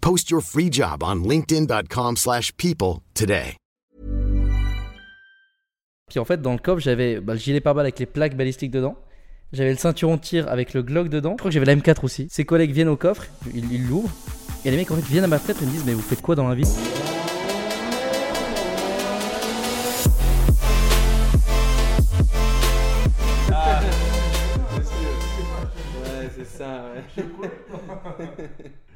Post your free job on linkedin.com/people slash people today. Puis en fait, dans le coffre, j'avais bah, le gilet pare-balles avec les plaques balistiques dedans. J'avais le ceinturon tir avec le Glock dedans. Je crois que j'avais la M4 aussi. Ses collègues viennent au coffre, ils ils l'ouvrent. Et les mecs en fait viennent à ma fenêtre et me disent Mais vous faites quoi dans la vie? Ouais, c'est ça, ouais.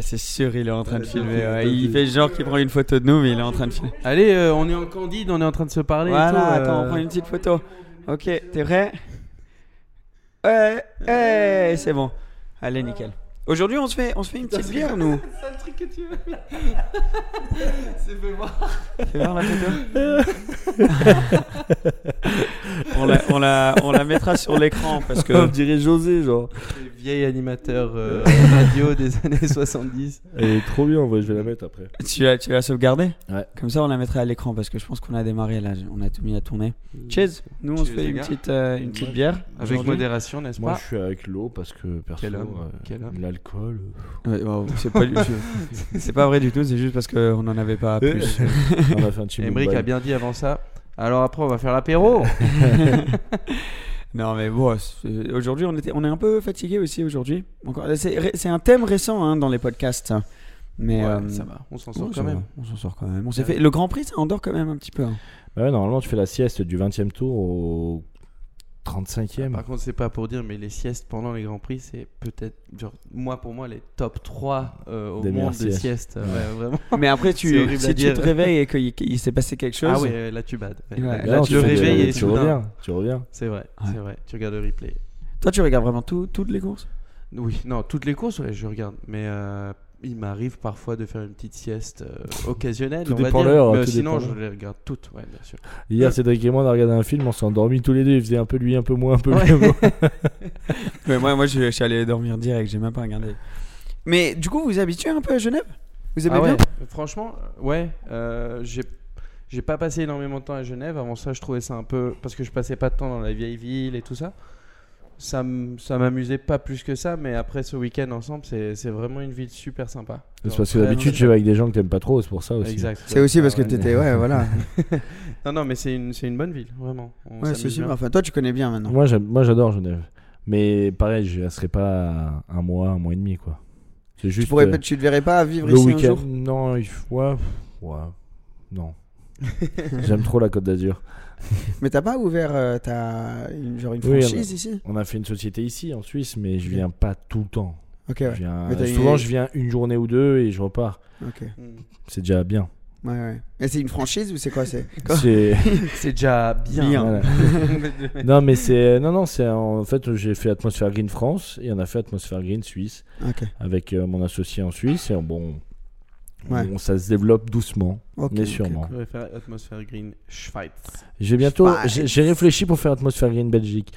c'est sûr, il est en train de filmer. ouais. Il fait genre qu'il prend une photo de nous, mais il est en train de filmer. Allez, euh, on est en candide, on est en train de se parler. et Voilà, tout, euh. attends, on prend une petite photo. Ok, t'es prêt? Ouais, ouais, c'est bon. Allez, nickel. Aujourd'hui, on se fait, on se fait une petite bière, nous? C'est le truc que tu veux. C'est fait voir. Fais voir la photo. on, la, on, la, on la mettra sur l'écran parce que. On dirait José, genre. Vieil animateur euh, radio des années 70. Elle est trop bien, en vrai, je vais la mettre après. Tu l'as, tu l'as sauvegardé Ouais. Comme ça, on la mettrait à l'écran parce que je pense qu'on a démarré là. On a tout mis à tourner. Cheers Nous, on se Cheers, fait les une gars. petite, euh, une petite bière. Avec aujourd'hui. modération, n'est-ce Moi, pas je suis avec l'eau parce que perso, Quel homme, euh, quel homme. l'alcool. Ouais, c'est, pas, du- c'est pas vrai du tout, c'est juste parce qu'on n'en avait pas plus. on a fait un petit Emmerich a bien dit avant ça. Alors après, on va faire l'apéro. Non, mais bon, aujourd'hui, on, était, on est un peu fatigué aussi aujourd'hui. Encore- C'est, un thème récent hein, dans les podcasts. ça. Mais Ouais, euh, ça va, on s'en sort quand même. On s'en sort quand même. On s'est fait... Le Grand Prix, ça endort quand même un petit peu. hein. Bah ouais, normalement, tu fais la sieste du 20 e tour au 35e. Par contre, c'est pas pour dire, mais les siestes pendant les Grands Prix, c'est peut-être, genre, moi pour moi, les top 3 euh, au Des monde des siestes. siestes. Ouais, vraiment. Mais après, tu, si tu te réveilles et qu'il s'est passé quelque chose. Ah ouais, là tu bades. Ouais. Là, tu le réveilles et tu soudain- reviens. Tu reviens. C'est vrai, Ouais. c'est vrai. Tu regardes le replay. Toi, tu regardes vraiment tout- toutes les courses? Oui, non, toutes les courses, ouais, je regarde. Mais euh, il m'arrive parfois de faire une petite sieste euh, occasionnelle. Tout on va dépend dire. Mais tout sinon, dépend je les regarde toutes, ouais, bien sûr. Hier, Cédric et moi, on a regardé un film, on s'est endormis tous les deux. Il faisait un peu lui, un peu moi, un peu Ouais. lui. Mais moi, moi je, je suis allé dormir direct, j'ai même pas regardé. Mais du coup, vous vous habituez un peu à Genève? Vous aimez Ah ouais, bien Franchement, euh, ouais. euh, j'ai j'ai pas passé énormément de temps à Genève. Avant ça, je trouvais ça un peu parce que je passais pas de temps dans la vieille ville et tout ça. Ça m'amusait pas plus que ça, mais après ce week-end ensemble, c'est c'est vraiment une ville super sympa. C'est parce que d'habitude, tu vas avec des gens que t'aimes pas trop, c'est pour ça aussi. C'est aussi parce que t'étais. Ouais, voilà. Non, non, mais c'est une, c'est une bonne ville, vraiment. On Ouais, c'est super. Enfin, toi, tu connais bien maintenant. Moi, j'adore Genève. Mais pareil, je resterai pas un mois, un mois et demi, quoi. C'est juste. Tu, pourrais, euh, pas- tu te verrais pas vivre le ici un week-end. jour? Non, il faut. Ouais, ouais. Non. J'aime trop la Côte d'Azur. Mais t'as pas ouvert euh, t'as une, genre une Oui, franchise ici? On a fait une société ici, en Suisse, mais je viens pas tout le temps. Ok, Je ouais. viens- Mais t'as Souvent, une- je viens une journée ou deux et je repars. Ok. Mm. C'est déjà bien. Ouais, ouais. Et c'est une franchise ou c'est quoi C'est déjà bien. Bien. Voilà. non, mais c'est. Non, non, c'est. En fait, j'ai fait Atmosphère Green France et on a fait Atmosphère Green Suisse avec euh, mon associé en Suisse. Et bon. Ouais. on- ça se développe doucement, mais sûrement. On pourrait faire Atmosphère Green Schweiz. J'ai bientôt. J'ai réfléchi pour faire Atmosphère Green Belgique.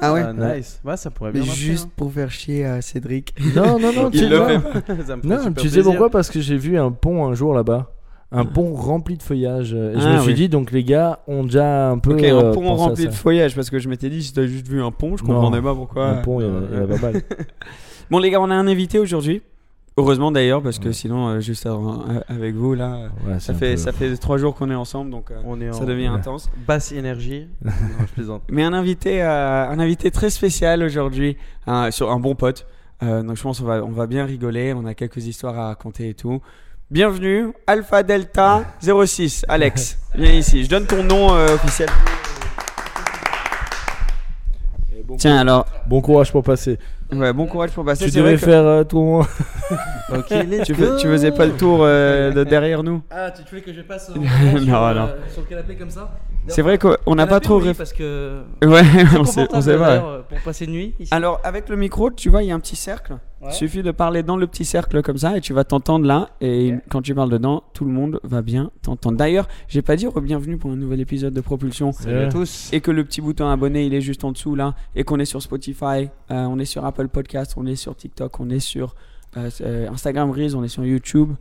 Ah ouais Nice. Ouais, ça pourrait bien Mais juste hein. pour faire chier à Cédric. Non, non, non, tu le Non, tu sais pourquoi? Parce que j'ai vu un pont un jour là-bas. Un pont rempli de feuillage. Et je Ah, me suis oui. dit, donc les gars ont déjà un peu. Ok, euh, un pont pensé à rempli de feuillage parce que je m'étais dit si t'as juste vu un pont, je Non. comprenais pas pourquoi. Un pont, il y en a- il y en a pas mal. Bon les gars, on a un invité aujourd'hui. Heureusement d'ailleurs parce que Ouais. sinon euh, juste avant, euh, avec vous là, Ouais, ça fait peu- ça fait trois jours qu'on est ensemble donc euh, On est en ça devient Ouais. intense. basse énergie. non, je plaisante. Mais un invité, euh, un invité très spécial aujourd'hui, un, sur un bon pote. Euh, donc je pense on va, on va bien rigoler. On a quelques histoires à raconter et tout. Bienvenue, Alpha Delta 06. Alex, viens ici. Je donne ton nom euh, officiel. Tiens, alors, Bon courage pour passer. Ouais, bon courage pour passer. tu devais que faire euh, ton. Ok, tu, fais- tu faisais pas le tour euh, de derrière nous. Ah, tu, veux que je passe Non, non. sur le canapé comme ça? C'est vrai qu'on n'a pas trop réfléchi. parce que Ouais, on sait, on sait pas. pour passer une nuit ici. Alors, avec le micro, tu vois, il y a un petit cercle. Ouais. Il suffit de parler dans le petit cercle comme ça et tu vas t'entendre là. Et quand tu parles dedans, tout le monde va bien t'entendre. D'ailleurs, j'ai pas dit bienvenue pour un nouvel épisode de Propulsion. Salut à tous. Et que le petit bouton abonné, il est juste en dessous là. Et qu'on est sur Spotify, euh, on est sur Apple Podcast, on est sur TikTok, on est sur euh, euh, Instagram Reels, on est sur YouTube.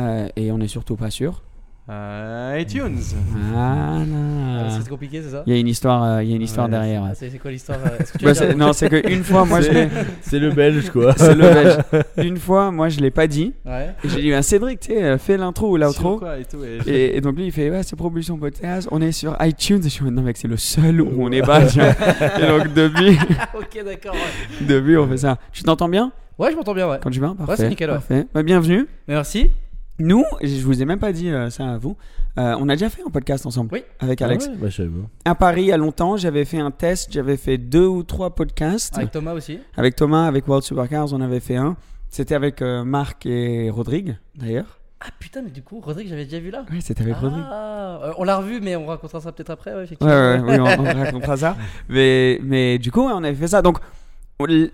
euh, et on est surtout pas sûr. Euh, iTunes. Ah, Voilà. C'est compliqué, c'est ça Il y a une histoire, euh, il y a une histoire Ouais, derrière. ouais. Ah, C'est c'est quoi l'histoire euh, est-ce que tu Bah, veux c'est- dire- non, c'est qu'une fois, moi je l'ai. C'est le belge, quoi. C'est le belge. Une fois, moi je l'ai pas dit. Ouais. Et j'ai dit, bah, Cédric, tu sais, euh, fais l'intro ou Sur l'outro. quoi et tout, et- Et, et donc lui il fait ouais c'est Propulsion Podcast, on est sur iTunes et je suis non mec c'est le seul où on est pas tu vois. Et donc depuis, ok, d'accord. Ouais. depuis on fait ça. Tu t'entends bien? Ouais, je m'entends bien, ouais. quand tu viens Parfait. c'est nickel, ouais. parfait. Bah, bienvenue. Merci. Nous, je vous ai même pas dit euh, ça à vous. euh, on a déjà fait un podcast ensemble Oui. avec Alex. Ah ouais, bah, je pas. À Paris il y a longtemps, j'avais fait un test, j'avais fait deux ou trois podcasts Avec Thomas aussi. avec Thomas, avec World Supercars, on avait fait un. C'était avec euh, Marc et Rodrigue d'ailleurs. Ah putain, mais du coup, Rodrigue, j'avais déjà vu là. Oui, c'était avec Rodrigue. Ah, euh, on l'a revu, mais on racontera ça peut-être après, ouais, Ouais, effectivement. ouais, ouais, oui, on, on racontera ça. Mais, mais du coup, ouais, on avait fait ça. Donc, on-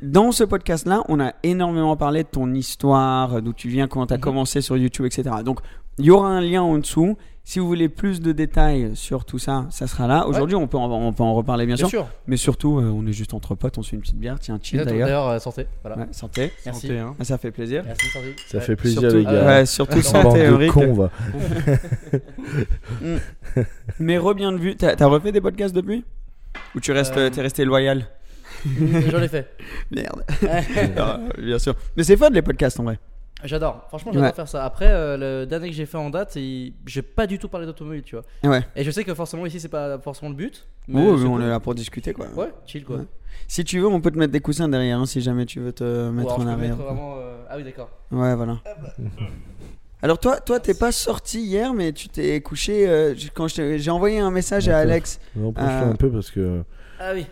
dans ce podcast-là, on a énormément parlé de ton histoire, d'où tu viens, comment tu as Mhm. commencé sur YouTube, etc. Donc, il y aura un lien en dessous. Si vous voulez plus de détails sur tout ça, ça sera là. Aujourd'hui, on, peut en, on peut en reparler, bien, Bien sûr. sûr. Mais surtout, euh, on est juste entre potes, on se fait une petite bière. Tiens, chill D'ailleurs, d'ailleurs. euh, santé. Voilà. Ouais, santé. Merci. Santé, hein. Ah, Ça fait plaisir. Merci, santé. Ça Ouais. fait plaisir, surtout, les gars. ouais, surtout santé, de Ulrich. cons, va. Mais re-bien de vue. T'as refait des podcasts depuis? Ou tu restes, Euh, t'es resté loyal? J'en ai fait. Merde. Ah, bien sûr. Mais c'est fun les podcasts en vrai. J'adore. Franchement, j'adore Ouais. faire ça. Après, euh, le dernier que j'ai fait en date, il- j'ai pas du tout parlé d'automobile, tu vois. Ouais. Et je sais que forcément ici, c'est pas forcément le but. Oh, Mais on cool. est là pour discuter quoi. Ouais, chill quoi. Ouais. Si tu veux, on peut te mettre des coussins derrière hein, si jamais tu veux te Ou mettre alors, en arrière. mettre vraiment, euh, Ah oui, d'accord. Ouais, voilà. Alors toi, toi, t'es pas sorti hier, mais tu t'es couché euh, quand j'ai envoyé un message à. Alex. Non, profite Euh, un peu parce que. Ah oui.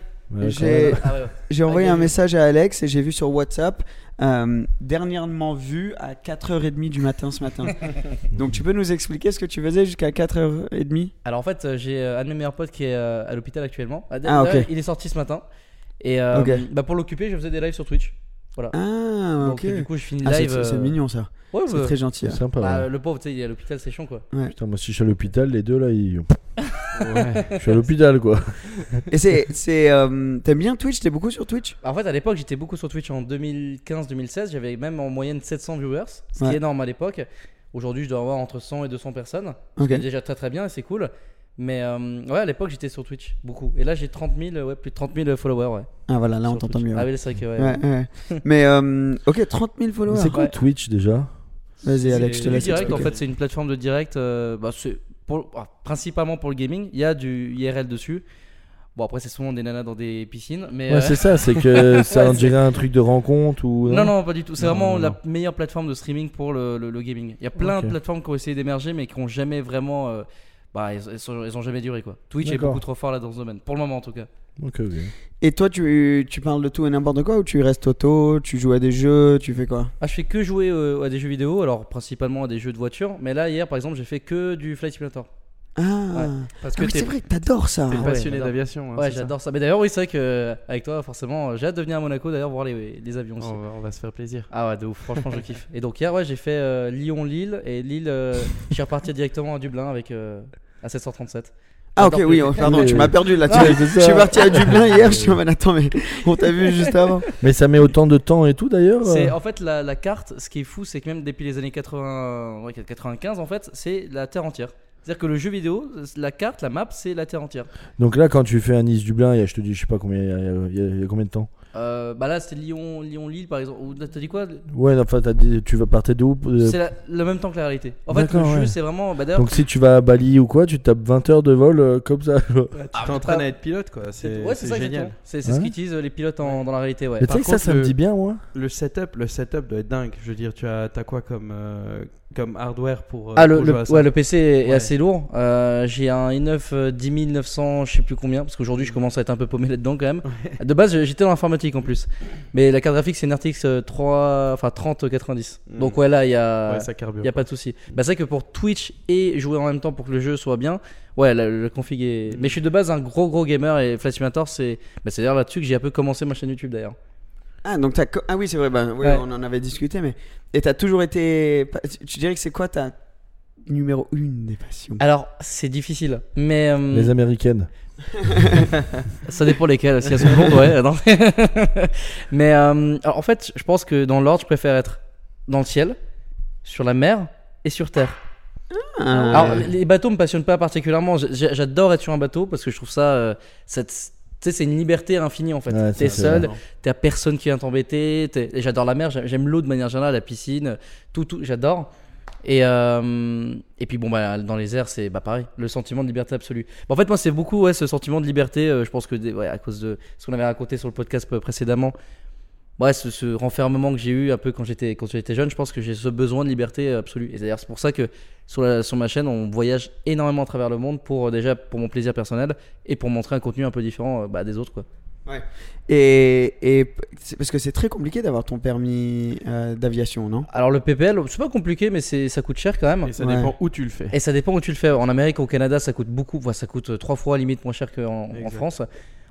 J'ai Ah j'ai envoyé un message à Alex et j'ai vu sur WhatsApp euh, dernièrement vu à 4h30 du matin ce matin. Donc tu peux nous expliquer ce que tu faisais jusqu'à 4h30 Alors en fait, euh, j'ai euh, un de mes meilleurs potes qui est à l'hôpital actuellement. Ah, ok. Il est sorti ce matin. Et euh, bah, pour l'occuper, je faisais des lives sur Twitch. Voilà. Ah, Donc ok. du coup, je finis Ah, c'est live. c'est euh, mignon ça. Ouais, C'est bah, très gentil. C'est hein. sympa. bah, ouais. le pauvre, tu sais, il est à l'hôpital, c'est chiant quoi. Putain, moi, si je suis à l'hôpital, les deux là, ils. Je suis à l'hôpital, quoi. Et c'est, c'est, euh, t'aimes bien Twitch? T'es beaucoup sur Twitch? En fait, à l'époque, j'étais beaucoup sur Twitch en 2015-2016. J'avais même en moyenne 700 viewers, ce qui Ouais. est énorme à l'époque. Aujourd'hui, je dois avoir entre 100 et 200 personnes. Ce Ok. qui est déjà très très bien et c'est cool. Mais euh, ouais, à l'époque, j'étais sur Twitch beaucoup. Et là, j'ai 30 000, ouais, plus de 30 000 followers. Ouais, Ah voilà, là on t'entend Twitch. mieux. Ah oui, c'est vrai que ouais. Ouais, ouais. Mais euh, ok, 30 000 followers. C'est quoi Ouais. Twitch déjà? Vas-y Alex, je te laisse direct, en fait, c'est une plateforme de direct. euh, bah, c'est pour- ah, principalement pour le gaming. Il y a du IRL dessus. Bon, après, c'est souvent des nanas dans des piscines. Mais Ouais, euh, c'est ça, c'est que ça dirait un truc de rencontre ou. Non, non, pas du tout. C'est vraiment non, la meilleure plateforme de streaming pour le, le- le gaming. Il y a plein de plateformes qui ont essayé d'émerger, mais qui ont jamais vraiment. euh, bah, elles, elles sont- elles ont jamais duré quoi. Twitch est beaucoup trop fort là dans ce domaine. Pour le moment en tout cas. Ok, ok. Et toi, tu, tu parles de tout et n'importe quoi ou tu restes auto Tu joues à des jeux Tu fais quoi? Ah, je fais que jouer euh, à des jeux vidéo, alors principalement à des jeux de voiture. Mais là, hier par exemple, j'ai fait que du Flight Simulator. Ah, Parce Ah que oui, c'est vrai que t'adores ça. T'es ouais, passionné d'aviation. hein, Ouais, ça j'adore ça. Mais d'ailleurs, oui, c'est vrai que euh, avec toi, forcément, euh, j'ai hâte de venir à Monaco d'ailleurs voir les, les avions aussi. On va, on va se faire plaisir. Ah ouais, de ouf, franchement, je kiffe. Et donc hier, ouais, j'ai fait euh, Lyon-Lille et Lille, euh, je suis reparti directement à Dublin avec euh, à 737. Ah ok, oui, oh, pardon, Mais- tu m'as perdu là. Ouais, tu- je suis parti à Dublin hier, je suis mode attends, mais on t'a vu juste avant. Mais ça met autant de temps et tout d'ailleurs C'est en fait la, la carte. Ce qui est fou, c'est que même depuis les années 80, ouais, 95, en fait, c'est la terre entière. C'est-à-dire que le jeu vidéo, la carte, la map, c'est la terre entière. Donc là, quand tu fais un Nice-Dublin, il y a- je te dis, je sais pas combien, il y a, il y a- il y a- il y a combien de temps Euh, bah là, c'était Lyon, Lyon-Lille par exemple. Ou t'as dit quoi Ouais, enfin, dit- tu vas partir de où euh, C'est la- le même temps que la réalité. En fait, le jeu, ouais. c'est vraiment. Bah, d'ailleurs, Donc si tu vas à Bali ou quoi, tu tapes 20 heures de vol euh, comme ça. Tu Ah, t'entraînes pas- à être pilote quoi. c'est C'est ouais, c'est c'est ça génial. C'est c'est ce qu'utilisent les pilotes en- dans la réalité, ouais. Mais tu sais que ça, ça me le- dit bien, moi. Le setup, le setup doit être dingue. Je veux dire, tu as, as quoi comme, euh, comme hardware pour. euh, Ah, le, pour le- ouais, le PC est Ouais. assez lourd. Euh, j'ai un i9 euh, 10900, je sais plus combien, parce qu'aujourd'hui je commence à être un peu paumé là-dedans quand même. De base, j'étais dans l'informatique en plus. Mais la carte graphique, c'est une RTX euh, 3, enfin 3090. Mm. Donc ouais, là, il y a, y a pas de souci. Bah, c'est vrai que pour Twitch et jouer en même temps pour que le jeu soit bien, ouais, la- le, config est. Mais je suis de base un gros gros gamer et Flight Simulator, c'est bah, c'est d'ailleurs là-dessus que j'ai un peu commencé ma chaîne YouTube d'ailleurs. Ah, donc ah oui, c'est vrai, bah, oui, Ouais. on en avait discuté, mais. Et t'as toujours été. Tu dirais que c'est quoi ta numéro une des passions? Alors, c'est difficile, mais. euh, Les américaines. Ça dépend lesquelles. Si elles sont blondes, ouais. non. Mais euh, alors, en fait, je pense que dans l'ordre, je préfère être dans le ciel, sur la mer et sur terre. Ah, Alors, les bateaux me passionnent pas particulièrement. J'adore être sur un bateau parce que je trouve ça. euh, cette- tu sais, c'est une liberté infinie en fait. Ouais, t'es seul, t'as personne qui vient t'embêter. J'adore la mer, j'aime- l'eau de manière générale, la piscine, tout, tout, j'adore. Et, euh, et puis bon, bah, dans les airs, c'est bah, pareil, le sentiment de liberté absolue. Bon, en fait, moi, c'est beaucoup ouais, ce sentiment de liberté. euh, je pense que ouais, à cause de ce qu'on avait raconté sur le podcast précédemment, ouais, ce, ce renfermement que j'ai eu un peu quand j'étais quand j'étais jeune, je pense que j'ai ce besoin de liberté absolue. Et d'ailleurs, c'est pour ça que sur, la- sur ma chaîne, on voyage énormément à travers le monde pour euh, déjà pour mon plaisir personnel et pour montrer un contenu un peu différent euh, bah, des autres. Quoi. Et, et c'est- parce que c'est très compliqué d'avoir ton permis euh, d'aviation, non? Alors le PPL, c'est pas compliqué, mais c'est ça coûte cher quand même. Et ça Ouais. dépend où tu le fais. Et ça dépend où tu le fais. En Amérique, au Canada, ça coûte beaucoup. Enfin, ça coûte trois fois limite moins cher qu'en en. France.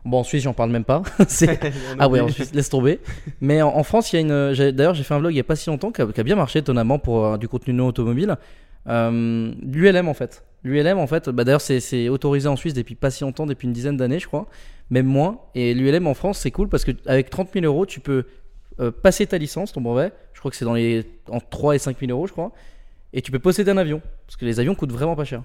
Bon, en Suisse, j'en parle même pas. Ah ouais, en Suisse, laisse tomber. Mais en, en France, il y a une. D'ailleurs, j'ai fait un vlog il y a pas si longtemps qui a, qui a bien marché étonnamment pour euh, du contenu non automobile. Euh, L'ULM en fait. L'ULM en fait, bah, d'ailleurs, c'est- c'est autorisé en Suisse depuis pas si longtemps, depuis une dizaine d'années, je crois, même moins. Et l'ULM en France, c'est cool parce que avec 30 000 euros, tu peux euh, passer ta licence, ton brevet. Je crois que c'est dans les entre 3 et 5 000 euros, je crois. Et tu peux posséder un avion parce que les avions coûtent vraiment pas cher.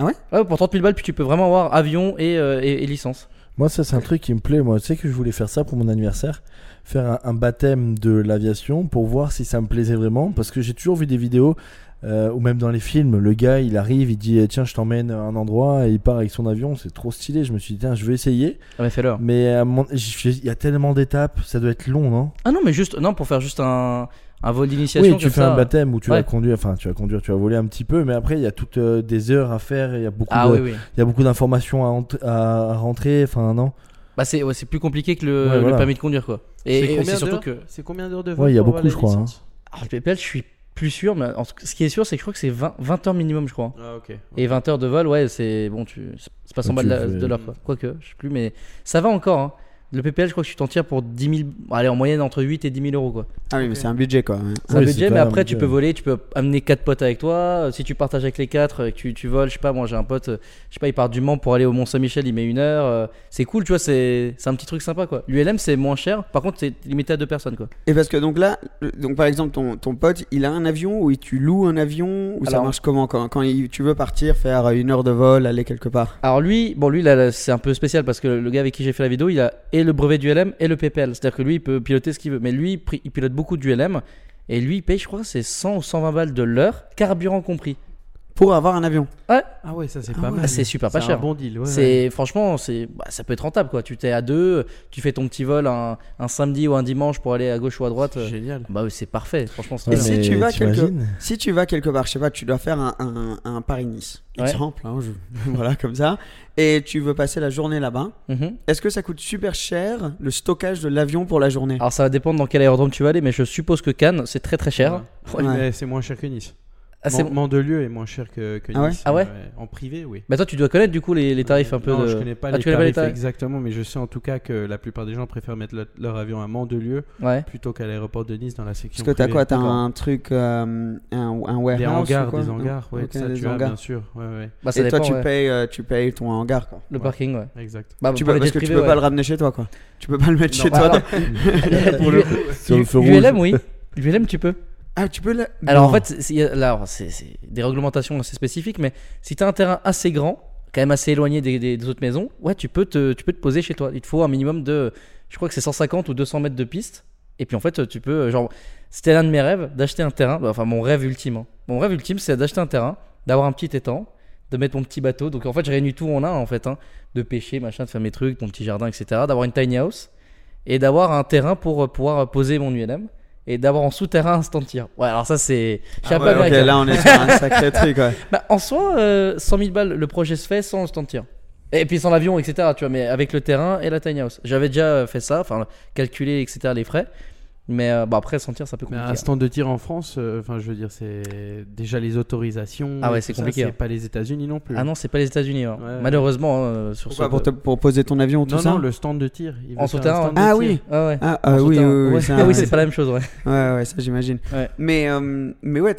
Mm. Ouais, pour 30 000 balles, puis tu peux vraiment avoir avion et, euh, et- et licence. Moi, ça, c'est un truc qui me plaît. Moi, tu sais que je voulais faire ça pour mon anniversaire. Faire un, un baptême de l'aviation pour voir si ça me plaisait vraiment. Parce que j'ai toujours vu des vidéos, euh, ou même dans les films, le gars, il arrive, il dit Tiens, je t'emmène à un endroit, et il part avec son avion. C'est trop stylé. Je me suis dit Tiens, je vais essayer. Ah, mais fais-le. Mais mon- il y a tellement d'étapes, ça doit être long, non? Ah non, mais juste, non, pour faire juste un, un vol d'initiation. Oui, tu comme fais ça. un baptême où tu Ouais. vas conduire, enfin, tu vas conduire, tu vas voler un petit peu, mais après, il y a toutes euh, des heures à faire, il y a beaucoup Ah de- oui, oui. il y a beaucoup d'informations à, à- rentrer, enfin, non? Bah, c'est ouais, c'est plus compliqué que le, Ouais, le voilà. permis de conduire, quoi. Et, C'est surtout d'heures que. C'est combien d'heures de Ouais, vol il y a beaucoup, je crois, hein. Alors, le PPL, je suis plus sûr, mais en ce qui est sûr, c'est que je crois que c'est 20, 20 heures minimum, je crois. Ah, ok. Et 20 heures de vol, ouais, c'est bon, tu, c'est pas 100 Ouais, balles de l'heure, quoi. Quoique, je sais plus, mais ça va encore. Hein. Le PPL, je crois que tu t'en tires pour 10 000. Allez, en moyenne, entre 8 et 10 000 euros, quoi. Ah oui, mais c'est un budget quoi. C'est un Oui, budget, mais après, tu peux voler, tu peux amener 4 potes avec toi. Euh, Si tu partages avec les 4, que tu, tu voles, je sais pas, moi j'ai un pote, euh, je sais pas, il part du Mans pour aller au Mont-Saint-Michel, il met une heure. euh, C'est cool, tu vois, c'est c'est un petit truc sympa, quoi. L'ULM, c'est moins cher, par contre, c'est limité à deux personnes, quoi. Et parce que donc là, donc par exemple ton, ton pote, il a un avion ou tu loues un avion ou ça marche comment quand, quand il- tu veux partir faire une heure de vol, aller quelque part? Alors lui, bon lui là, là, c'est un peu spécial parce que le gars avec qui j'ai fait la vidéo, il a et le brevet du LM et le PPL. C'est-à-dire que lui, il peut piloter ce qu'il veut. Mais lui, il pilote beaucoup du LM et lui, il paye, je crois, c'est 100 ou 120 balles de l'heure, carburant compris. Pour avoir un avion. Ouais, Ah ouais, ça c'est Ah pas ouais. mal. Ah, c'est super pas C'est cher. un bon deal. ouais, ouais. c'est franchement, c'est bah, ça peut être rentable quoi. Tu t'es à deux, tu fais ton petit vol un, un samedi ou un dimanche pour aller à gauche ou à droite. euh, Génial. Bah c'est parfait. Franchement, c'est Et si mais tu vas quelque- Si tu vas quelque part, je sais pas, tu dois faire un, un- un Paris-Nice, Ouais. exemple, hein, je- voilà comme ça, et tu veux passer la journée là-bas. Mhm. Est-ce que ça coûte super cher le stockage de l'avion pour la journée? Alors ça va dépendre dans quel aérodrome tu vas aller, mais je suppose que Cannes, c'est très très cher. Ouais, Ouais. mais c'est moins cher que Nice. Ah, c'est- Man- Mandelieu est moins cher que, que Ah ouais Nice. Ah ouais En privé, oui. Bah toi, tu dois connaître du coup les, les tarifs un peu non, de. je connais pas, Ah, les, tu connais pas les tarifs exactement, mais je sais en tout cas que la plupart des gens préfèrent mettre le- leur avion à Mandelieu Ouais. plutôt qu'à l'aéroport de Nice dans la section. Parce que t'as privée. quoi T'as un truc, euh, un, un warehouse Des ou hangars, quoi des hangars, ouais, Ok, ça des tu as hangars. bien sûr. Ouais, ouais, Bah ça Et toi, tu ouais. payes, euh, tu payes ton hangar, quoi. Le Ouais. parking, ouais. exact. Bah, Tu pour peux, les parce jets que tu privés, peux pas le ramener chez toi, quoi. Tu peux pas le mettre chez bah, toi. alors, dans- Pour le coup, Sur le feu rouge. ULM, oui. ULM, tu peux. Ah, tu peux le. Alors en fait, c'est- là, c'est c'est des réglementations assez spécifiques, mais si tu as un terrain assez grand, quand même assez éloigné des, des- des autres maisons, ouais, tu peux, te, tu peux te poser chez toi. Il te faut un minimum de, je crois que c'est 150 ou 200 mètres de piste. Et puis en fait, tu peux, genre, c'était l'un de mes rêves d'acheter un terrain, enfin mon rêve ultime. hein. Mon rêve ultime, c'est d'acheter un terrain, d'avoir un petit étang, de mettre mon petit bateau. Donc en fait, je réunis tout en un en fait, hein, de pêcher, machin, de faire mes trucs, mon petit jardin, etc. D'avoir une tiny house et d'avoir un terrain pour euh, pouvoir poser mon ULM. Et d'avoir en souterrain un stand tir. Ouais, alors ça c'est. Ah ouais, ok, américain. là, on est sur un sacré truc, ouais. Bah, en soi, euh, 100 000 balles, le projet se fait sans le stand tir. Et puis sans l'avion, etc. Tu vois, mais avec le terrain et la tiny house. J'avais déjà fait ça, enfin calculé, etc. les frais. Mais euh, bah, après, sans tir, ça peut Mais compliqué. un stand de tir en France, euh, enfin, je veux dire, c'est déjà les autorisations. Ah ouais, c'est compliqué, C'est hein. pas les États-Unis non plus. Ah non, c'est pas les États-Unis. hein. Ouais. Malheureusement, hein, sur ce. pour, te- pour poser ton avion, tout non, ça non, le stand de tir. En de Ah tir. oui. Ah ouais. Ah, ah oui, oui, oui, ça, ah oui, c'est pas la même chose, ouais. Ouais, ouais, ça j'imagine. Ouais. Mais, euh, mais ouais,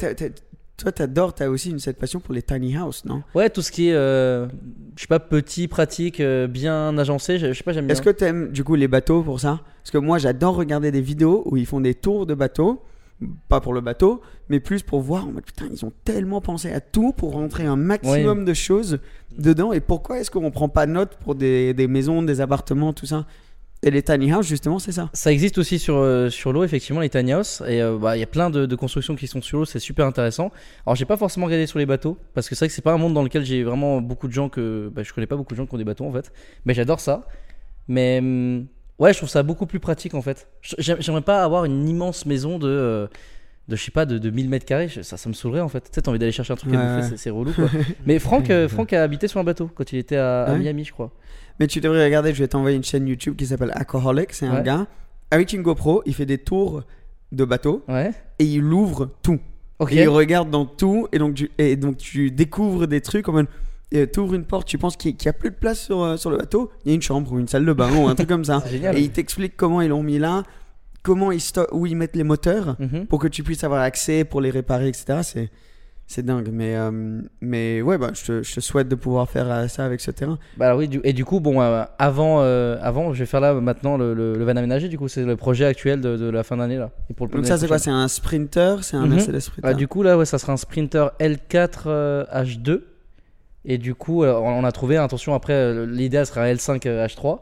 toi, t'adores, t'as aussi une, cette passion pour les tiny house, non? Ouais, tout ce qui est, euh, je sais pas, petit, pratique, euh, bien agencé, je je sais pas, j'aime bien. Est-ce que t'aimes du coup les bateaux pour ça? Parce que moi, j'adore regarder des vidéos où ils font des tours de bateaux. Pas pour le bateau, mais plus pour voir. en mode, putain, ils ont tellement pensé à tout pour rentrer un maximum de choses dedans. Et pourquoi est-ce qu'on prend pas note pour des, des maisons, des appartements, tout ça? Et les tiny house, justement, c'est ça. Ça existe aussi sur, euh, sur l'eau, effectivement, les tiny house. Et euh, bah, il y a plein de, de constructions qui sont sur l'eau, c'est super intéressant. Alors, j'ai pas forcément regardé sur les bateaux, parce que c'est vrai que c'est pas un monde dans lequel j'ai vraiment beaucoup de gens que. Bah, je connais pas beaucoup de gens qui ont des bateaux, en fait. Mais j'adore ça. Mais. hum, ouais, je trouve ça beaucoup plus pratique, en fait. J'ai- J'aimerais pas avoir une immense maison de. euh, de je sais pas de, de 1000 mètres carrés ça, ça me saoulerait en fait tu sais t'as envie d'aller chercher un truc à Ouais, bouffer ouais. c'est- c'est relou quoi mais Franck euh, Franck a habité sur un bateau quand il était à, à Ouais. Miami je crois Mais tu devrais regarder, je vais t'envoyer une chaîne YouTube qui s'appelle Aquaholic. C'est un Ouais. gars, avec une GoPro, il fait des tours de bateau ouais et il ouvre tout. ok Et il regarde dans tout et donc tu, et donc tu découvres des trucs en mode. Tu ouvres une porte, tu penses qu'il n'y a plus de place sur, euh, sur le bateau, il y a une chambre ou une salle de bain ou un truc comme ça. Génial. Et il t'explique comment ils l'ont mis là, comment ils où ils mettent les moteurs Mhm. pour que tu puisses avoir accès pour les réparer, etc. C'est, c'est dingue. Mais, euh, mais ouais, bah, je, te, je te souhaite de pouvoir faire euh, ça avec ce terrain. Bah oui, du- et du coup, bon, euh, avant, avant, je vais faire là maintenant le, le, le van aménagé. Du coup, c'est le projet actuel de, de la fin d'année là. Et pour le Donc ça, c'est quoi? C'est un Sprinter? C'est un. Mercedes Sprinter? Ah, Du coup, là, ouais, ça sera un Sprinter L4 euh, H2. Et du coup, on on a trouvé, attention, après, l'idéal sera un L5 euh, H3.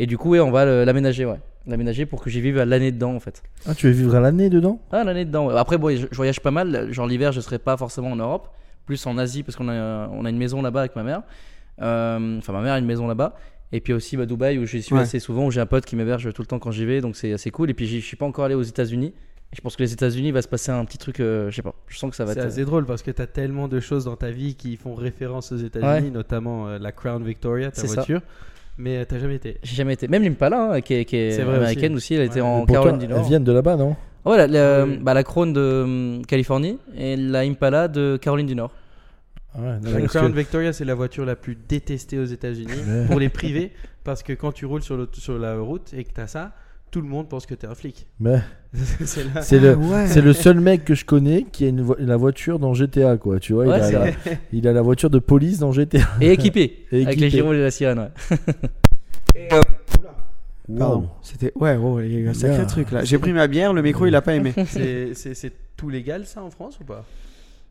Et du coup, ouais, on va l'aménager, ouais. L'aménager pour que j'y vive à l'année dedans, en fait. Ah, tu veux vivre à l'année dedans? Ah, l'année dedans. Après, bon, je, je voyage pas mal. Genre l'hiver, je serai pas forcément en Europe, plus en Asie parce qu'on a, on a une maison là-bas avec ma mère. Euh, Enfin, ma mère a une maison là-bas. Et puis aussi bah, Dubaï où j'y suis Ouais. assez souvent, où j'ai un pote qui m'héberge tout le temps quand j'y vais, donc c'est assez cool. Et puis je suis pas encore allé aux États-Unis. Je pense que les États-Unis il va se passer un petit truc, euh, je sais pas. Je sens que ça va C'est être. assez drôle parce que tu as tellement de choses dans ta vie qui font référence aux États-Unis, notamment euh, la Crown Victoria, ta C'est ça. Mais euh, t'as jamais été. J'ai jamais été. Même l'Impala, hein, qui est, qui américaine aussi. aussi. elle était Ouais. en Caroline du elles Nord. viennent de là-bas, non? Ouais, la, la, Oui. bah, la Crown de hum, Californie et la Impala de Caroline du Nord. Ah ouais, La Crown que- Victoria, c'est la voiture la plus détestée aux États-Unis pour les privés parce que quand tu roules sur, le- sur la route et que t'as ça, tout le monde pense que t'es un flic. Mais c'est le, Ah ouais. c'est le seul mec que je connais qui a une vo- la voiture dans GTA, quoi. Tu vois, Ouais, il, a la, vrai. il a la voiture de police dans GTA. Et équipé. Et Avec équipé. les gyros et la sirène, ouais. Pardon. Wow. C'était. Ouais, oh, il y a eu un sacré Yeah. truc là. J'ai pris ma bière, le micro il a pas aimé. C'est tout légal ça en France ou pas?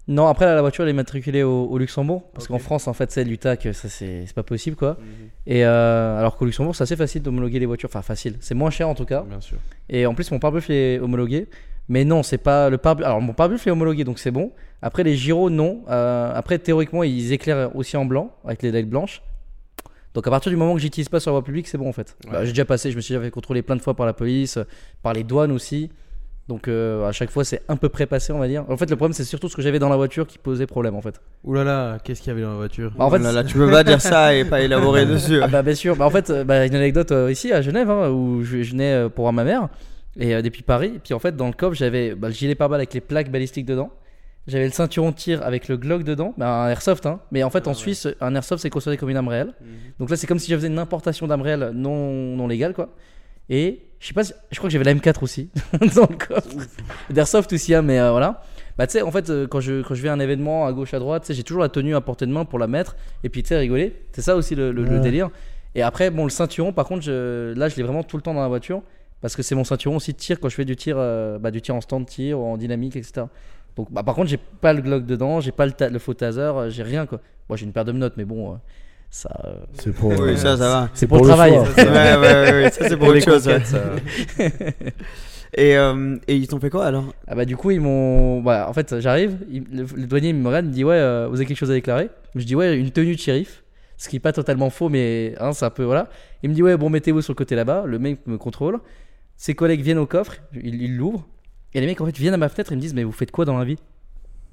Non, après là, la voiture elle est matriculée au, au Luxembourg parce qu'en France en fait c'est l'UTAC, ça c'est pas possible quoi. Et euh, alors qu'au Luxembourg c'est assez facile d'homologuer les voitures, enfin facile, c'est moins cher en tout cas. Bien sûr. Et en plus mon pare-buff est homologué, mais non c'est pas le pare Alors mon pare-buff est homologué donc c'est bon. Après les gyros non. Euh, après théoriquement ils éclairent aussi en blanc avec les LED blanches. Donc à partir du moment que j'utilise pas sur la voie publique c'est bon en fait. Ouais. Bah, j'ai déjà passé, je me suis déjà fait contrôler plein de fois par la police, par les douanes aussi. Donc euh, à chaque fois c'est un peu près passé on va dire. En fait le problème c'est surtout ce que j'avais dans la voiture qui posait problème en fait. Ouh là là, qu'est-ce qu'il y avait dans la voiture Bah, en fait, Oh là là, tu peux pas dire ça et pas élaborer dessus. Ah bah bien sûr. Bah, en fait, euh, bah, une anecdote euh, ici à Genève hein, où je, je venais euh, pour voir ma mère et euh, depuis Paris. Et puis en fait dans le coffre j'avais bah, le gilet pare-balles avec les plaques balistiques dedans. J'avais le ceinturon de tir avec le Glock dedans, bah, un airsoft. Hein. Mais en fait en Ah ouais. Suisse un airsoft c'est considéré comme une arme réelle. Donc là c'est comme si je faisais une importation d'arme réelle non non légale quoi. Et je sais pas, si- je crois que j'avais la M4 aussi dans le coffre. D'airsoft aussi hein, mais euh, voilà. Bah tu sais en fait euh, quand je quand je vais à un événement à gauche à droite, tu sais, j'ai toujours la tenue à portée de main pour la mettre et puis tu sais rigoler. C'est ça aussi le, le- le Ouais. délire. Et après bon le ceinturon par contre je, là je l'ai vraiment tout le temps dans la voiture parce que c'est mon ceinturon aussi de tir quand je fais du tir euh, bah, du tir en stand tir ou en dynamique etc. Donc bah, par contre j'ai pas le Glock dedans, j'ai pas le, le faux taser, j'ai rien quoi. Moi j'ai une paire de menottes mais bon euh, ça euh, C'est pour. Oui, ça, ça va. c'est pour, le travail. choix. ouais, ouais, ouais, ouais, ça c'est pour autre chose. ouais. conquêtes, ça. Et, euh, et ils t'ont fait quoi alors? Ah bah du coup ils m'ont voilà, en fait j'arrive le, le douanier me regarde il me dit ouais euh, vous avez quelque chose à déclarer? Je dis ouais une tenue de shérif ce qui est pas totalement faux mais hein, c'est un peu voilà il me dit ouais bon mettez-vous sur le côté là-bas le mec me contrôle ses collègues viennent au coffre il il l'ouvre Et les mecs en fait viennent à ma fenêtre et me disent mais vous faites quoi dans la vie?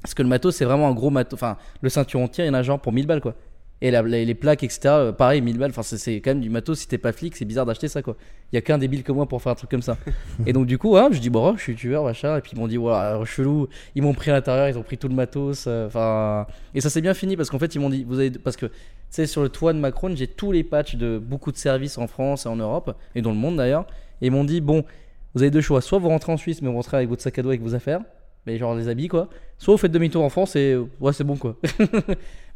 Parce que le matos c'est vraiment un gros matos. Enfin le ceinturon tir il y en a genre pour 1000 balles quoi. Et les, plaques etc. euh, Pareil 1000 balles. Enfin c'est- quand même du matos si t'es pas flic c'est bizarre d'acheter ça quoi. Il y a qu'un débile comme moi pour faire un truc comme ça. et donc du coup hein, je dis bon je suis tueur machin et puis ils m'ont dit voilà chelou. Ils m'ont pris à l'intérieur ils ont pris tout le matos. euh, Enfin et ça s'est bien fini parce qu'en fait ils m'ont dit vous avez parce que tu sais sur le toit de Macron j'ai tous les patchs de beaucoup de services en France et en Europe et dans le monde d'ailleurs. Et ils m'ont dit bon vous avez deux choix. Soit vous rentrez en Suisse, mais vous rentrez avec votre sac à dos avec vos affaires, mais genre les habits quoi. Soit vous faites demi-tour en France et ouais, c'est bon quoi.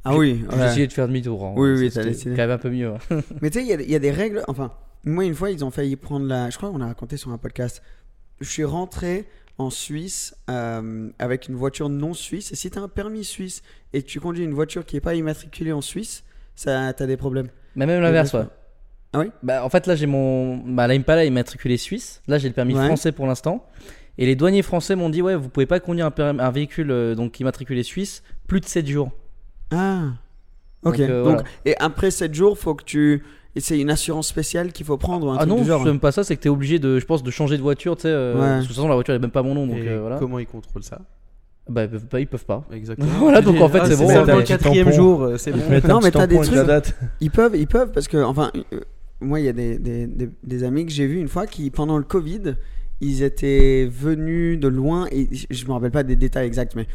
Ah oui, J'ai ouais. essayé de faire demi-tour. hein. Oui, oui, C'était t'as quand même un peu mieux. hein. Mais tu sais, il y a- il y, a des règles. Enfin, moi, une fois, ils ont failli prendre la. Je crois qu'on a raconté sur un podcast. Je suis rentré en Suisse euh, avec une voiture non suisse. Et si tu as un permis suisse et que tu conduis une voiture qui n'est pas immatriculée en Suisse, ça, tu as des problèmes. Mais même l'inverse, ouais. Ah oui? Bah, en fait, là, j'ai mon. Bah, l'Impala est immatriculé suisse. Là, j'ai le permis Ouais. français pour l'instant. Et les douaniers français m'ont dit, ouais, vous pouvez pas conduire un, permis- un véhicule euh, donc immatriculé suisse plus de 7 jours. Ah, ok. Donc, euh, Donc, voilà. et après 7 jours, faut que tu. Et c'est une assurance spéciale qu'il faut prendre ou un Ah truc non, du genre. c'est même pas ça, c'est que t'es obligé de, je pense, de changer de voiture, tu sais. euh, Ouais. parce que De toute façon, la voiture est même pas mon nom, donc Et euh, voilà. Comment ils contrôlent ça? Bah, ils peuvent pas. Ils peuvent pas. Exactement. Voilà, donc en fait, Ah, c'est bon, ça, le un petit quatrième tampon. jour, euh, c'est bon. Un Non, mais petit t'as des tampon avec la trucs. date. Ils peuvent, ils peuvent parce que, enfin, euh, moi, il y a des, des, des, des amis que j'ai vus une fois qui, pendant le Covid, ils étaient venus de loin et je- je me rappelle pas des détails exacts, mais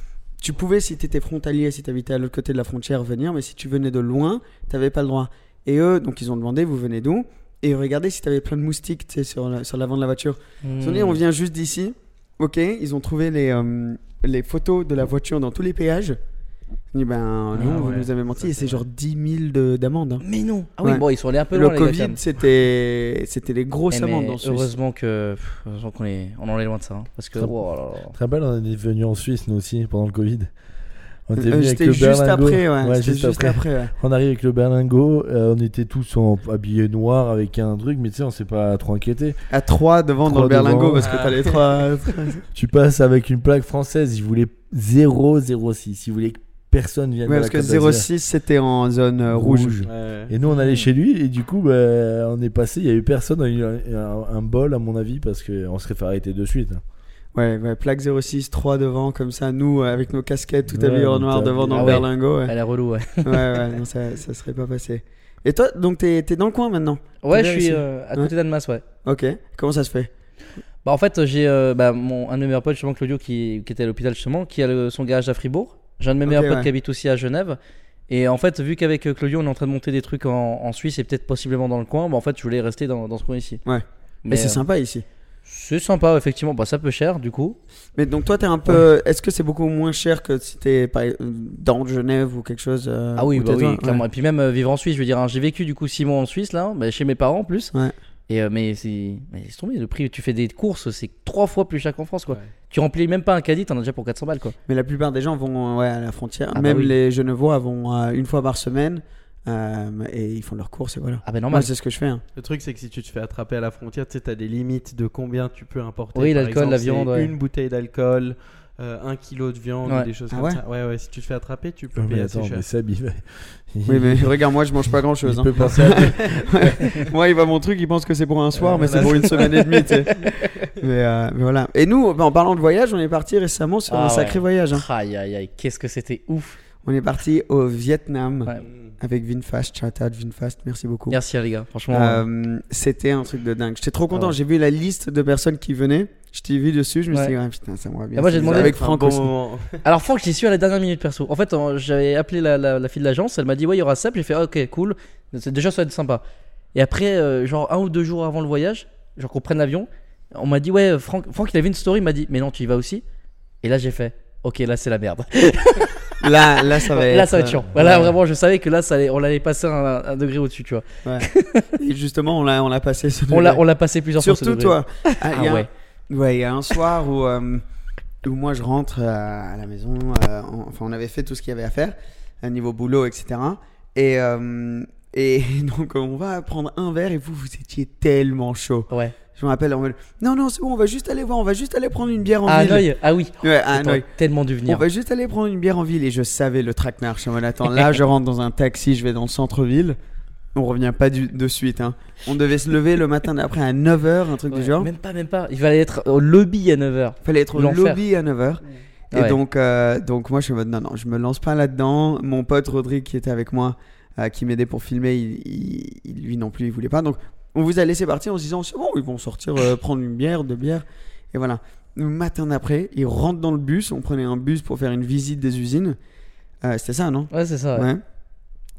tu pouvais, si tu étais frontalier, si tu habitais à l'autre côté de la frontière, venir, mais si tu venais de loin, tu pas le droit. Et eux, donc, ils ont demandé, vous venez d'où? Et regardez si tu avais plein de moustiques tu sais, sur, la- sur l'avant de la voiture. Ils ont dit, Hmm. on vient juste d'ici. Ok, ils ont trouvé les, euh, les photos de la voiture dans tous les péages. Dit, ben non, vous ouais, nous avez menti. Et c'est genre 10 000 de- d'amende. hein. Mais non. Ah oui, Ouais. bon, ils sont allés un peu Le loin, gars, Covid, c'était c'était les grosses Eh, amendes mais en Suisse. heureusement que pff, heureusement qu'on est on en est loin de ça hein, parce que Très- oh te rappelles, on est venu en Suisse, nous aussi, pendant le Covid. On était Euh, venu avec C'était le juste berlingot. après, ouais. Ouais, C'était juste juste après. après, ouais. On arrive avec le berlingot, euh, on était tous en, habillés noirs avec un truc, mais tu sais, on s'est pas trop inquiété. À 3 devant dans Trois le berlingot parce que Ah. t'as les 3. Tu passes avec une plaque française, ils voulaient 006, ils voulaient que personne vienne Ouais, de parce la que Côte d'Azur. 06 c'était en zone euh, rouge. Ouais. Et nous, on allait chez lui, et du coup, bah, on est passé, il y a eu personne, on a eu un, un- un bol, à mon avis, parce qu'on serait fait arrêter de suite. Ouais, ouais, plaque 06, 3 devant, comme ça, nous euh, avec nos casquettes tout Ouais, habillés en noir devant dans Ah le ouais. berlingot. Ouais, elle est relou ouais. ouais, ouais, non, ça, ça serait pas passé. Et toi, donc t'es t'es dans le coin maintenant Ouais, je suis euh, à Ouais. côté d'Annemasse ouais. Ok, comment ça se fait Bah en fait, j'ai euh, bah, mon un de mes meilleurs potes justement Claudio qui, qui était à l'hôpital justement qui a le- son garage à Fribourg. J'ai un de mes meilleurs potes ouais. qui habite aussi à Genève. Et en fait, vu qu'avec Claudio, on est en train de monter des trucs en, en Suisse et peut-être possiblement dans le coin, bah en fait, je voulais rester dans, dans ce coin ici. Ouais. Mais, Mais c'est euh, sympa ici. C'est sympa, effectivement. Bah, ça peut cher, du coup. Mais donc toi, t'es un peu. Est-ce que c'est beaucoup moins cher que si t'es par- dans Genève ou quelque chose euh, Ah oui, bah oui, toi clairement. Et puis même euh, vivre en Suisse, je veux dire, hein, j'ai vécu du coup 6 mois en Suisse, là, bah, chez mes parents en plus. Ouais. Et euh, mais c'est. Mais laisse tomber, le prix, tu fais des courses, c'est trois fois plus cher qu'en France, quoi. Ouais. Tu remplis même pas un caddie, t'en as déjà pour 400 balles, quoi. Mais la plupart des gens vont euh, ouais, à la frontière. Ah bah Même oui. les Genevois vont euh, une fois par semaine euh, et ils font leurs courses et voilà. Ah, bah Moi, normal. c'est ce que je fais. hein. Le truc, c'est que si tu te fais attraper à la frontière, tu sais, t'as des limites de combien tu peux importer. Oui, Par l'alcool, exemple, la viande, ouais. Une bouteille d'alcool, euh, un kilo de viande, Ouais. ou des choses Ah comme ouais ça. Ouais, ouais, si tu te fais attraper, tu peux Non, mais payer assez attends, cher. mais Seb, il va- Oui, mais regarde, moi, je mange pas grand chose. il peut penser à moi, il va mon truc, il pense que c'est pour un soir, Euh, mais c'est pour une semaine et demie. tu sais. mais, euh, mais voilà. Et nous, en parlant de voyage, on est parti récemment sur Ah un sacré voyage. hein. Aïe, aïe, aïe, qu'est-ce que c'était ouf. On est parti au Vietnam Ouais. Avec Vinfast. Shout out Vinfast, merci beaucoup. Merci, les gars, franchement. euh, Euh, C'était un truc de dingue. J'étais trop content. Ouais. J'ai vu la liste de personnes qui venaient. Je t'ai vu dessus. Je me suis dit, putain, ça m'aurait bien. Et moi, j'ai demandé- avec Franck bon aussi. moment. Alors Franck, j'y suis à la dernière minute perso. En fait, j'avais appelé la, la, la fille de l'agence, elle m'a dit ouais, il y aura Seb. J'ai fait ah, ok, cool. Déjà ça va être sympa. Et après, euh, genre un ou deux jours avant le voyage, genre qu'on prenne l'avion, on m'a dit ouais, Franck, Franck, il avait une story, il m'a dit mais non, tu y vas aussi. Et là, j'ai fait ok, là c'est la merde. Là, là, ça va être. là, ça va être chiant. euh, Voilà, ouais. vraiment, je savais que là, ça allait, on allait passer un, un degré au-dessus, tu vois. Ouais. Et justement, on l'a, on l'a passé. ce On l'a, on l'a passé plusieurs fois. Surtout toi. Ah, il Ah y a un- ouais. Ouais, il y a un soir où, euh, où moi je rentre euh, à la maison. euh, en- enfin, on avait fait tout ce qu'il y avait à faire, à niveau boulot, etc. Et, euh, et donc, on va prendre un verre et vous, vous étiez tellement chaud. Ouais. Je me rappelle, en mode, non, non, c'est bon, on va juste aller voir, on va juste aller prendre une bière en À ville. Hanoï, ah oui. Ouais, à Hanoï. tellement dû On venir. va juste aller prendre une bière en ville et je savais le traquenard. Je mode, attends, là je rentre dans un taxi, je vais dans le centre-ville. On revient pas du- de suite. Hein. On devait se lever le matin d'après à 9h, un truc Ouais, du genre. Même pas, même pas. Il fallait être au lobby à 9h. Fallait être au lobby à 9h. Et Ouais. donc, euh, donc moi, je suis en mode non, non, je me lance pas là-dedans. Mon pote Rodrigue qui était avec moi, euh, qui m'aidait pour filmer, il, il- il- lui non plus, il voulait pas. Donc, on vous a laissé partir en se disant c'est bon, ils vont sortir, euh, prendre une bière, deux bières. Et voilà. Le matin d'après, ils rentrent dans le bus. On prenait un bus pour faire une visite des usines. Euh, C'était ça, non? Ouais, c'est ça. ouais.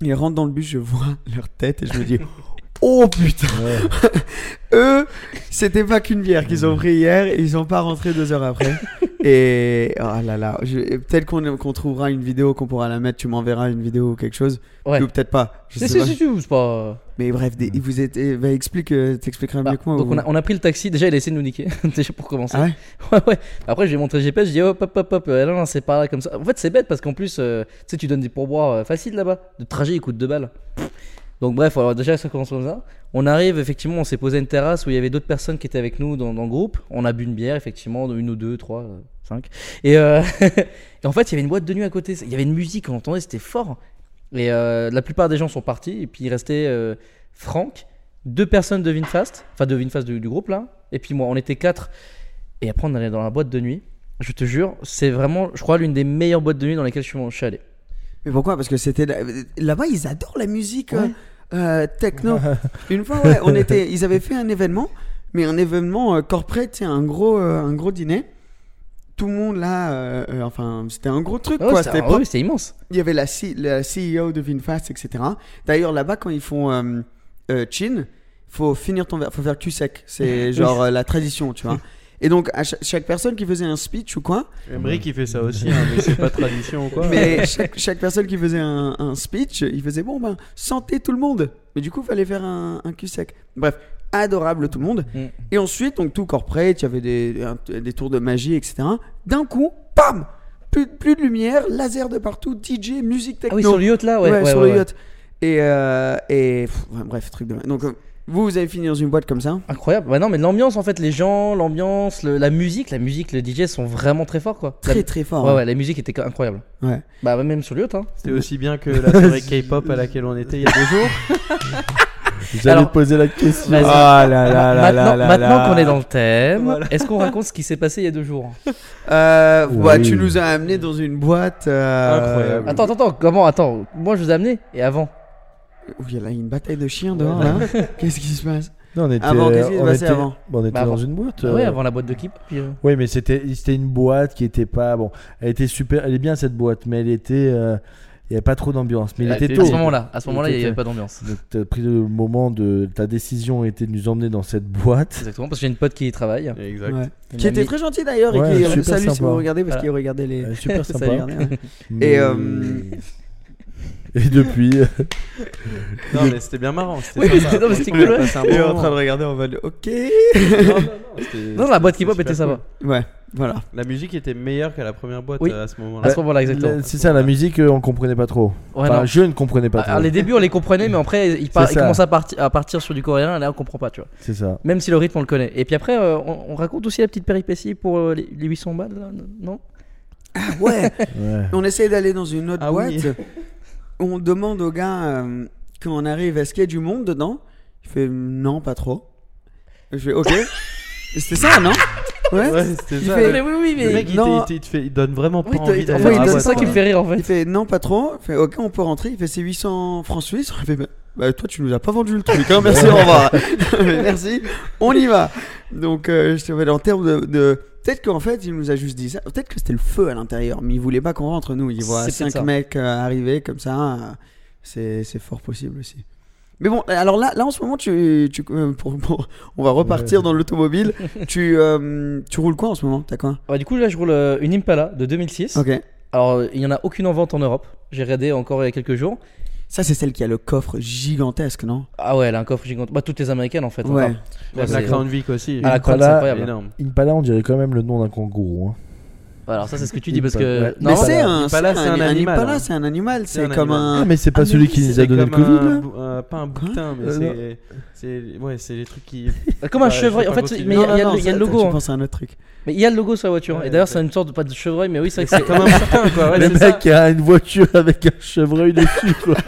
Ils rentrent dans le bus, je vois leur tête et je me dis Oh putain Eux, c'était pas qu'une bière qu'ils ont pris hier et ils sont pas rentrés deux heures après. Et oh là là, je- peut-être qu'on trouvera une vidéo qu'on pourra la mettre, tu m'enverras une vidéo ou quelque chose. Ouais. Ou peut-être pas. Je Si, sais pas. si, pas. Mais bref, des- vous êtes, bah, explique, euh, t'expliqueras Bah, mieux que moi. donc ou- on a, on a pris le taxi. Déjà, il a essayé de nous niquer. Déjà pour commencer. Ah ouais Ouais, ouais. Après, j'ai montré le GPS, je dis hop, hop, hop, hop. Euh, non, non, c'est pas là comme ça. En fait, c'est bête parce qu'en plus, euh, tu sais, tu donnes des pourboires faciles là-bas. Le trajet, il coûte 2 balles. Donc, bref, déjà, ça commence comme ça. On arrive, effectivement, on s'est posé une terrasse où il y avait d'autres personnes qui étaient avec nous dans, le groupe. On a bu une bière, effectivement, une ou deux, trois, euh, cinq. Et, euh, et en fait, il y avait une boîte de nuit à côté. Il y avait une musique, on entendait, c'était fort. Et euh, la plupart des gens sont partis. Et puis, il restait Franck, deux personnes de Vinfast, enfin de Vinfast du, groupe là. Et puis moi, on était quatre. Et après, on allait dans la boîte de nuit. Je te jure, c'est vraiment, je crois, l'une des meilleures boîtes de nuit dans lesquelles je suis allé. Mais pourquoi? Parce que c'était là- là-bas, ils adorent la musique euh, Ouais. euh, techno. Une fois, ouais, on était, ils avaient fait un événement, mais un événement euh, corporate, un gros, euh, un gros dîner. Tout le monde là, enfin, c'était un gros truc Ouais, quoi. c'était pas- oui, immense. Il y avait la, C- la CEO de Vinfast, etc. D'ailleurs, là-bas, quand ils font chin, faut finir ton verre, faut faire cul sec. C'est genre la tradition, tu vois. Et donc, à cha- chaque personne qui faisait un speech ou quoi, Emery qui fait ça aussi, hein, mais c'est pas tradition ou quoi. mais chaque, chaque personne qui faisait un, un speech, il faisait bon ben santé tout le monde. Mais du coup, il fallait faire un, un cul sec. Bref, adorable tout le monde. Mm. Et ensuite, donc tout corporate, il y avait des, un- des tours de magie, etc. D'un coup, bam, plus, plus de lumière, laser de partout, DJ, musique techno. Ah oui, sur le yacht là, ouais. Ouais, ouais, sur ouais, le ouais. yacht. Et, euh, et pff, bref, truc de. Donc, euh, vous, vous avez fini dans une boîte comme ça Incroyable. Bah non, mais l'ambiance en fait, les gens, l'ambiance, le- la musique, la musique, le DJ sont vraiment très forts quoi. Très La- très fort. Ouais, ouais, la musique était incroyable. Ouais. Bah même sur le yacht, hein. C'était aussi bien que la soirée K-pop à laquelle on était il y a deux jours. J'allais Alors, te poser la question. Vas-y. Ah là là là maintenant là maintenant là. qu'on est dans le thème, est-ce qu'on raconte ce qui s'est passé il y a deux jours Euh, bah, Oui. tu nous as amené dans une boîte. euh, Incroyable. Attends, attends, attends, comment Attends, moi je vous ai amené et avant il y a là une bataille de chiens dehors là. Qu'est-ce qui se passe Non, on était, Avant, qu'est-ce qui s'est on passé était- avant bon, on était Bah, dans avant. une boîte. Ah Ouais, euh, avant la boîte de Keep. Puis, euh, Oui, mais c'était c'était une boîte qui était pas bon. Elle était super. Elle est bien cette boîte, mais elle était. euh, Il n'y avait pas trop d'ambiance. Mais il à était à tôt. ce moment-là, à ce Il moment-là, il n'y avait pas d'ambiance. Donc, tu as pris le moment de. Ta décision était de nous emmener dans cette boîte. Exactement, parce que j'ai une pote qui y travaille. Exact. Ouais. Qui m'a était mis- très gentil d'ailleurs Ouais, et qui super salut si sympa. vous regardez parce Voilà. qu'il regardait les. Euh, super sympa. Mais- Et, euh, Et depuis. Non, mais c'était bien marrant. c'était Oui, mais c'était On cool, ouais. bon en train de moment. regarder en mode ok. Non, non, non, c'était- Non, la boîte c'était K-pop était sympa. Ouais, voilà. La musique était meilleure qu'à la première boîte Oui. euh, à ce À moment-là. ce moment-là, exactement. C'est ça, la musique, euh, on comprenait pas trop. Ouais, Enfin, je ne comprenais pas Alors, trop. les débuts, on les comprenait, mais après, il, par- C'est il ça. commence à, partir à partir sur du coréen, et là, on comprend pas, tu vois. C'est ça. Même si le rythme, on le connaît. Et puis après, euh, on, on raconte aussi la petite péripétie pour euh, les, les 800 balles, là, non? Ouais. Ouais. On essaie d'aller dans une autre Ah boîte. oui. On demande au gars euh, quand on arrive, est-ce qu'il y a du monde dedans? Il fait non, pas trop. Je fais ok. C'était ça, non? Ouais. Ouais, c'était Il ça. fait- Mais oui, oui, Le mais. mec, il, non. te- il te fait- il donne vraiment pas Oui, envie d'aller il c'est ça qui me fait rire en Il fait. fait non, pas trop. Il fait ok, on peut rentrer. Il fait c'est 800 francs suisses. On fait bah, bah, toi, tu nous as pas vendu le truc. Hein, merci, au revoir. Merci, on y va. Donc, euh, je te en termes de. de- Peut-être qu'en fait, il nous a juste dit ça. Peut-être que c'était le feu à l'intérieur, mais il voulait pas qu'on rentre, nous. Il voit cinq mecs euh, arriver comme ça. euh, c'est c'est fort possible aussi. Mais bon, alors là, là en ce moment, tu, tu euh, pour, pour- on va repartir Ouais. dans l'automobile. tu, euh, tu roules quoi en ce moment? T'as quoi? Ouais, du coup, là, je roule euh, une Impala de 2006. Ok. Alors, il y en a aucune en vente en Europe. J'ai regardé encore il y a quelques jours. Ça, c'est celle qui a le coffre gigantesque, non? Ah ouais, elle a un coffre gigantesque. Bah, toutes les américaines en fait. Ouais. enfin. La Crown Vic aussi. Ah, la Crown, c'est incroyable. énorme. Impala, on dirait quand même le nom d'un kangourou. hein. Alors, ça, c'est ce que tu dis parce que. ouais. Mais c'est un, Impala, c'est c'est un animal, hein. c'est un animal. C'est comme un. Ah, mais c'est pas Ah, celui qui nous a donné le Covid, un là bou- euh, Pas un boutin, mais Euh, c'est- c'est. Ouais, c'est les trucs qui. Comme un je chevreuil. En fait, mais il y a- le- il y a ça, le logo. Tu hein. penses à un autre truc. Mais il y a le logo sur la voiture. Et d'ailleurs, c'est une sorte de. Pas de chevreuil, mais oui, c'est vrai que c'est. Comme un boutin, quoi. Le mec a une voiture avec un chevreuil dessus, quoi.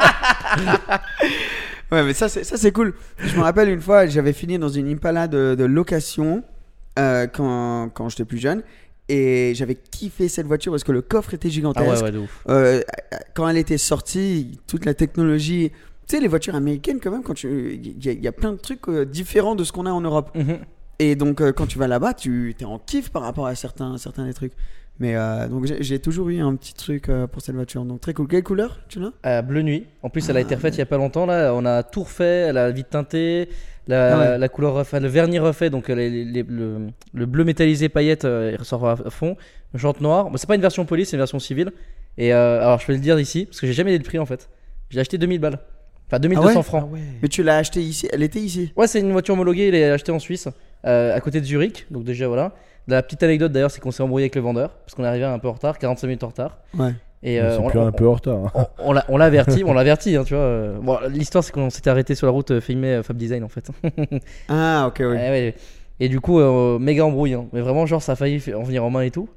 Ouais, mais ça, c'est, ça, c'est cool. Je me rappelle une fois, j'avais fini dans une Impala de, de location euh, quand, quand j'étais plus jeune. Et j'avais kiffé cette voiture parce que le coffre était Ah gigantesque. ouais, ouais, de ouf. Euh, quand elle était sortie, toute la technologie. Tu sais, les voitures américaines, quand même, quand tu, il y, a- il y a plein de trucs euh, différents de ce qu'on a en Europe. Mhm. Et donc, euh, quand tu vas là-bas, tu es en kiff par rapport à certains, certains des trucs. Mais euh, donc, j'ai toujours eu un petit truc euh, pour cette voiture. Donc, très cool. Quelle couleur tu l'as? Euh, bleu nuit. En plus, elle a été refaite il y a pas longtemps. Là, on a tout refait. Elle a teintée, la, Ah ouais. la couleur refait, le vernis refait. Donc, les- les- les- le, le bleu métallisé paillette euh, il ressort à, fond. Jante noir. Bon, c'est pas une version police, c'est une version civile. Et euh, alors, je peux le dire ici parce que j'ai jamais dit le prix en fait. J'ai acheté 2000 balles. Enfin, 2200 Ah ouais? francs. Mais tu l'as acheté ici? Elle était ici? Ouais, c'est une voiture homologuée. Elle est achetée en Suisse, euh, à côté de Zurich. Donc, déjà, voilà. La petite anecdote d'ailleurs, c'est qu'on s'est embrouillé avec le vendeur parce qu'on est arrivé un peu en retard, 45 minutes en retard. Ouais. Et euh, on- plus on- un peu en retard. hein. on, on l'a- averti, on l'a averti, hein, tu vois. euh. Bon, l'histoire c'est qu'on s'était arrêté sur la route euh, filmer euh, Fab Design en fait. Ah, ok, oui. Ouais, ouais. Et du coup, euh, méga embrouille. hein. Mais vraiment, genre, ça a failli en venir en main et tout.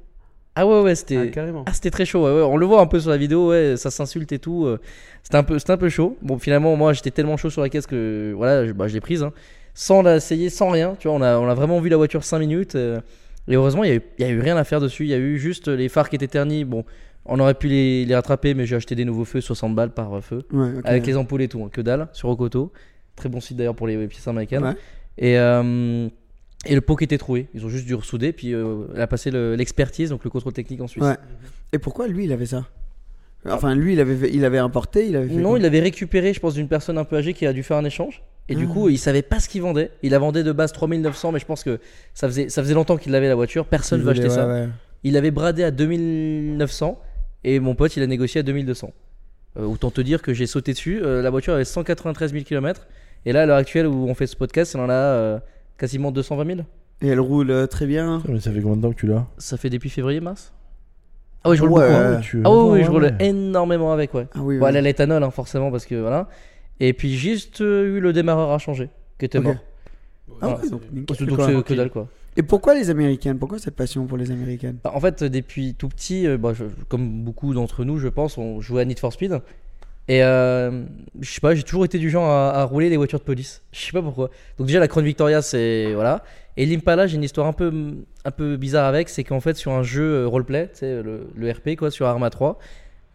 Ah ouais, ouais, c'était. Ah, carrément. Ah, c'était très chaud, ouais, ouais. on le voit un peu sur la vidéo, ouais, ça s'insulte et tout. euh. C'était un peu, c'était un peu chaud. Bon, finalement, moi, j'étais tellement chaud sur la caisse que voilà, je, bah, je l'ai prise, hein. sans l'essayer, sans rien. Tu vois, on a, on a vraiment vu la voiture 5 minutes. Et heureusement, il y, a eu- a rien à faire dessus. Il y a eu juste les phares qui étaient ternis. Bon, on aurait pu les, les rattraper, mais j'ai acheté des nouveaux feux, 60 balles par feu, Ouais, avec les ampoules et tout, hein, que dalle, sur Okoto. Très bon site d'ailleurs pour les pièces américaines. Ouais. Et, euh, et le pot qui était troué. Ils ont juste dû ressouder, puis euh, elle a passé le- l'expertise, donc le contrôle technique en Suisse. Ouais. Et pourquoi lui, il avait ça? Enfin, lui, il avait, il avait importé, il avait fait Non, il avait récupéré, je pense, d'une personne un peu âgée qui a dû faire un échange. Et du Ah. coup, il savait pas ce qu'il vendait. Il la vendait de base 3900, mais je pense que ça faisait, ça faisait longtemps qu'il avait la voiture. Personne ne veut acheter ça. ouais. Il avait bradé à 2900 et mon pote, il a négocié à 2200. Euh, autant te dire que j'ai sauté dessus. Euh, la voiture avait 193 000 km. Et là, à l'heure actuelle où on fait ce podcast, elle en a euh, quasiment 220 000. Et elle roule euh, très bien. Mais ça fait combien de temps que tu l'as? Ça fait depuis février-mars Ah oui, je roule Ouais. beaucoup. Tu- Ah oui, oui, ouais, je roule ouais. énormément avec, ouais. Ah oui, Bon, oui. elle a l'éthanol, hein, forcément, parce que voilà. Et puis juste euh, eu le démarreur à changer, qui était mort. Ah Voilà. ouais, donc, nickel, Donc c'est que dalle, quoi. Et pourquoi les Américaines? Pourquoi cette passion pour les Américaines? Bah, En fait, depuis tout petit, euh, bah, je- comme beaucoup d'entre nous, je pense, on jouait à Need for Speed. Et euh, je sais pas, j'ai toujours été du genre à, à rouler les voitures de police. Je sais pas pourquoi. Donc déjà la Crown Victoria, c'est voilà. Et l'Impala, j'ai une histoire un peu un peu bizarre avec, c'est qu'en fait sur un jeu euh, roleplay, tu sais le, le RP quoi, sur Arma 3,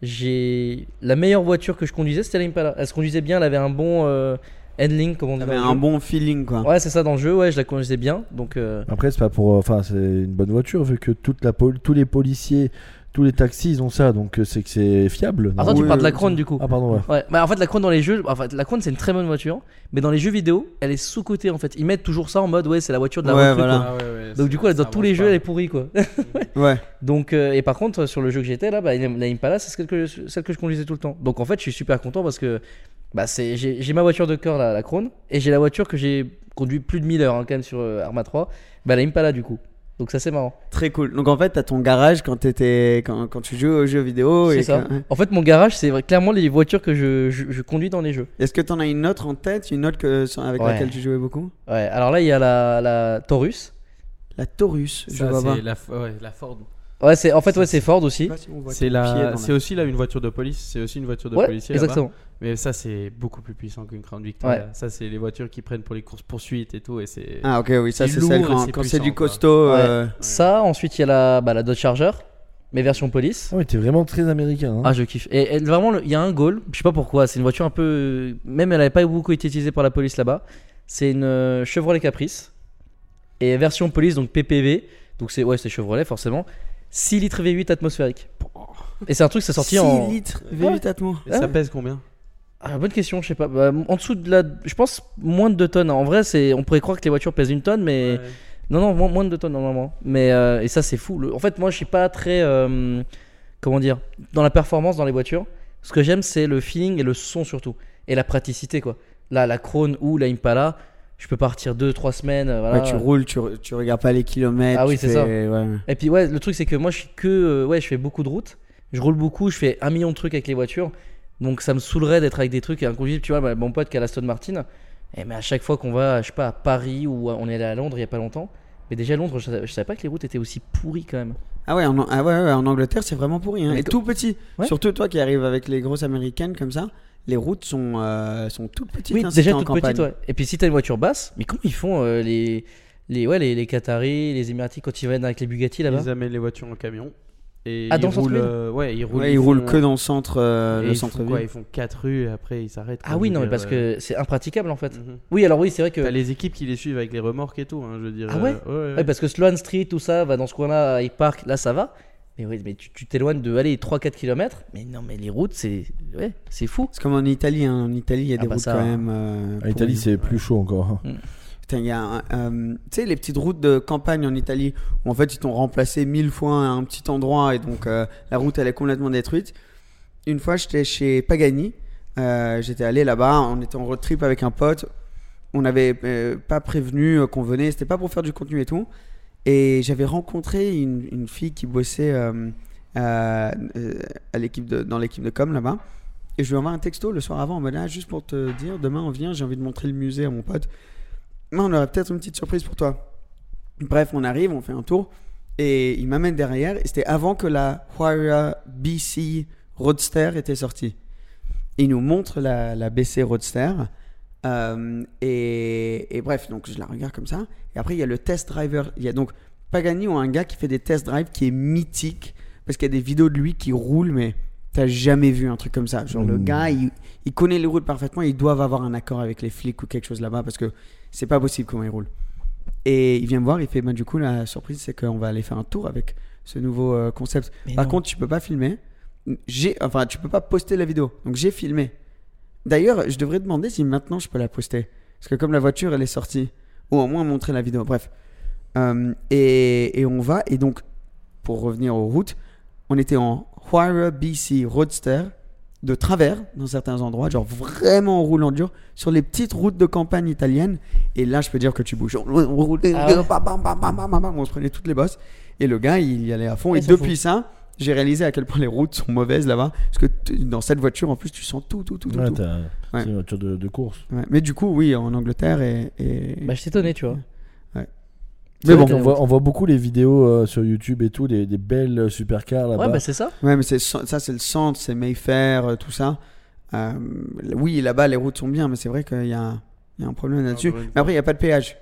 j'ai la meilleure voiture que je conduisais, c'était l'Impala. Elle se conduisait bien, elle avait un bon euh, handling, comme on dit. T'avais dans le un jeu. bon feeling, quoi. Ouais, c'est ça dans le jeu. Ouais, je la conduisais bien. Donc euh, Après, c'est pas pour. Enfin, c'est une bonne voiture vu que toute la pol- tous les policiers, tous les taxis, ils ont ça, donc euh, c'est que c'est fiable. Attends, tu Oui, parles de la Crown du coup. Ah, pardon, ouais. Ouais, bah en fait la Crown dans les jeux, en fait, la Crown c'est une très bonne voiture, mais dans les jeux vidéo, elle est sous cotée en fait. Ils mettent toujours ça en mode ouais c'est la voiture de la Ouais, recrue, voilà. quoi. Ah ouais, ouais, Donc du coup elle, dans tous les jeux elle est pourrie quoi. Ouais. Donc euh, et par contre sur le jeu que j'étais là, bah, la Impala c'est celle que celle que je conduisais tout le temps. Donc en fait je suis super content parce que bah c'est j'ai j'ai ma voiture de cœur la, la Crown et j'ai la voiture que j'ai conduit plus de 1000 heures hein, quand même sur euh, Arma 3, bah la Impala du coup. Donc ça c'est marrant. Très cool. Donc en fait, t'as ton garage quand, t'étais... Quand, quand tu joues aux jeux vidéo. c'est et ça. En fait mon garage c'est clairement les voitures que je, je, je conduis dans les jeux. Est-ce que t'en as une autre en tête Une autre que, avec Ouais. laquelle tu jouais beaucoup? Ouais, alors là il y a la, la Taurus. La Taurus, je Ça, vois pas. c'est la, ouais, la Ford. Ouais, c'est en fait ouais c'est Ford aussi. Je C'est la, c'est aussi là une voiture de police. C'est aussi une voiture de Ouais, policier. exactement. Mais ça c'est beaucoup plus puissant qu'une Crown Victoria. Ouais. Ça c'est les voitures qui prennent pour les courses poursuites et tout et c'est. Ah ok, oui, ça C'est celle quand, c'est du costaud. Ouais. euh, Ça, ensuite il y a la, bah, la Dodge Charger, mais version police. Ah, mais t'es vraiment très américain. Hein. Ah, je kiffe. Et, et vraiment, il y a un goal, je sais pas pourquoi, c'est une voiture un peu. Même elle n'avait pas beaucoup été utilisée par la police là-bas. C'est une euh, Chevrolet Caprice. Et version police, donc PPV. Donc c'est ouais, c'est Chevrolet forcément. 6 litres V8 atmosphérique. Et c'est un truc, c'est sorti 6 en. litres V8 Atmo. Et ça pèse combien? Ah, bonne question, je sais pas. Bah, en dessous de la. Je pense moins de 2 tonnes. En vrai, c'est on pourrait croire que les voitures pèsent une tonne, mais. Ouais. Non, non, moins, moins de 2 tonnes normalement. Mais, euh, et ça, c'est fou. Le- en fait, moi, je suis pas très. euh, comment dire Dans la performance dans les voitures, ce que j'aime, c'est le feeling et le son surtout. Et la praticité, quoi. Là, la Krone ou la Impala, je peux partir 2-3 semaines. euh, Voilà. Ouais, tu roules, tu, re- tu regardes pas les kilomètres. Ah oui, c'est ça. ouais. Et puis, ouais, le truc, c'est que moi, je suis que. ouais, je fais beaucoup de routes. Je roule beaucoup, je fais un million de trucs avec les voitures. Donc, ça me saoulerait d'être avec des trucs inconduisibles. Tu vois, bah, mon pote qui a la Stone Martin. Et mais à chaque fois qu'on va, je sais pas, à Paris ou à- on est allé à Londres il y a pas longtemps. Mais déjà, Londres, je savais, je savais pas que les routes étaient aussi pourries quand même. Ah ouais, en, ah ouais, ouais, en Angleterre, c'est vraiment pourri. hein. Et tout petit. Ouais. Surtout toi qui arrives avec les grosses américaines comme ça. les routes sont, euh, sont toutes petites. Oui, hein, déjà t'es en toute campagne. petite, ouais. Et puis si t'as une voiture basse, mais comment ils font euh, les, les, ouais, les, les Qataris, les Émiratis quand ils viennent avec les Bugatti là-bas? Ils amènent les voitures en camion. Et Ah, ils dans roulent, euh, Ouais, ils roulent. Ouais, ils roulent font- que dans le centre, euh, le ils font quoi centre-ville. Ils font 4 rues et après ils s'arrêtent. Ah oui, non, mais parce dire, euh, que c'est impraticable en fait. mhm. Oui, alors oui, c'est vrai que. T'as les équipes qui les suivent avec les remorques et tout, hein, je veux dire. Ah ouais euh, Ouais, parce que Sloan Street, tout ça, va dans ce coin-là, Hyde Park, là ça va. Mais oui, mais tu t'éloignes de aller 3-4 km. Mais non, mais les routes, c'est ouais, c'est fou. C'est comme en Italie. hein. En Italie, il y a Ah des bah routes ça, quand hein. même. euh, En Italie, c'est plus chaud encore. hein. Putain, il y a tu sais, les petites routes de campagne en Italie où en fait ils t'ont remplacé mille fois un petit endroit et donc euh, la route elle est complètement détruite. Une fois, j'étais chez Pagani. euh, J'étais allé là-bas. On était en road trip avec un pote. On n'avait euh, pas prévenu qu'on venait. C'était pas pour faire du contenu et tout. Et j'avais rencontré une, fille qui bossait à, l'équipe dans l'équipe de com là-bas. Et je lui envoie un texto le soir avant en mode ah, juste pour te dire, demain on vient, j'ai envie de montrer le musée à mon pote. Mais on aurait peut-être une petite surprise pour toi. Bref, on arrive, on fait un tour. Et il m'amène derrière. Et c'était avant que la Huayra BC Roadster était sortie. Il nous montre la, la BC Roadster. Euh, et, et bref, donc je la regarde comme ça. Et après, il y a le test driver. Il y a donc Pagani ou un gars qui fait des test drive qui est mythique. Parce qu'il y a des vidéos de lui qui roulent, mais t'as jamais vu un truc comme ça. Genre, le Mm. gars, il, il connaît les routes parfaitement. Ils doivent avoir un accord avec les flics ou quelque chose là-bas. Parce que c'est pas possible comment il roule. Et il vient me voir, il fait bah, du coup, la surprise, c'est qu'on va aller faire un tour avec ce nouveau euh, concept. Mais Par non. contre, tu peux pas filmer. J'ai, enfin, tu peux pas poster la vidéo. Donc j'ai filmé. D'ailleurs, je devrais demander si maintenant je peux la poster. Parce que comme la voiture, elle est sortie. Ou au moins montrer la vidéo. Bref. Euh, et, et on va. Et donc, pour revenir aux routes, on était en Huayra BC Roadster de travers dans certains endroits, genre vraiment en roulant dur, sur les petites routes de campagne italiennes. Et là, je peux dire que tu bouges. On roulait, Ah ouais se prenait toutes les bosses. Et le gars, il y allait à fond. Et depuis ça, j'ai réalisé à quel point les routes sont mauvaises là-bas. Parce que dans cette voiture, en plus, tu sens tout, tout, tout, tout. Ouais, tout. t'as- Ouais. C'est une voiture de, de course. Ouais. Mais du coup, oui, en Angleterre et. et- Bah, je t'ai étonné, tu vois. Mais bon, on voit, on voit beaucoup les vidéos euh, sur YouTube et tout, des, des belles supercars là-bas. Ouais, bah c'est ça. Ouais, mais c'est, ça, c'est le centre, c'est Mayfair, euh, tout ça. Euh, oui, là-bas, les routes sont bien, mais c'est vrai qu'il y a, un- il y a un problème là-dessus. Mais après, il n'y a pas de péage.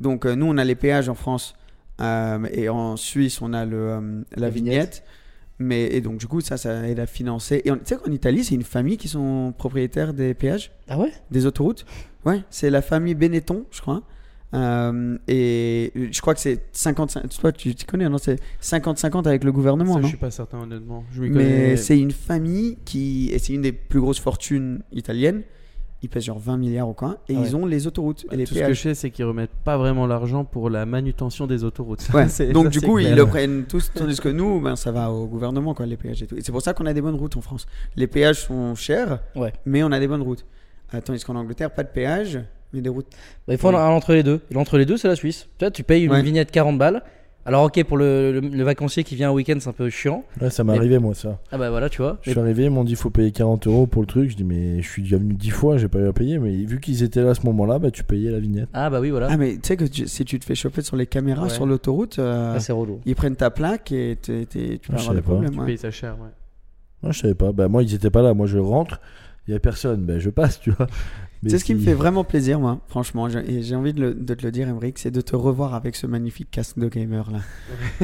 Donc, euh, nous, on a les péages en France. euh, et en Suisse, on a le, euh, la, La vignette. vignette. Mais, et donc, du coup, ça, ça aide à financer. Et tu sais qu'en Italie, c'est une famille qui sont propriétaires des péages, Ah ouais? Des autoroutes? Ouais, c'est la famille Benetton, je crois. Euh, et je crois que c'est 55. Toi, tu, connais, non? C'est 50-50 avec le gouvernement, Ça, je non? suis pas certain honnêtement. Je mais c'est une famille qui. Et c'est une des plus grosses fortunes italiennes. Ils pèsent genre 20 milliards au coin. Et Ouais. ils ont les autoroutes et les Tout ce que je sais, c'est qu'ils remettent pas vraiment l'argent pour la manutention des autoroutes. Ouais. Donc ça, du coup, clair. ils le prennent tous, tandis que nous, ben, ça va au gouvernement, quoi, les péages et tout. Et c'est pour ça qu'on a des bonnes routes en France. Les péages sont chers, Ouais. mais on a des bonnes routes. Euh, Tandis qu'en Angleterre, pas de péage, mais des routes. Bah, il faut un, un entre les deux. L'entre les deux, c'est la Suisse. Tu vois, tu payes une Ouais. vignette 40 balles. Alors, ok, pour le, le, le vacancier qui vient un week-end, c'est un peu chiant. Ouais, ça m'est Mais- arrivé, moi, ça. Ah bah voilà, tu vois. Je suis arrivé, ils m'ont dit il faut payer 40 euros pour le truc. Je dis mais je suis déjà venu 10 fois, j'ai pas eu à payer. Mais vu qu'ils étaient là à ce moment-là, bah tu payais la vignette. Ah bah oui, voilà. Ah, mais tu sais que tu- si tu te fais choper sur les caméras Ouais. sur l'autoroute, euh, Ah, ils prennent ta plaque et tu peux Ah, avoir des pas. problèmes. Tu ouais. payes ça cher, ouais. Moi je savais pas. Bah moi ils étaient pas là. Moi je rentre, il y a personne. Ben je passe, tu vois. Mais C'est ce qui me fait vraiment plaisir, moi, franchement. j'ai- Et j'ai envie de, le- de te le dire, Emmerich, c'est de te revoir avec ce magnifique casque de gamer là.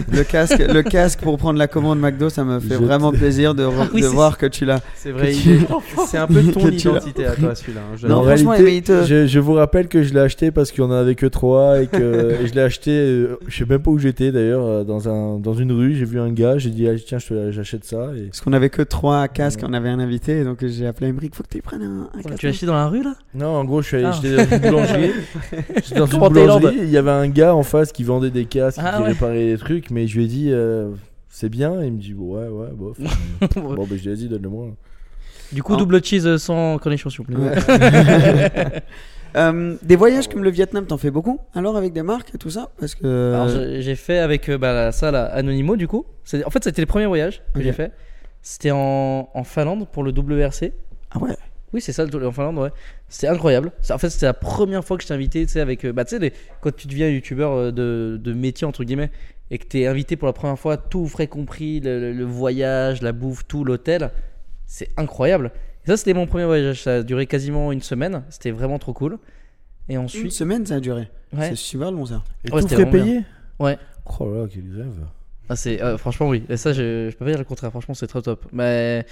le, casque, le casque pour prendre la commande McDo, ça me fait Je vraiment te- plaisir de, re- oui, de c'est voir que tu l'as. C'est vrai, tu- est- c'est un peu ton identité à toi celui-là. hein, je Non, en réalité, te- je, je vous rappelle que je l'ai acheté parce qu'il y en avait que 3 et que et je l'ai acheté, euh, je sais même pas où j'étais d'ailleurs, euh, dans, un, dans une rue, j'ai vu un gars, j'ai dit ah, tiens je te- j'achète ça. Et... Parce qu'on avait que trois casques, Ouais. on avait un invité, donc j'ai appelé Emmerich, faut que tu prennes un, un casque. Tu l'as acheté dans la rue là? Non en gros je suis allé, Ah. j'étais dans une boulangerie, j'étais dans une boulangerie, il y avait un gars en face qui vendait des casques, Ah qui ouais. réparait des trucs, mais je lui ai dit euh, c'est bien, il me dit ouais ouais bof. bon ben je lui ai dit donne-le-moi. Du coup, Ah. double cheese euh, sans cornichon, s'il vous plaît. Ouais. Euh, des voyages comme le Vietnam, t'en fais beaucoup Alors avec des marques et tout ça? Parce que. Alors, j'ai- j'ai fait avec euh, bah, la salle Anonymo, du coup. C'est- En fait, c'était les premiers voyages que Ok. j'ai fait. C'était en, en Finlande pour le WRC. Ah ouais Oui, c'est ça, le- en Finlande, ouais. C'était incroyable. C'est- En fait, c'était la première fois que j'étais invité, tu sais, avec. euh, Bah, tu sais, les- quand tu deviens youtubeur euh, de, de métier, entre guillemets, et que t'es invité pour la première fois, tout frais compris, le, le- voyage, la bouffe, tout, l'hôtel, c'est incroyable. Et ça, c'était mon premier voyage. Ça a duré quasiment une semaine. C'était vraiment trop cool. Et Une ensuite. semaine, ça a duré. Ouais. C'est super long, ça. Et Ouais, tout frais payé Ouais. Oh là là, quel rêve. Ah, c'est, euh, franchement, oui. Et ça, je, je peux pas dire le contraire. Franchement, c'est très top. Mais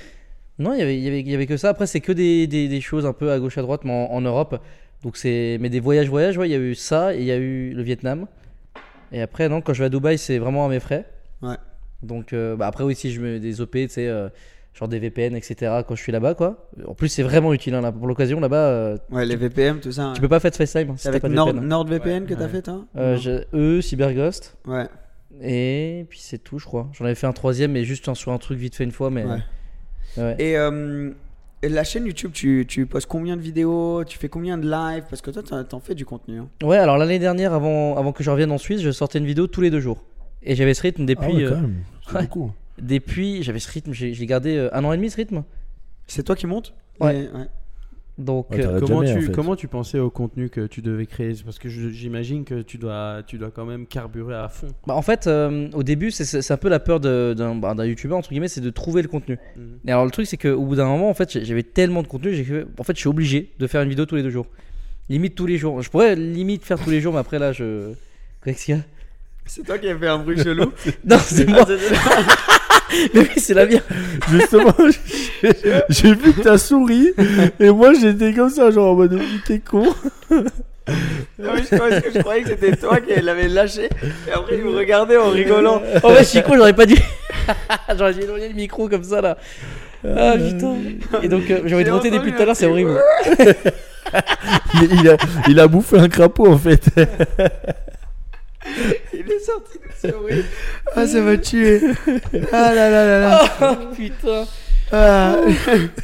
non, il y avait, il y avait, il y avait que ça. Après, c'est que des, des, des choses un peu à gauche à droite, mais en, en Europe. Donc, c'est, mais des voyages, voyages, ouais, il y a eu ça et il y a eu le Vietnam. Et après, non, quand je vais à Dubaï, c'est vraiment à mes frais. Ouais. Donc, euh, bah, après, aussi, je mets des OP, tu sais, euh, genre des VPN, etc. quand je suis là-bas, quoi. En plus, c'est vraiment utile, hein, là, pour l'occasion, là-bas. euh, Ouais, les VPN, tout ça. tu peux pas faire de FaceTime hein, si C'est t'as avec pas de Nord, VPN. NordVPN que t'as fait, j'ai- eux, CyberGhost. Ouais. Et puis c'est tout, je crois. J'en avais fait un troisième, mais juste sur un truc vite fait une fois. Mais Ouais. Ouais. Et, euh, et la chaîne YouTube, tu, tu postes combien de vidéos Tu fais combien de lives? Parce que toi, t'en- fais du contenu. hein. Ouais, alors l'année dernière, avant, avant que je revienne en Suisse, je sortais une vidéo tous les deux jours. Et j'avais ce rythme Ah depuis. ouais, euh, quand même. C'est ouais. beaucoup. depuis j'avais ce rythme, j'ai gardé euh, un an et demi ce rythme. C'est toi qui montes? Ouais. Les- Donc, Ouais, euh, Comment jamais, tu, en fait. comment tu pensais au contenu que tu devais créer? Parce que j'imagine que tu dois, tu dois quand même carburer à fond. bah, en fait, euh, au début, c'est- un peu la peur d'un bah, d'un youtubeur, entre guillemets, c'est de trouver le contenu. Mhm. Et alors le truc, c'est qu'au bout d'un moment, en fait, j'avais tellement de contenu, fait- en fait, je suis obligé de faire une vidéo tous les deux jours. Limite tous les jours. Je pourrais limite faire tous les jours, mais après là, je. Qu'est-ce qu'il y a? C'est toi qui as fait un bruit chelou Non, c'est moi. Mais oui, c'est la mienne. Justement, j'ai- j'ai vu que t'as souri et moi j'étais comme ça, genre en mode Oui, t'es con. Non, mais je, croyais, je croyais que c'était toi qui l'avais lâché. Et après, il me regardait en rigolant. En vrai, Chico, j'aurais pas dû. j'aurais dû éloigner le micro comme ça là. Ah putain. Et donc, euh, j'ai envie de J'ai monter depuis tout à l'heure, c'est horrible. Il, il a, il a bouffé un crapaud en fait. Il est sorti de ce bruit. Ah, ça m'a tué. Ah là là là là. Oh putain. Ah.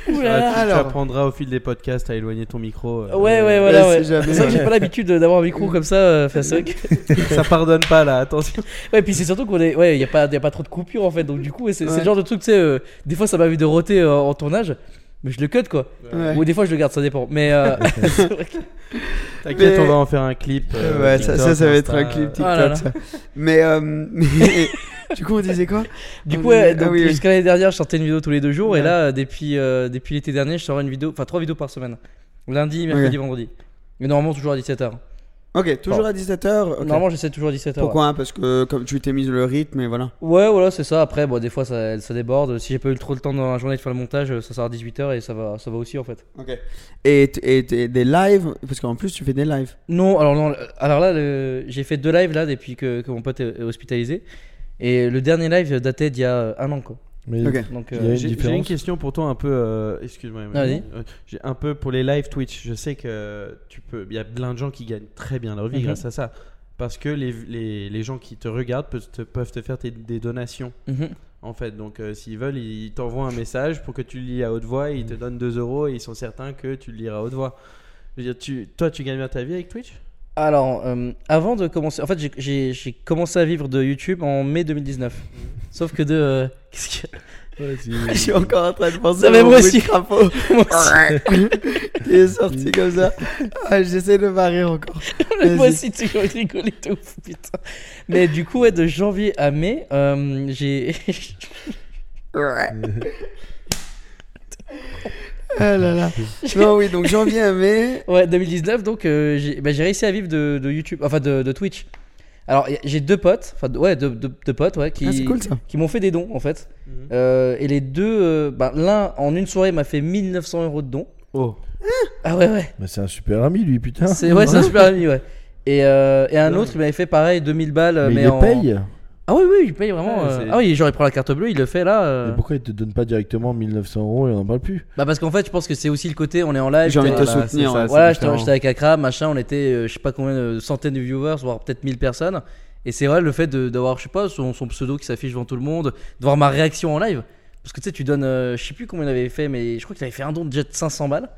Ouh là Ouais, là. tu, alors. apprendras au fil des podcasts à éloigner ton micro. euh, Ouais, ouais, Ouais, voilà, ouais. c'est jamais, C'est vrai que j'ai pas l'habitude de- d'avoir un micro comme ça. euh, enfin, c'est vrai que- Ça pardonne pas là, attention. Ouais, puis c'est surtout qu'on est. Ouais, y a pas, y a pas trop de coupures en fait. Donc, du coup, ouais, c'est c'est Ouais. le genre de truc, tu sais. euh, des fois, ça m'arrive de roter euh, en tournage. Mais je le cut quoi. Ouais. Ou des fois, je le garde, ça dépend. Mais. euh, c'est vrai que- T'inquiète, Mais- on va en faire un clip. euh, ouais, ça, ça, TikTok, ça va être un clip TikTok. Ah là là. ça. Mais, euh, mais du coup, on disait quoi? Du On coup, ouais, ah donc, oui, oui. jusqu'à l'année dernière, je sortais une vidéo tous les deux jours. Et là, euh, depuis, euh, depuis l'été dernier, je sors une vidéo, enfin trois vidéos par semaine. Lundi, mercredi, vendredi. Mais normalement, toujours à 17h. Ok, toujours Bon. à 17h. Normalement, j'essaie toujours à 17h. Pourquoi Parce que comme tu t'es mis le rythme et voilà. Ouais, voilà, c'est ça. Après, bon, des fois, ça, ça déborde. Si j'ai pas eu trop le temps dans la journée de faire le montage, ça sort à 18h et ça va, ça va aussi en fait. Ok. Et, t- et t- des lives? Parce qu'en plus, tu fais des lives. Non, alors non, alors là, le- j'ai fait deux lives là depuis que, que mon pote est est hospitalisé. Et le dernier live datait d'il y a un an quoi. Mais. Donc, euh, une J'ai une question pour toi un peu. euh, Excuse-moi. Euh, J'ai un peu pour les live Twitch. Je sais que tu peux. Il y a plein de gens qui gagnent très bien leur vie Mhm. grâce à ça. Parce que les, les, les gens qui te regardent peuvent te, peuvent te faire tes- des donations. mhm. En fait, donc euh, s'ils veulent, ils t'envoient un message pour que tu le lis à haute voix. Ils te donnent 2 euros et ils sont certains que tu le liras à haute voix. Je veux dire, tu, toi, tu gagnes bien ta vie avec Twitch? Alors, euh, avant de commencer, en fait, j'ai- commencé à vivre de YouTube en mai 2019. Sauf que de. euh, Qu'est-ce qu'il y a Je suis encore en train de penser Ça, mais au moi bruit aussi. crapaud qui est sorti comme ça. Ah, J'essaie de marrer encore. Moi aussi, tu rigoler de ouf, putain. Mais du coup, ouais, de janvier à mai, euh, j'ai. Ah là là. Non, oui, donc janvier à mai. Ouais, 2019, donc euh, j'ai bah, j'ai réussi à vivre de, de YouTube, enfin de, de Twitch. Alors y j'ai deux potes, enfin de- ouais, deux, deux- deux potes, ouais, qui, Ah, c'est cool ça. qui m'ont fait des dons en fait. Euh, et les deux, euh, bah, l'un en une soirée m'a fait 1900 euros de dons. Oh. Ah ouais, ouais. Mais c'est un super ami lui, putain. C'est ouais, c'est un super ami, ouais. Et, euh, et un autre, il m'avait fait pareil, 2000 balles. Mais, mais il les en... paye. Ah oui, oui, il paye vraiment. Ouais, euh, c'est- Ah oui, genre il prend la carte bleue, il le fait là. euh. Mais pourquoi il te donne pas directement 1900 euros et on en parle plus? Bah parce qu'en fait, je pense que c'est aussi le côté, on est en live. J'ai envie de te t'es- Voilà, soutenir. c'est ça, ouais. Voilà, c'est j'étais différent. j'étais avec Akram, machin, on était, euh, je sais pas combien de centaines de viewers, voire peut-être 1000 personnes. Et c'est vrai le fait de- d'avoir, je sais pas, son, son pseudo qui s'affiche devant tout le monde, de voir ma réaction en live. Parce que tu sais, tu donnes, euh, je sais plus combien il avait fait, mais je crois qu'il avait fait un don déjà de 500 balles.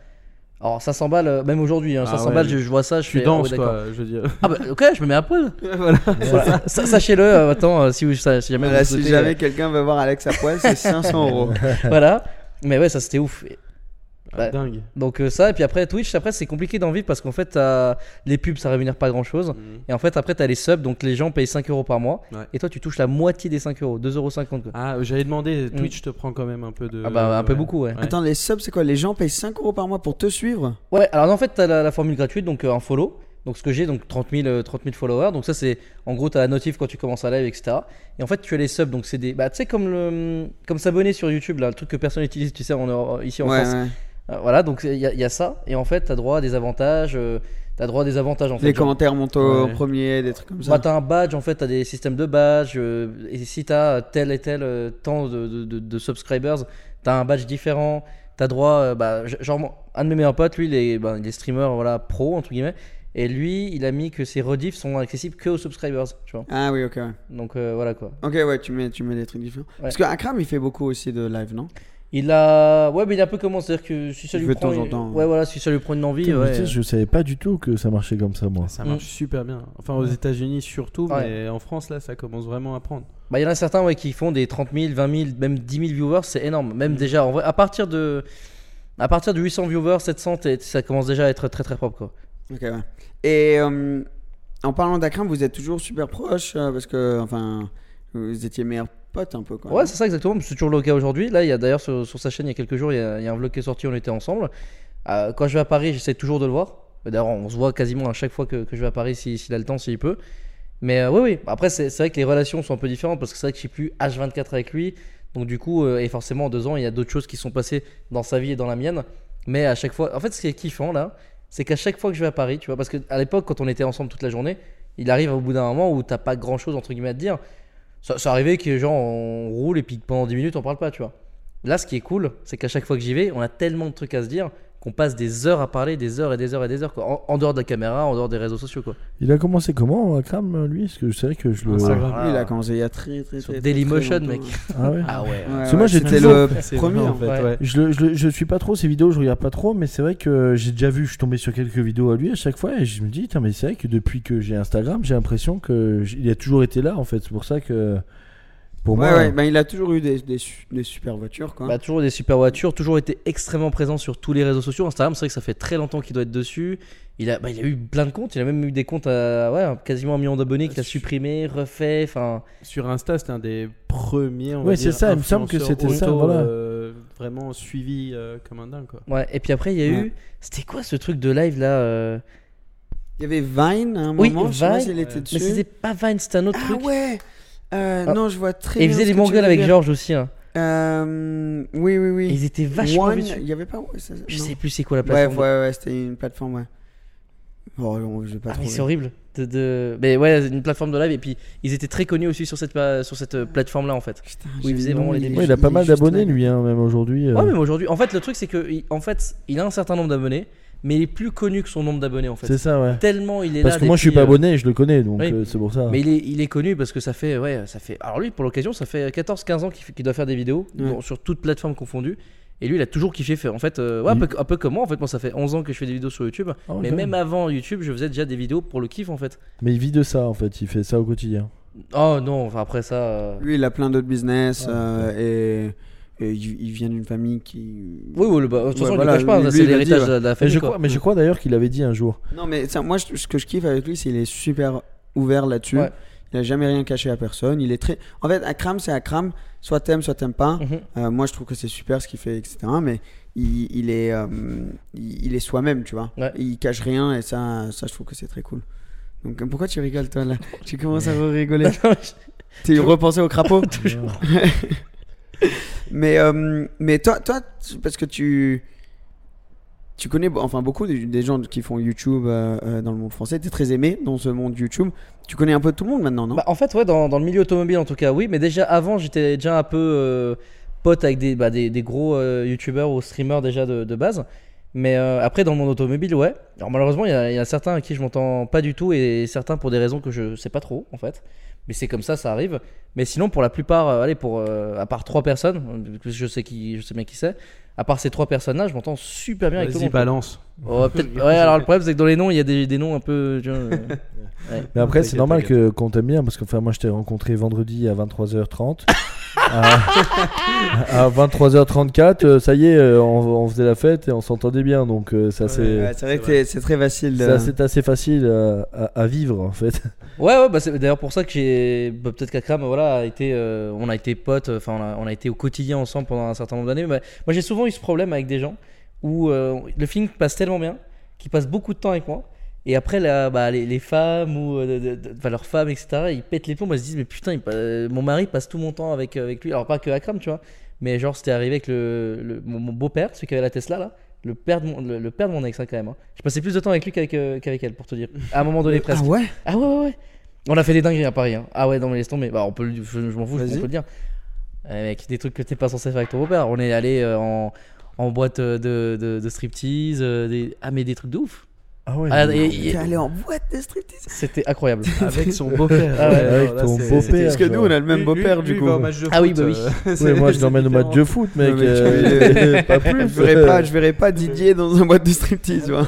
Alors 500 balles, euh, même aujourd'hui, hein, Ah 500 ouais, balles, je, je vois ça, je Tu fais, ah danses ouais, d'accord. quoi, je veux dire. Ah bah ok, je me mets à poil. voilà. Voilà. Sa- Sachez-le, euh, attends, euh, si, vous, ça- si jamais Voilà, si souhaitez, jamais quelqu'un veut voir Alex à poil, c'est 500 euros. euh, voilà. Mais ouais, ça c'était ouf. Et- Ah, dingue. Donc euh, ça, et puis après Twitch, après c'est compliqué d'en vivre parce qu'en fait t'as- les pubs ça rémunère pas grand chose. Mhm. Et en fait après t'as les subs, donc les gens payent 5 euros par mois. Ouais. Et toi tu touches la moitié des 5 euros, 2,50 euros quoi. Ah, j'avais demandé, Twitch te prend quand même un peu de. Ah bah un peu beaucoup ouais. Attends, les subs, c'est quoi? Les gens payent 5 euros par mois pour te suivre? Ouais, alors en fait, t'as la, la formule gratuite, donc euh, un follow. Donc ce que j'ai, donc 30 000, euh, 30 000 followers. Donc ça, c'est en gros, t'as la notif quand tu commences à live, etc. Et en fait, tu as les subs, donc c'est des. Bah, tu sais, comme, le, comme s'abonner sur YouTube, là, le truc que personne n'utilise, tu sais, en, Euro- ici en Ouais, France. ouais. Euh, voilà, donc il y, a- il y a ça. Et en fait, t'as droit à des avantages. euh, t'as droit à des avantages en fait. Les Genre, commentaires montent au Ouais. premier, des trucs comme ça. bah, t'as un badge, en fait, t'as des systèmes de badge. euh, et si t'as tel et tel euh, temps de, de, de- subscribers, t'as un badge différent. T'as droit, euh, bah, genre, un de mes meilleurs potes, lui, il est, bah, il est streamer, voilà, pro, entre guillemets. Et lui, il a mis que ses rediffs sont accessibles que aux subscribers, tu vois. Ah oui, ok. ouais. Donc euh, voilà quoi. Ok, ouais, tu mets, tu mets des trucs différents. Parce que Akram, il fait beaucoup aussi de live, non? Il a, ouais, mais il a un peu comment, c'est-à-dire que si ça Il lui prend, temps en il- temps. ouais, voilà, si ça lui prend une envie, Putain, mais ouais. tu sais, je savais pas du tout que ça marchait comme ça, moi. Ça marche Mm. super bien. Enfin, aux États-Unis surtout, Ouais. mais en France, là, ça commence vraiment à prendre. Bah, il y en a certains ouais, qui font des 30 000, 20 000, même 10 000 viewers, c'est énorme. Même Mm. déjà, en vrai, à partir de, à partir de 800 viewers, 700, t'es- ça commence déjà à être très très propre quoi. Ok, ouais. Et euh, en parlant d'Akram, vous êtes toujours super proches euh, parce que, enfin, vous étiez meilleurs potes un peu, quoi. Ouais, c'est ça exactement. C'est toujours le cas aujourd'hui. Là, il y a d'ailleurs sur, sur sa chaîne, il y a quelques jours, il y a, il y a un vlog qui est sorti, on était ensemble. Euh, quand je vais à Paris, j'essaie toujours de le voir. D'ailleurs, on se voit quasiment à chaque fois que, que je vais à Paris, si- s'il a le temps, s'il peut. Mais euh, oui, oui. Après, c'est c'est vrai que les relations sont un peu différentes parce que c'est vrai que je suis plus H24 avec lui. Donc, du coup, euh, et forcément, en deux ans, il y a d'autres choses qui sont passées dans sa vie et dans la mienne. Mais à chaque fois, en fait, ce qui est kiffant là, c'est qu'à chaque fois que je vais à Paris, tu vois, parce qu'à l'époque, quand on était ensemble toute la journée, il arrive au bout d'un moment où t'as pas grand chose entre guillemets à te dire. Ça, ça arrivait que genre on roule et puis pendant 10 minutes on parle pas, tu vois. Là, ce qui est cool, c'est qu'à chaque fois que j'y vais, on a tellement de trucs à se dire qu'on passe des heures à parler, des heures et des heures et des heures, quoi. En, en dehors de la caméra, en dehors des réseaux sociaux, quoi. Il a commencé comment, Akram, lui? Parce que je savais que je le. Lui, il a commencé il y a très, très, Sur très, Dailymotion, très mec. Ah ouais? Ah ouais. Ouais, Parce que ouais, moi, toujours- le C'est premier, vrai, en fait. Ouais. ouais. Je, le- je, le- je suis pas trop ses vidéos, je regarde pas trop, mais c'est vrai que j'ai déjà vu, je suis tombé sur quelques vidéos à lui à chaque fois et je me dis, Tiens, mais c'est vrai que depuis que j'ai Instagram, j'ai l'impression qu'il a toujours été là en fait. C'est pour ça que pour Ouais, moi, ouais, bah, il a toujours eu des, des, su- des super voitures, quoi. Bah, toujours des super voitures, toujours été extrêmement présent sur tous les réseaux sociaux. Instagram, c'est vrai que ça fait très longtemps qu'il doit être dessus. Il a, bah, il a eu plein de comptes, il a même eu des comptes à ouais, quasiment un million d'abonnés qu'il a supprimé, refait. Enfin, Sur Insta, c'était un des premiers. on Ouais, c'est ça, il me semble que c'était ça, voilà. euh, vraiment suivi euh, comme un dingue, quoi. ouais. Et puis après, il y a Ouais. eu. C'était quoi ce truc de live là euh, Il y avait Vine à un Oui, moment, je sais pas Vine, était dessus. Mais c'était pas Vine, c'était un autre ah truc. ouais Euh, Ah. Non, je vois très Et bien faisait ce des veux avec. Georges aussi. Hein. Euh, oui, oui, Et oui. ils étaient vachement One, il y avait pas. ouais, ça- Je non. sais plus c'est quoi la Ouais, plateforme. ouais, ouais, c'était une plateforme, ouais. Bon, on- je vais pas Ah, c'est horrible. De, de... Mais ouais, une plateforme de live. Et puis ils étaient très connus aussi sur cette, sur cette plateforme là en fait. Putain, Où il j'ai faisait le nom, vraiment les débuts. Ouais, il a pas mal d'abonnés lui, hein, même aujourd'hui. euh. Ouais, même aujourd'hui. En fait, le truc c'est que en fait, il a un certain nombre d'abonnés, mais il est plus connu que son nombre d'abonnés en fait. C'est ça, ouais. Tellement il est Parce là. que moi, je suis pas euh, abonné, et je le connais, donc oui. euh, c'est pour ça. Mais il est, il est connu parce que ça fait, ouais, ça fait. Alors lui, pour l'occasion, ça fait 14-15 ans qu'il doit faire des vidéos Ouais. bon, sur toutes plateformes confondues. Et lui, il a toujours kiffé faire. En fait, euh, ouais, un, Il- peu, un peu comme moi. En fait, moi, ça fait 11 ans que je fais des vidéos sur YouTube. Ah, mais même avant YouTube, je faisais déjà des vidéos pour le kiff en fait. Mais il vit de ça en fait, il fait ça au quotidien. Oh non, enfin après ça. euh, Lui, il a plein d'autres business Ah, et, et il, vient d'une famille qui. Oui, oui, le- bah, de toute Ouais, façon, voilà, je le cache pas. lui, c'est l'héritage de la- la Mais famille. je, quoi. crois, mais je crois d'ailleurs qu'il avait dit un jour. Non, mais ça, moi, je- ce que je kiffe avec lui, c'est qu'il est super ouvert là-dessus. Ouais. Il a jamais rien caché à personne. Il est très. En fait, Akram, c'est Akram. Soit t'aimes, soit t'aimes pas. Mhm. Euh, moi, je trouve que c'est super ce qu'il fait, etc. Mais il, il est, euh, il, il est soi-même, tu vois. Ouais. Il cache rien et ça, ça, je trouve que c'est très cool. Donc, euh, pourquoi tu rigoles, toi, là? Tu commences à rigoler. Tu repensé au crapaud? Mais, euh, mais toi, toi, parce que tu, tu connais enfin beaucoup des, gens qui font YouTube euh, euh, dans le monde français. Tu es très aimé dans ce monde YouTube. Tu connais un peu tout le monde maintenant, non? Bah, en fait, ouais, dans, dans le milieu automobile en tout cas, oui. Mais déjà avant, j'étais déjà un peu pote avec des, bah, des, gros youtubeurs ou streamers déjà de, base. Mais après, dans le monde automobile, ouais. Alors malheureusement, il y, y a certains à qui je m'entends pas du tout et certains pour des raisons que je sais pas trop en fait. Mais c'est comme ça, ça arrive. Mais sinon, pour la plupart, euh, allez, pour euh, à part trois personnes, je sais qui, je sais bien qui c'est. À part ces trois personnes-là, je m'entends super bien avec tout le monde. balance. Oh, ouais, alors le problème c'est que dans les noms, il y a des, des noms un peu. tu vois, euh, Ouais. Mais après, c'est normal que qu'on t'aime bien parce que enfin, moi je t'ai rencontré vendredi à 23h30. à, à 23h34, euh, ça y est, euh, on, on faisait la fête et on s'entendait bien. Donc ça c'est Ouais, c'est vrai que c'est- c'est très facile. de- c'est assez facile à, à- à vivre en fait. Ouais, ouais, bah c'est d'ailleurs pour ça que j'ai. bah, Peut-être qu'Akram, voilà, a été, euh, on a été potes, enfin, on a, on a été au quotidien ensemble pendant un certain nombre d'années. Mais moi, j'ai souvent eu ce problème avec des gens où euh, le film passe tellement bien qu'ils passent beaucoup de temps avec moi. Et après, là, bah, les, les femmes ou euh, enfin, leurs femmes, etc., ils pètent les plombs. Ils se disent, mais putain, il euh, mon mari passe tout mon temps avec, avec lui. Alors, pas que Akram, tu vois. Mais genre, c'était arrivé avec le, le- mon, mon beau-père, celui qui avait la Tesla, là. Le père de mon, le, le père de mon ex, hein, quand même. hein. Je passais plus de temps avec lui qu'avec euh, elle, pour te dire. À un moment donné, presque. Ah ouais? Ah ouais, ouais, ouais. On a fait des dingueries à Paris. hein. Ah ouais, non, mais laisse tomber. Bah, on peut le- je, je m'en fous, on peut le dire. Eh, mec, des trucs que t'es pas censé faire avec ton beau-père. On est allé euh, en, en boîte euh, de, de, de striptease. euh, des... Ah, mais des trucs de ouf. Ah ouais. Ah, et- et- T'es allé en boîte de striptease C'était incroyable. Avec son beau-père. Ah ouais, avec là, ton beau-père. Parce que nous, on a le même beau-père du lui, coup. va au match de Ah oui, foot, bah oui. euh, Ouais, moi je l'emmène au match de foot, mec. Euh, pas plus. Je verrai pas, je verrai pas Didier dans un boîte de striptease. tu vois.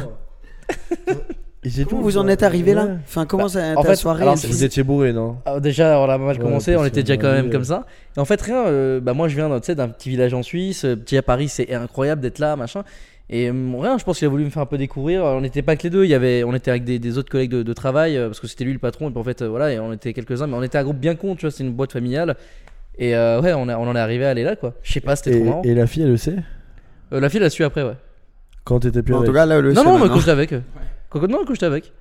Et c'est Vous, tout, vous en êtes arrivé là Ouais. Enfin, comment Bah, ça en ta fait, soirée alors, elle Vous étiez bourré, non? Déjà, on a mal Ouais, commencé. On était déjà quand même comme ça. Et en fait, rien. euh, bah, moi, je viens d'un petit village en Suisse. euh, Petit à Paris, c'est incroyable d'être là, machin. Et hum, rien, je pense qu'il a voulu me faire un peu découvrir. On n'était pas que les deux. Il y avait, on était avec des, des autres collègues de, de travail euh, parce que c'était lui le patron. Et puis en fait, euh, voilà, et on était quelques-uns, mais on était un groupe bien con. Tu vois, c'est une boîte familiale. Et euh, ouais, on, a- on en est arrivé à aller là, quoi. Je sais pas, c'était et, trop marrant. et la fille, elle le sait? Euh, la fille l'a su après, ouais. Quand t'étais plus En avec tout cas, là, le non, sait non, mais quand j'étais avec. euh. Quand, non, quand j'étais avec.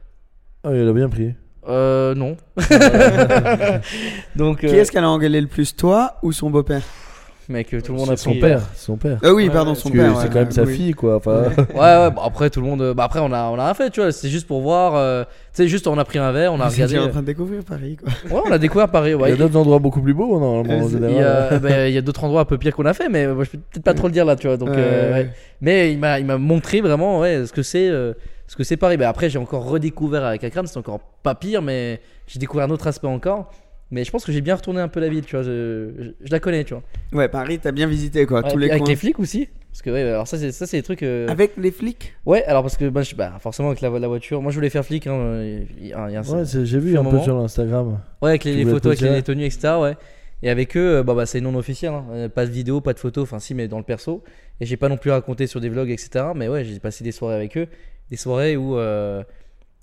Ah, elle a bien pris. Euh, non. Donc, Qui euh, est-ce qu'elle a engueulé le plus, toi ou son beau-père? Mec, euh, tout le monde a Son pris. père, son père. Ah oui, pardon, son Parce que père. c'est ouais, quand même sa oui. fille, quoi. Enfin, Ouais, ouais, bon, après tout le monde. Bah, après, on a, on a rien fait, tu vois. C'est juste pour voir. euh, tu sais, juste on a pris un verre, on a Vous regardé. étiez en train de découvrir Paris, quoi. Ouais, on a découvert Paris. il Ouais. y a d'autres endroits beaucoup plus beaux, normalement, en Euh, c'est- Il y général. a, bah, il y a d'autres endroits un peu pires qu'on a fait, mais moi, je peux peut-être pas trop le dire là, tu vois. Donc, euh, Ouais. ouais. Mais il m'a, il m'a montré vraiment ouais, ce que c'est, euh, ce que c'est Paris. Bah, après, j'ai encore redécouvert avec Akram, c'est encore pas pire, mais j'ai découvert un autre aspect encore. Mais je pense que j'ai bien retourné un peu la ville, tu vois. Je, je, je la connais, tu vois. Ouais, Paris, t'as bien visité, quoi. Ouais, tous les avec coins. les flics aussi. Parce que, ouais, alors ça, c'est, ça, c'est des trucs. euh, Avec les flics? Ouais, alors parce que bah, je- bah, forcément, avec la, la voiture. Moi, je voulais faire flic. Hein, il y a- il y a un- Ouais, j'ai vu un un peu moment. sur l'Instagram. Ouais, avec les, photos, avec les, tenues, etc. Ouais. Et avec eux, euh, bah, bah, c'est non officiel. hein. Euh, Pas de vidéo, pas de photos. Enfin, si, mais dans le perso. Et j'ai pas non plus raconté sur des vlogs, etc. Mais ouais, j'ai passé des soirées avec eux. Des soirées où euh,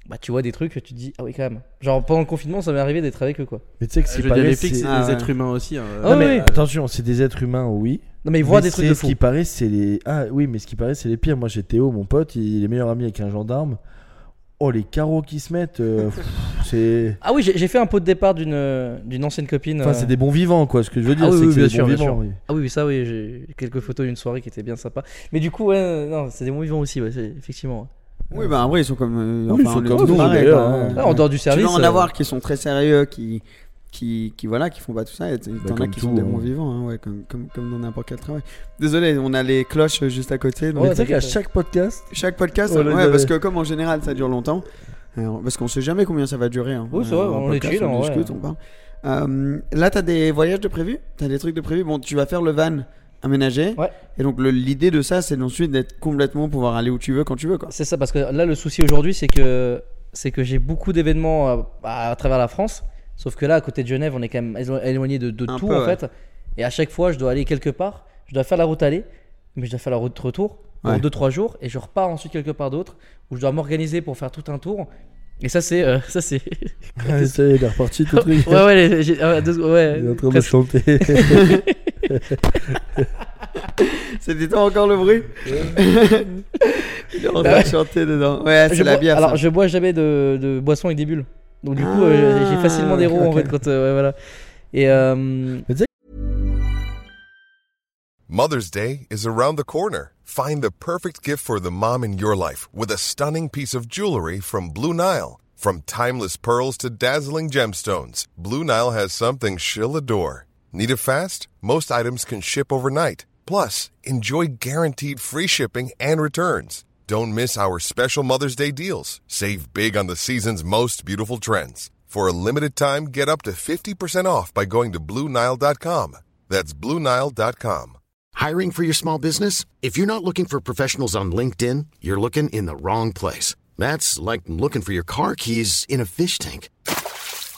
bah, tu vois des trucs que tu te dis, ah oui, quand même. Genre pendant le confinement, ça m'est arrivé d'être avec eux, quoi. Mais tu sais que c'est dire, pareil, les flics, c'est Ah des ouais. êtres humains aussi. hein. Ah Non, mais oui. attention, c'est des êtres humains, oui. Non, mais ils voient Mais des trucs c'est- de Ce fou. qui paraît, c'est les. Ah oui, mais ce qui paraît, c'est les pires. Moi, j'ai Théo, mon pote, il est meilleur ami avec un gendarme. Oh, les carreaux qui se mettent, euh, pff, c'est. Ah oui, j'ai j'ai fait un pot de départ d'une euh, d'une ancienne copine. Enfin, euh, c'est des bons vivants, quoi. Ce que je veux dire, Ah oui, c'est oui, que c'est bien des sûr, bons bien vivants. sûr. oui. Ah oui, oui, ça, oui, j'ai quelques photos d'une soirée qui était bien sympa. Mais du coup, ouais, euh, non, c'est des bons vivants aussi, ouais, c'est- effectivement. Oui, bah en vrai, ils sont comme. euh, Oui, ils sont comme nous, d'ailleurs, quoi. hein. Ouais. Ouais, en dehors du Tu vas service. en euh, avoir qui sont très sérieux, qui, qui, qui, voilà, qui font pas tout ça. Et t'en as comme qui tout, sont des hein. bons vivants, hein, ouais, comme, comme, comme dans n'importe quel travail. Désolé, on a les cloches juste à côté. donc Mais tu sais qu'à chaque podcast, Chaque podcast, ouais, parce que comme en général ça dure longtemps, alors, parce qu'on sait jamais combien ça va durer. hein. Oui, c'est Euh, vrai, on est podcast, chill, on vrai. discute, on parle. Euh, là, t'as des voyages de prévus? T'as des trucs de prévus? Bon, tu vas faire le van aménagé. Ouais. Et donc l'idée de ça, c'est ensuite d'être complètement pouvoir aller où tu veux quand tu veux, quoi. C'est ça, parce que là, le souci aujourd'hui, c'est que, c'est que j'ai beaucoup d'événements euh, à, à travers la France. Sauf que là, à côté de Genève, on est quand même élo- éloigné de, tout, peu, en ouais. fait. Et à chaque fois, je dois aller quelque part. Je dois faire la route aller, mais je dois faire la route retour en Ouais. 2-3 jours. Et je repars ensuite quelque part d'autre, où je dois m'organiser pour faire tout un tour. Et ça, c'est. euh, ça, c'est. Ah, ça y est, il est reparti tout truc. ouais, ouais, ouais, Il est en train de presque. chanter. C'était toi encore le bruit ouais. de chanter dedans. Ouais, c'est la bière. alors, ça. je bois jamais de, de boisson avec des bulles. Donc, du coup, Ah, euh, j'ai facilement des ok, roues en fait. Quand, euh, ouais, voilà. Et. euh, Mother's Day is around the corner. Find the perfect gift for the mom in your life with a stunning piece of jewelry from Blue Nile. From timeless pearls to dazzling gemstones, Blue Nile has something she'll adore. Need it fast? Most items can ship overnight. Plus, enjoy guaranteed free shipping and returns. Don't miss our special Mother's Day deals. Save big on the season's most beautiful trends. For a limited time, get up to 50% off by going to BlueNile.com. That's BlueNile.com. Hiring for your small business? If you're not looking for professionals on LinkedIn, you're looking in the wrong place. That's like looking for your car keys in a fish tank.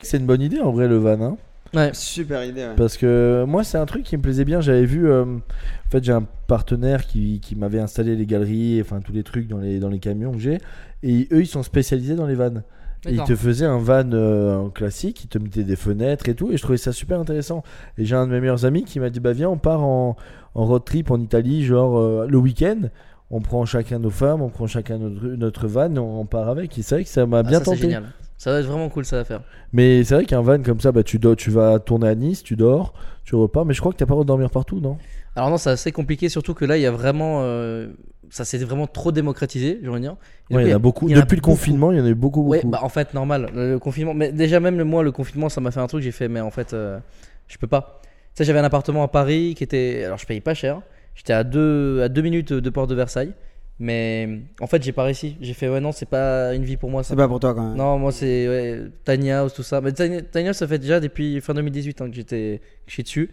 C'est une bonne idée en vrai le van. hein. Ouais. Super idée. ouais. Parce que moi, c'est un truc qui me plaisait bien. J'avais vu, euh, en fait, j'ai un partenaire qui, qui m'avait installé les galeries, enfin tous les trucs dans les, dans les camions que j'ai. Et eux, ils sont spécialisés dans les vannes. Et ils te faisaient un van euh, classique, ils te mettaient des fenêtres et tout. Et je trouvais ça super intéressant. Et j'ai un de mes meilleurs amis qui m'a dit Bah, viens, on part en, en road trip en Italie, genre euh, le week-end. On prend chacun nos femmes, on prend chacun notre, notre van, et on, on part avec. Et c'est vrai que ça m'a Ah, bien ça, c'est tenté. Ça va être vraiment cool ça à faire. Mais c'est vrai qu'un van comme ça, bah, tu, dors, tu vas tourner à Nice, tu dors, tu repars. Mais je crois que t'as pas le droit de dormir partout, non? Alors non, c'est assez compliqué, surtout que là, il y a vraiment, euh, ça s'est vraiment trop démocratisé, envie de dire. Et Ouais, du il y en a beaucoup. il y en a Depuis le beaucoup. confinement, il y en a eu beaucoup, beaucoup. Ouais, bah en fait normal, le, le confinement. Mais déjà même le moi, le confinement, ça m'a fait un truc. J'ai fait, mais en fait, euh, je peux pas. Tu sais, j'avais un appartement à Paris qui était, alors je payais pas cher. J'étais à deux à deux minutes de Porte de Versailles, mais en fait, j'ai pas réussi. J'ai fait, ouais non, c'est pas une vie pour moi. C'est pas pour toi quand même. Non, moi c'est ouais, Tiny House, tout ça. Mais Tiny, Tiny House, ça fait déjà depuis fin 2018 hein, que j'étais que je suis dessus.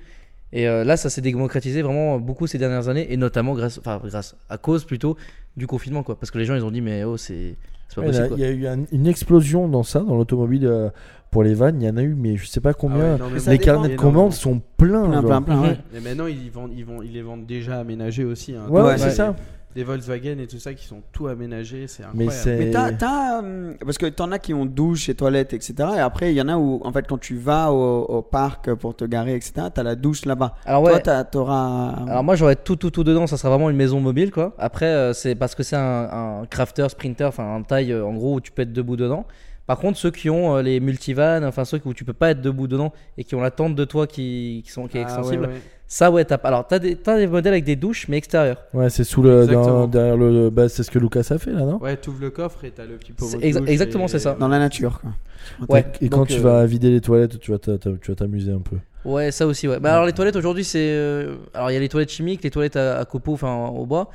Et euh, là, ça s'est démocratisé vraiment beaucoup ces dernières années, et notamment grâce, enfin grâce à cause plutôt du confinement, quoi. Parce que les gens, ils ont dit, mais oh, c'est pas Ouais, il y a- possible. il quoi. y a eu un- une explosion dans ça, dans l'automobile euh, pour les vannes. Il y en a eu, mais je sais pas combien. Ah ouais, les carnets de commandes sont pleins. Plein, plein, plein. ouais. Mais maintenant, ils, vendent, ils, vont, ils les vendent déjà aménagés aussi. hein. Ouais, ouais, Ouais. c'est ça. Des Volkswagen et tout ça qui sont tout aménagés, c'est Mais incroyable. Mais t'as, t'as, euh, parce que t'en as qui ont douche et toilettes, etc. Et après, il y en a où, en fait, quand tu vas au, au parc pour te garer, etc., t'as la douche là-bas. Alors Toi, ouais. t'as- t'auras. Alors moi j'aurais tout tout tout dedans, ça sera vraiment une maison mobile quoi. Après euh, c'est parce que c'est un, un crafter, sprinter, enfin un taille euh, en gros où tu peux être debout dedans. Par contre ceux qui ont euh, les multivans, enfin ceux où tu peux pas être debout dedans et qui ont la tente de toit qui, qui sont qui est Ah, ouais, extensible, ouais. ça ouais t'as pas. Alors t'as des t'as des modèles avec des douches mais extérieures. Ouais, c'est sous le. Exactement. dans- derrière le. Bah, c'est ce que Lucas a fait là, non? Ouais, t'ouvres le coffre et t'as le petit pot C'est exa- douche exactement, et- c'est ça. Dans la nature, quoi. Ouais. Et quand donc, tu euh, vas vider les toilettes, tu vas t'a- t'a- tu vas t'amuser un peu. Ouais, ça aussi, ouais. Bah, alors, les toilettes aujourd'hui, c'est. euh, Alors, il y a les toilettes chimiques, les toilettes à, à copeaux, enfin, au bois.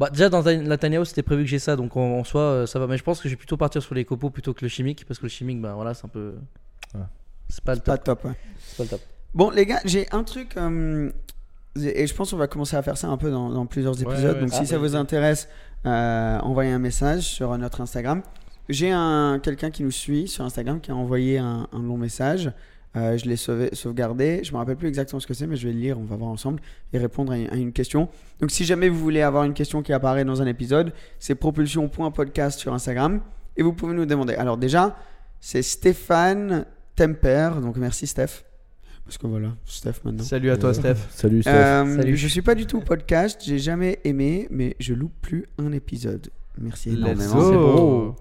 Bah, déjà, dans la Tiny House, c'était prévu que j'ai ça, donc en, en soi, euh, ça va. Mais je pense que je vais plutôt partir sur les copeaux plutôt que le chimique, parce que le chimique, bah voilà, c'est un peu. Ouais. C'est pas le Pas top. top, ouais. C'est pas le top. Bon, les gars, j'ai un truc. euh, et je pense qu'on va commencer à faire ça un peu dans, dans plusieurs épisodes. ouais, Donc, ah, si ça oui, vous intéresse, euh, envoyez un message sur notre Instagram. J'ai un, quelqu'un qui nous suit sur Instagram qui a envoyé un, un long message. Euh, je l'ai sauvé- sauvegardé. Je me rappelle plus exactement ce que c'est, mais je vais le lire. On va voir ensemble et répondre à une, à une question. Donc, si jamais vous voulez avoir une question qui apparaît dans un épisode, c'est propulsion.podcast sur Instagram et vous pouvez nous demander. Alors, déjà, c'est Stéphane Temper. Donc, merci, Steph. Parce que voilà, Steph maintenant. Salut à toi, Steph. Salut Steph. Euh, Salut. Je suis pas du tout podcast, j'ai jamais aimé, mais je loupe plus un épisode. Merci énormément.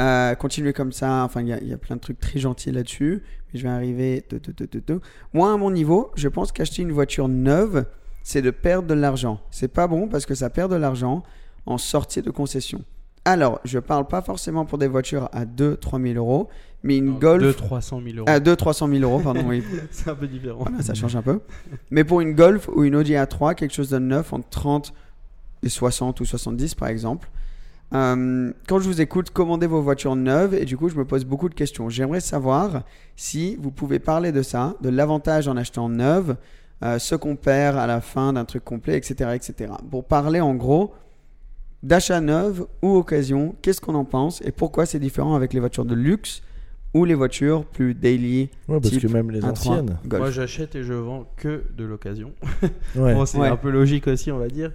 Euh, continuez comme ça. Enfin, il y, y a plein de trucs très gentils là-dessus. Mais je vais arriver. de- de- de-. Moi, à mon niveau, je pense qu'acheter une voiture neuve, c'est de perdre de l'argent. C'est pas bon parce que ça perd de l'argent en sortie de concession. Alors, je parle pas forcément pour des voitures à 2-3 000 euros, mais une Golf. 2 300 000 euros. À 2-300 000 euros, pardon, oui. c'est un peu différent. Voilà, ça change un peu. Mais pour une Golf ou une Audi A3, quelque chose de neuf entre 30 et 60 ou 70 par exemple, Euh, quand je vous écoute, commandez vos voitures neuves et du coup, je me pose beaucoup de questions. J'aimerais savoir si vous pouvez parler de ça, de l'avantage en achetant neuve, euh, ce qu'on perd à la fin d'un truc complet, etc., etc. Pour parler en gros d'achat neuf ou occasion, qu'est-ce qu'on en pense et pourquoi c'est différent avec les voitures de luxe ou les voitures plus daily. Ouais, parce type que même les 1.3 anciennes. Golf. Moi, j'achète et je vends que de l'occasion. Ouais. Bon, c'est Ouais. un peu logique aussi, on va dire.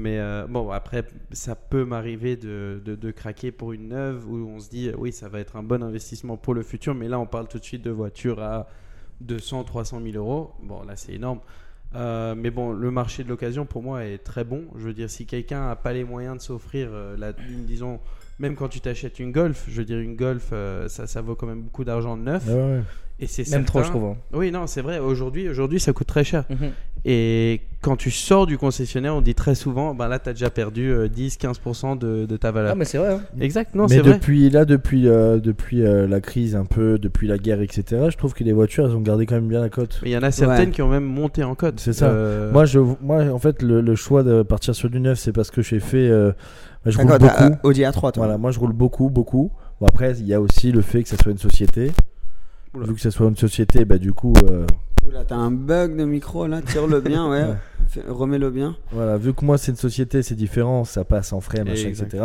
Mais euh, bon, après, ça peut m'arriver de, de, de craquer pour une neuve où on se dit, euh, oui, ça va être un bon investissement pour le futur. Mais là, on parle tout de suite de voitures à 200, 300 000 euros. Bon, là, c'est énorme. Euh, mais bon, le marché de l'occasion, pour moi, est très bon. Je veux dire, si quelqu'un n'a pas les moyens de s'offrir, euh, disons, même quand tu t'achètes une Golf, je veux dire, une Golf, euh, ça, ça vaut quand même beaucoup d'argent de neuf. Ouais, ouais. Et c'est Même trop, je trouve. hein. Oui, non, c'est vrai. Aujourd'hui, aujourd'hui, ça coûte très cher. Mhm. Et quand tu sors du concessionnaire, on dit très souvent, ben là, tu as déjà perdu euh, 10-15% de, de ta valeur. Ah, mais c'est vrai. hein. Exact, non, Mais c'est vrai. depuis là, depuis, euh, depuis euh, la crise un peu, depuis la guerre, etc., je trouve que les voitures, elles ont gardé quand même bien la cote. Mais il y en a certaines Ouais. qui ont même monté en code. C'est ça. Euh, Moi, je, moi, en fait, le, le choix de partir sur du neuf, c'est parce que j'ai fait. euh, je roule beaucoup. euh, Audi A3, toi. Voilà, moi, je roule beaucoup, beaucoup. Bon, après, il y a aussi le fait que ça soit une société. Oula. Vu que ça soit une société, bah, du coup, euh, Oula, t'as un bug de micro là, tire-le bien, ouais. Remets-le bien. voilà, vu que moi, c'est une société, c'est différent, ça passe en frais, machin, etc.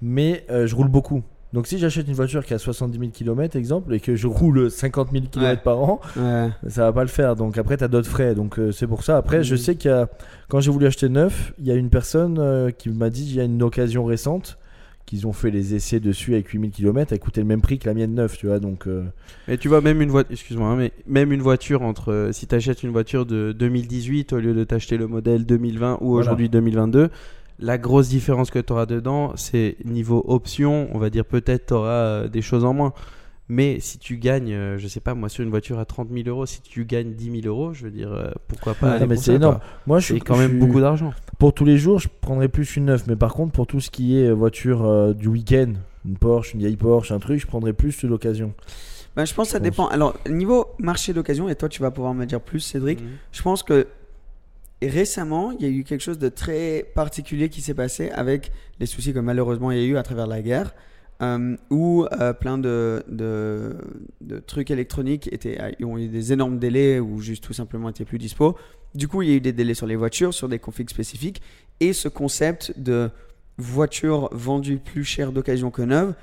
Mais euh, je roule beaucoup. Donc, si j'achète une voiture qui a 70 000 km, exemple, et que je roule 50 000 km Ouais. par an, Ouais. ça va pas le faire. Donc après, tu as d'autres frais. Donc euh, c'est pour ça. Après, je Mhm. sais qu'il y a, quand j'ai voulu acheter neuf, il y a une personne euh, qui m'a dit il y a une occasion récente qu'ils ont fait les essais dessus avec 8000 km, elle coûtait le même prix que la mienne neuve, tu vois. Donc euh, Mais tu vois, même une voiture, excuse-moi, hein, mais même une voiture entre, euh, si tu achètes une voiture de 2018 au lieu de t'acheter le modèle 2020 ou Voilà. aujourd'hui 2022, la grosse différence que tu auras dedans, c'est niveau option, on va dire peut-être tu auras des choses en moins. Mais si tu gagnes, euh, je sais pas, moi sur une voiture à 30 000 euros, si tu gagnes 10 000 euros, je veux dire, euh, pourquoi pas pour c'est énorme. quoi. moi, je C'est suis quand même suis- beaucoup d'argent. Pour tous les jours, je prendrais plus une neuve. Mais par contre, pour tout ce qui est euh, voiture euh, du week-end, une Porsche, une vieille Porsche, un truc, je prendrais plus de l'occasion. Ben, je pense que ça dépend. Alors, niveau marché d'occasion, et toi, tu vas pouvoir me dire plus, Cédric. Mhm. Je pense que récemment, il y a eu quelque chose de très particulier qui s'est passé avec les soucis que malheureusement il y a eu à travers la guerre, euh, où euh, plein de, de, de trucs électroniques étaient, euh, ont eu des énormes délais ou juste tout simplement étaient plus dispo. Du coup, il y a eu des délais sur les voitures, sur des configs spécifiques, et ce concept de voiture vendue plus cher d'occasion que neuve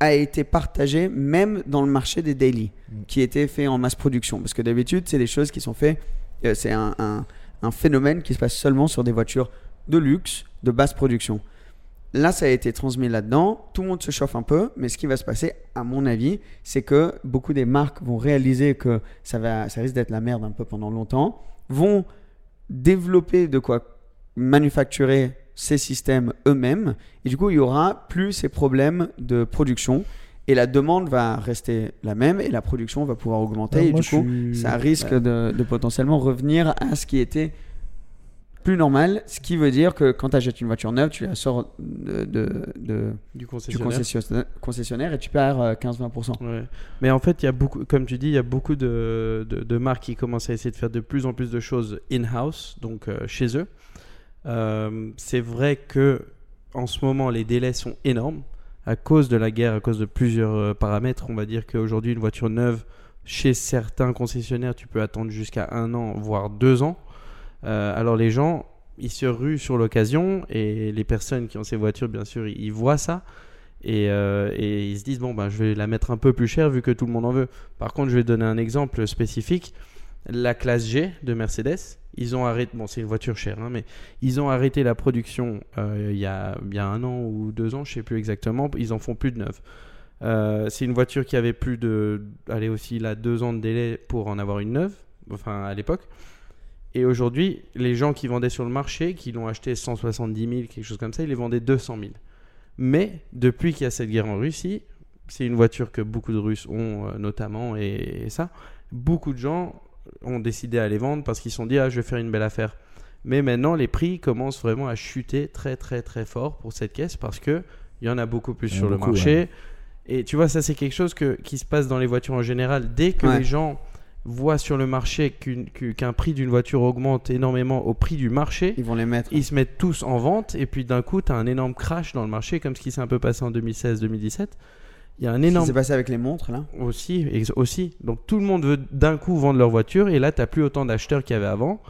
a été partagé même dans le marché des daily, Mm. qui était fait en masse production. Parce que d'habitude, c'est des choses qui sont faites, euh, c'est un, un- un phénomène qui se passe seulement sur des voitures de luxe, de basse production. Là, ça a été transmis là-dedans. Tout le monde se chauffe un peu, mais ce qui va se passer, à mon avis, c'est que beaucoup des marques vont réaliser que ça, va, ça risque d'être la merde un peu pendant longtemps, vont développer de quoi manufacturer ces systèmes eux-mêmes, et du coup, il y aura plus ces problèmes de production, et la demande va rester la même, et la production va pouvoir augmenter, Ah, et du coup, suis- ça risque de, de potentiellement revenir à ce qui était plus normal, ce qui veut dire que quand tu achètes une voiture neuve, tu la sors de, de- de- Du concessionnaire. et tu perds euh, 15-20%. Ouais. Mais en fait, il y a beaucoup, comme tu dis, il y a beaucoup de, de, marques qui commencent à essayer de faire de plus en plus de choses in-house, donc euh, chez eux. Euh, c'est vrai que en ce moment, les délais sont énormes à cause de la guerre, à cause de plusieurs euh, paramètres. On va dire qu'aujourd'hui, une voiture neuve, chez certains concessionnaires, tu peux attendre jusqu'à un an, voire deux ans. Euh, alors les gens, ils se ruent sur l'occasion et les personnes qui ont ces voitures, bien sûr, ils, voient ça. Et, euh, et ils se disent bon ben je vais la mettre un peu plus chère vu que tout le monde en veut. Par contre je vais donner un exemple spécifique. La classe G de Mercedes, ils ont arrêté. Bon c'est une voiture chère, hein, mais ils ont arrêté la production euh, il y a bien un an ou deux ans, je sais plus exactement. Ils en font plus de neuf. C'est une voiture qui avait plus de, allez aussi là deux ans de délai pour en avoir une neuve, enfin à l'époque. Et aujourd'hui, les gens qui vendaient sur le marché, qui l'ont acheté 170 000, quelque chose comme ça, ils les vendaient 200 000. Mais depuis qu'il y a cette guerre en Russie, c'est une voiture que beaucoup de Russes ont euh, notamment et, et ça, beaucoup de gens ont décidé à les vendre parce qu'ils se sont dit ah je vais faire une belle affaire. Mais maintenant les prix commencent vraiment à chuter très très très fort pour cette caisse parce que il y en a beaucoup plus sur le marché. Et tu vois ça c'est quelque chose que, qui se passe dans les voitures en général dès que Ouais. les gens voient sur le marché qu'un prix d'une voiture augmente énormément au prix du marché, Ils vont les mettre. ils se mettent tous en vente et puis d'un coup, tu as un énorme crash dans le marché comme ce qui s'est un peu passé en 2016-2017. Il y a un énorme s'est passé avec les montres là. aussi, aussi. Donc tout le monde veut d'un coup vendre leur voiture et là, tu plus autant d'acheteurs qu'il y avait avant.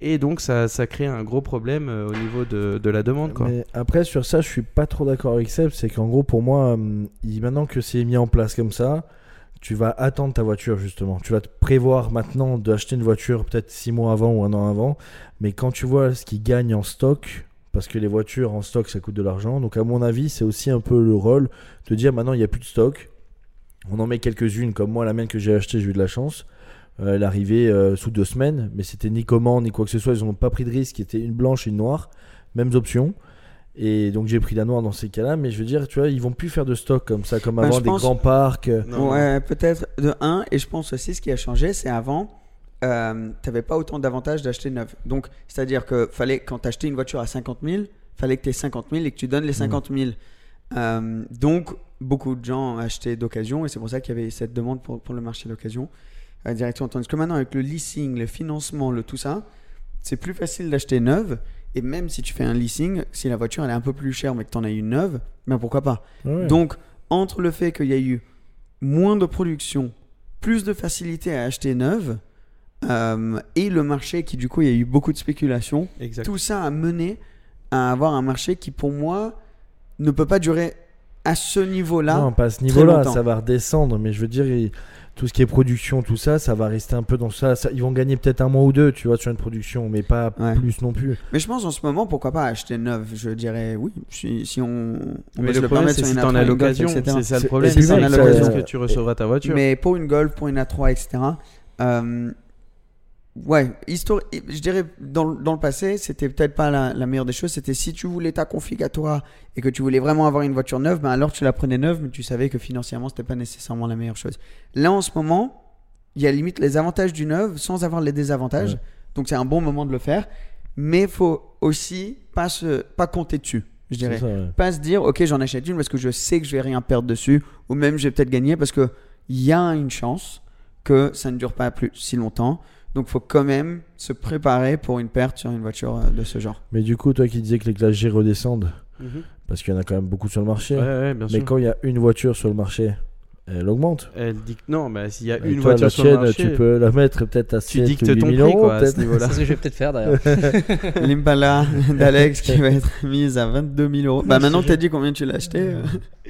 Et donc ça, ça crée un gros problème euh, au niveau de, de la demande. Quoi. Mais après, sur ça, je suis pas trop d'accord avec Seb. C'est qu'en gros, pour moi, hum, maintenant que c'est mis en place comme ça, tu vas attendre ta voiture justement. Tu vas te prévoir maintenant d'acheter une voiture peut-être 6 mois avant ou un an avant. Mais quand tu vois ce qu'ils gagnent en stock, parce que les voitures en stock ça coûte de l'argent. Donc, à mon avis, c'est aussi un peu le rôle de dire maintenant il n'y a plus de stock. On en met quelques-unes, comme moi, la mienne que j'ai achetée, j'ai eu de la chance. Euh, elle arrivait euh, sous deux semaines, mais c'était ni commande ni quoi que ce soit. Ils n'ont pas pris de risque. C'était une blanche et une noire, mêmes options. Et donc j'ai pris la noire dans ces cas-là, mais je veux dire, tu vois, ils vont plus faire de stock comme ça, comme Bah, avant, des pense- grands parcs. euh, Non. Ouais, peut-être de 1. Et je pense aussi ce qui a changé, c'est avant, euh, t'avais pas autant d'avantages d'acheter neuf. Donc, c'est-à-dire que fallait, quand t'achetais une voiture à 50 000, fallait que tu aies 50 000 et que tu donnes les 50 000. Euh, donc, beaucoup de gens achetaient d'occasion et c'est pour ça qu'il y avait cette demande pour, pour le marché d'occasion euh, directement. Tandis que maintenant, avec le leasing, le financement, le tout ça, c'est plus facile d'acheter neuve. Et même si tu fais un leasing, si la voiture elle est un peu plus chère mais que tu en as une neuve, ben pourquoi pas donc, entre le fait qu'il y a eu moins de production, plus de facilité à acheter neuve, euh, et le marché qui, du coup, il y a eu beaucoup de spéculation, Exact. tout ça a mené à avoir un marché qui, pour moi, ne peut pas durer à ce niveau-là. non, pas à ce niveau-là, ça va redescendre, mais je veux dire, il- tout ce qui est production, tout ça, ça va rester un peu dans ça. ça- ils vont gagner peut-être un mois ou deux, tu vois, sur une production, mais pas Ouais. plus non plus. Mais je pense en ce moment, pourquoi pas acheter neuve Je dirais oui, si, si on, on Mais peut se le problème, permettre c'est sur si t'en A3, as l'occasion. C'est ça le problème. c'est à que l'occasion ça- que tu recevras ta voiture. Mais pour une Golf, pour une A3, etc. euh, ouais, histori- je dirais dans, dans le passé, c'était peut-être pas la, la meilleure des choses. C'était si tu voulais ta config à toi et que tu voulais vraiment avoir une voiture neuve, ben alors tu la prenais neuve, mais tu savais que financièrement, c'était pas nécessairement la meilleure chose. Là, en ce moment, il y a limite les avantages du neuve sans avoir les désavantages. Ouais. Donc c'est un bon moment de le faire. Mais faut aussi pas, se, pas compter dessus, je dirais C'est ça, ouais. pas se dire ok j'en achète une parce que je sais que je vais rien perdre dessus ou même je vais peut-être gagner parce que il y a une chance que ça ne dure pas plus si longtemps donc faut quand même se préparer pour une perte sur une voiture euh, de ce genre Mais du coup, toi qui disais que les classes G redescendent, Mhm. parce qu'il y en a quand même beaucoup sur le marché, Ouais, ouais, bien mais sûr. quand il y a une voiture sur le marché, elle augmente. Elle dit que non, mais s'il y a Et une toi, voiture la sur le marché, tu peux la mettre peut-être à tu 7 dictes ou 8 ton 000 prix euros, quoi, à ce niveau-là. C'est ce que je vais peut-être faire d'ailleurs. l'impala d'Alex qui va être mise à 22 000 euros bah maintenant t'as dit combien tu l'as acheté euh,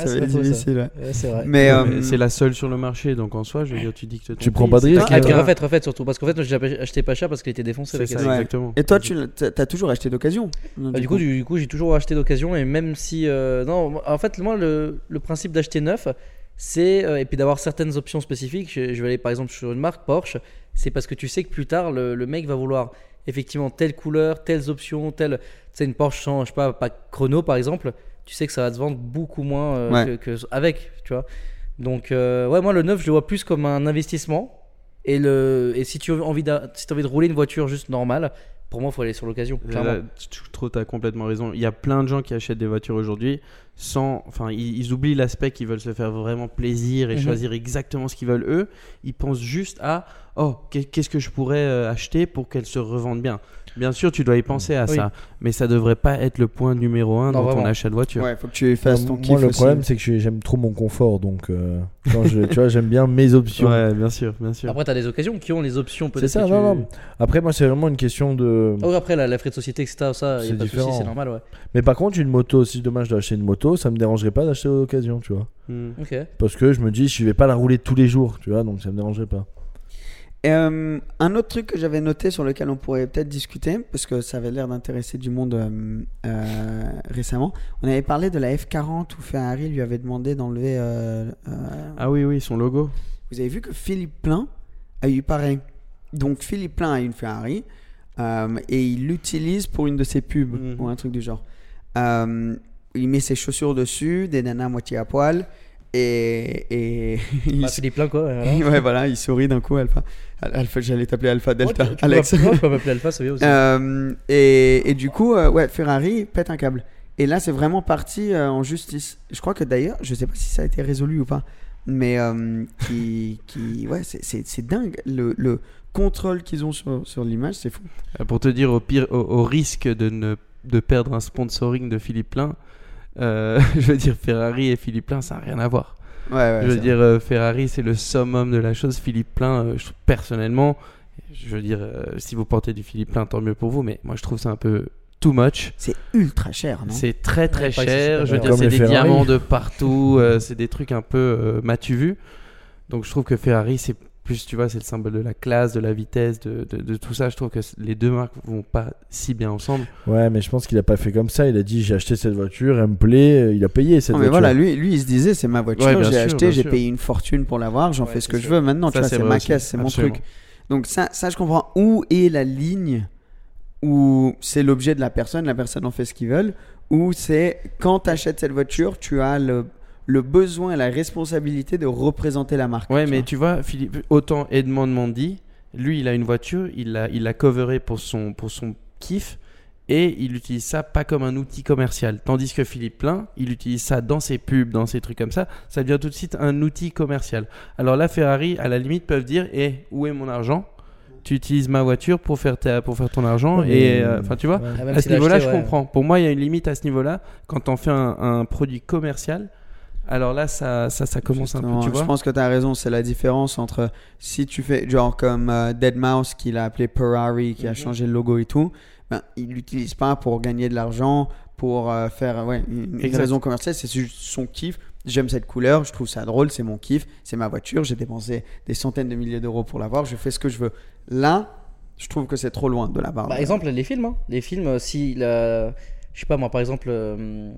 ça c'est va pas être faux, ça. difficile c'est vrai. mais, euh, Mais C'est la seule sur le marché, donc en soi, je veux dire, tu dictes ton Tu prends pas de c'est risque, Ah, et refaites, refaites surtout. Parce qu'en fait, j'ai acheté pas cher parce qu'il était défoncé la C'est caisse. ça, Ouais. exactement. et toi tu t'as toujours acheté d'occasion Bah, du coup, du, du coup, j'ai toujours acheté d'occasion et même si euh, non, en fait, moi, le, le principe d'acheter neuf, c'est euh, et puis d'avoir certaines options spécifiques. Je, je vais aller par exemple sur une marque Porsche, c'est parce que tu sais que plus tard, le, le mec va vouloir effectivement telle couleur, telles options, telle, tu sais, une Porsche sans, je sais pas, pas chrono par exemple. Tu sais que ça va se vendre beaucoup moins euh, Ouais. que, que- avec, tu vois. Donc, euh, ouais, moi, le neuf, je le vois plus comme un investissement. Et, le, et si tu as envie, d'a- si as envie de rouler une voiture juste normale, pour moi, il faut aller sur l'occasion. clairement. Là, tu- trop, t'as complètement raison. Il y a plein de gens qui achètent des voitures aujourd'hui sans, enfin, ils, ils oublient l'aspect qu'ils veulent se faire vraiment plaisir et Mhm. choisir exactement ce qu'ils veulent eux. Ils pensent juste à, oh, qu'est- qu'est-ce que je pourrais euh, acheter pour qu'elle se revende bien. Bien sûr, tu dois y penser à Oui. ça, mais ça devrait pas être le point numéro un Non, dans ton achat de voiture. ouais faut que tu fasses ton Moi, kiff le aussi. problème, c'est que j'aime trop mon confort, donc euh, quand je- tu vois, j'aime bien mes options. Ouais, bien sûr, bien sûr. Après, tu as des occasions qui ont les options peut-être. C'est ça, tu- non, non. Après, moi, c'est vraiment une question de. Oui, après, la, la frais de société, etc., ça, C'est différent. c'est normal, ouais. Mais par contre, une moto, si demain je dois acheter une moto, ça me dérangerait pas d'acheter à l'occasion, tu vois. Hmm. Ok. Parce que je me dis, je vais pas la rouler tous les jours, tu vois, donc ça me dérangerait pas. Euh, un autre truc que j'avais noté sur lequel on pourrait peut-être discuter, parce que ça avait l'air d'intéresser du monde euh, euh, récemment, on avait parlé de la F40 où Ferrari lui avait demandé d'enlever. Ah oui, oui, son logo. Vous avez vu que Philippe Plein a eu pareil. Donc Philippe Plein a une Ferrari et il l'utilise pour une de ses pubs Mhm. ou un truc du genre. Il met ses chaussures dessus, des nanas à moitié à poil et, et il, Bah, Philippe Plein, quoi. Voilà. ouais, voilà, il sourit d'un coup, Alpha. Alpha J'allais t'appeler Alpha Delta. Ouais, tu- tu Alex. peux peux m'appeler Alpha, c'est bien aussi. Euh, et, et du coup, euh, ouais, Ferrari pète un câble. Et là, c'est vraiment parti euh, en justice. Je crois que d'ailleurs, je sais pas si ça a été résolu ou pas, mais euh, qui, qui, ouais, c'est- dingue. Le, le contrôle qu'ils ont sur, sur l'image, c'est fou. Pour te dire, au pire, au, au risque de, ne, de perdre un sponsoring de Philippe Plein, euh, je veux dire, Ferrari et Philippe Plein, ça n'a rien à voir. Ouais, ouais, je veux dire, euh, Ferrari, c'est le summum de la chose. Philippe Plein, euh, personnellement, je veux dire, euh, si vous portez du Philippe Plein, tant mieux pour vous, mais moi, je trouve ça un peu too much. C'est ultra cher, non? C'est très très Ouais, cher. Je veux dire, c'est des Ferrari. diamants de partout. euh, c'est des trucs un peu euh, m'as-tu vu. Donc je trouve que Ferrari, c'est plus, tu vois, c'est le symbole de la classe, de la vitesse, de, de, de tout ça. Je trouve que les deux marques vont pas si bien ensemble. Ouais, mais je pense qu'il a pas fait comme ça. Il a dit j'ai acheté cette voiture, elle me plaît, euh, il a payé cette Non, mais voiture. voilà, lui, lui, il se disait, c'est ma voiture, Ouais, j'ai acheté, j'ai payé une fortune pour l'avoir, j'en Ouais, fais ce que sûr. je veux maintenant, Ça, tu vois, c'est ma aussi, caisse, c'est mon truc. Donc ça, ça, je comprends. Où est la ligne où c'est l'objet de la personne, la personne en fait ce qu'ils veulent, ou c'est quand tu achètes cette voiture, tu as le, le besoin et la responsabilité de représenter la marque. Ouais, tu mais vois. tu vois, Philippe, autant Edmond Mandy, lui, il a une voiture, il l'a il coveré pour son, pour son kiff. Et il utilise ça pas comme un outil commercial. Tandis que Philippe Plein, il utilise ça dans ses pubs, dans ses trucs comme ça. Ça devient tout de suite un outil commercial. Alors là, Ferrari, à la limite, peuvent dire Eh, où est mon argent? Tu utilises ma voiture pour faire, ta- pour faire ton argent. Et euh, enfin, tu vois. Ah, à ce a niveau-là, je ouais. comprends. Pour moi, il y a une limite à ce niveau-là. Quand on fait un, un produit commercial, alors là, ça, ça, ça commence un peu, Justement, tu vois. Je pense que tu as raison, c'est la différence entre si tu fais genre comme euh, Dead Mouse qu'il a appelé Ferrari, qui a Mhm. changé le logo et tout, ben, il l'utilise pas pour gagner de l'argent, pour euh, faire ouais, une, raison commerciale, c'est juste son kiff. J'aime cette couleur, je trouve ça drôle, c'est mon kiff, c'est ma voiture, j'ai dépensé des centaines de milliers d'euros pour l'avoir, je fais ce que je veux. Là, je trouve que c'est trop loin de la barre. Par exemple, les films, hein. les films, euh, si la- je sais pas moi, par exemple, le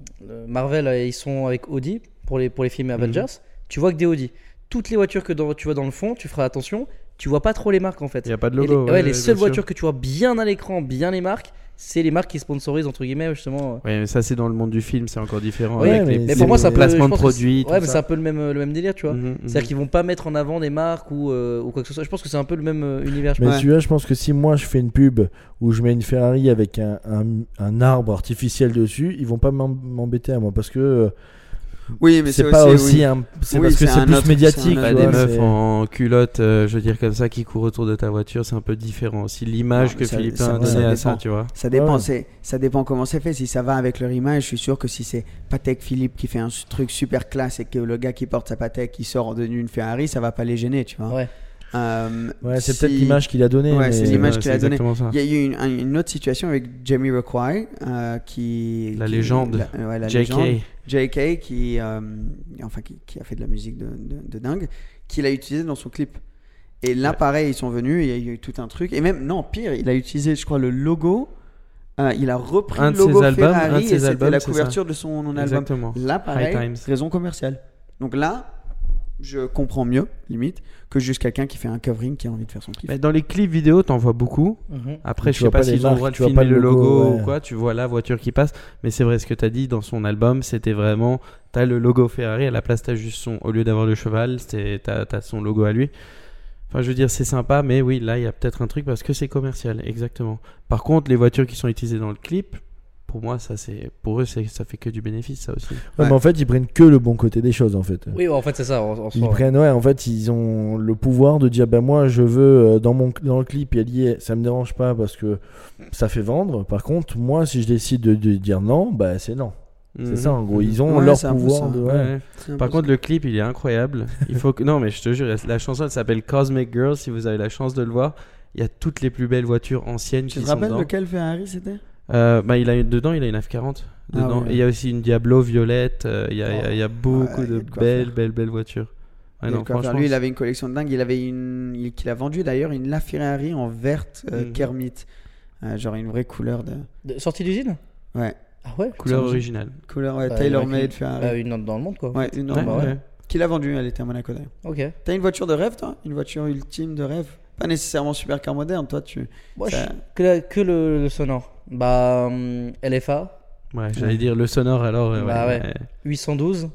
Marvel, ils sont avec Audi pour les pour les films Avengers. Tu vois que des Audi. Toutes les voitures que dans- tu vois dans le fond, tu feras attention. Tu vois pas trop les marques en fait. Il n'y a pas de Et les, logo. ouais, ouais, les seules sûr. voitures que tu vois bien à l'écran, bien les marques, c'est les marques qui sponsorisent entre guillemets justement. Ouais, mais ça, c'est dans le monde du film, c'est encore différent. Ouais, avec mais les, Mais pour moi, ça placement de produits. Ouais, mais c'est un peu le même le même délire, tu vois. Mhm, mhm. C'est-à-dire qu'ils vont pas mettre en avant des marques ou, euh, ou quoi que ce soit. Je pense que c'est un peu le même euh, univers. je Mais tu vois, je pense que si moi je fais une pub où je mets une Ferrari avec un, un, un arbre artificiel dessus, ils vont pas m'em- m'embêter à moi parce que euh, oui, mais c'est pas aussi, oui. un. C'est Oui, parce que c'est plus autre- médiatique. Bah, tu des meufs en culotte, euh, je veux dire comme ça, qui courent autour de ta voiture, c'est un peu différent aussi. L'image Non, que ça- Philippe ça- a donnée à ça, dépend. tu vois. Ça dépend, Ouais. ça dépend comment c'est fait. Si ça va avec leur image, je suis sûr que si c'est Patek Philippe qui fait un truc super classe et que le gars qui porte sa Patek qui sort de une Ferrari, ça va pas les gêner, tu vois. Ouais. Euh, Ouais, c'est si- peut-être l'image qu'il a donnée. Ouais, mais- c'est l'image Ouais, qu'il a donnée. Il y a eu une, un- une autre situation avec Jamie Rockway, euh, qui. La qui- légende. la- ouais, la JK. légende. JK, qui, euh, enfin, qui, qui a fait de la musique de, de, de dingue, qu'il a utilisé dans son clip. Et là, Ouais. pareil, ils sont venus, il y a eu tout un truc. Et même, non, pire, il a utilisé, je crois, le logo. euh, il a repris Un le logo albums, Ferrari et c'était la ça. couverture de son album. Exactement. Là, pareil, raison commerciale. Donc là, je comprends mieux, limite, que juste quelqu'un qui fait un covering qui a envie de faire son. Mais dans les clips vidéo, t'en vois beaucoup. Mhm. Après, Mais je tu sais pas s'ils ont le droit de tu filmer le logo, ou quoi. Tu vois la voiture qui passe. Mais c'est vrai, ce que t'as dit dans son album, c'était vraiment. T'as le logo Ferrari, à la place, t'as juste son. Au lieu d'avoir le cheval, t'as t'as son logo à lui. Enfin, je veux dire, c'est sympa, mais oui, là, il y a peut-être un truc parce que c'est commercial, exactement. Par contre, les voitures qui sont utilisées dans le clip, pour moi, ça, c'est. Pour eux, ça fait que du bénéfice, ça aussi. Ouais, Ouais. mais en fait, ils prennent que le bon côté des choses en fait. Oui, en fait, c'est ça. Ils prennent, ouais, en fait, ils ont le pouvoir de dire, ben moi, je veux euh, dans mon dans le clip, il y a ça me dérange pas parce que ça fait vendre. Par contre, moi, si je décide de, de dire non, bah c'est non. C'est Mhm. ça, en gros, ils ont Ouais, leur pouvoir de. Ouais, ouais. Par contre, le clip, il est incroyable. Il faut que... Non, mais je te jure, la chanson, elle s'appelle Cosmic Girl. Si vous avez la chance de le voir, il y a toutes les plus belles voitures anciennes Tu qui te sont rappelles dedans. lequel Ferrari c'était? Euh, bah, il a une- dedans, il a une F40. Ah Dedans. ouais. Et il y a aussi une Diablo violette. euh, Il y, a, il y a- il y a beaucoup Ouais, il y a de belles, belles, belles voitures. Ouais, Il non, franchement, Lui, il avait une collection de dingue. Il avait une, il- qu'il a vendu d'ailleurs une LaFerrari en verte euh, Mhm. Kermit, Euh, genre une vraie couleur de. De- Sortie d'usine? Ouais, Ah ouais couleur originale. couleur ouais, Bah, a made Ferrari. Bah, une autre dans le monde quoi. Ouais, une Ouais, norme, ouais. ouais. Qu'il a vendue, elle était à Monaco d'ailleurs. Ok. T'as une voiture de rêve, toi? Une voiture ultime de rêve? Pas nécessairement supercar moderne, toi, tu. Moi, ça- je- que, la- que le, le sonore. Bah, hum, LFA, Ouais, j'allais dire le sonore alors. euh, Bah ouais, ouais. ouais. 812.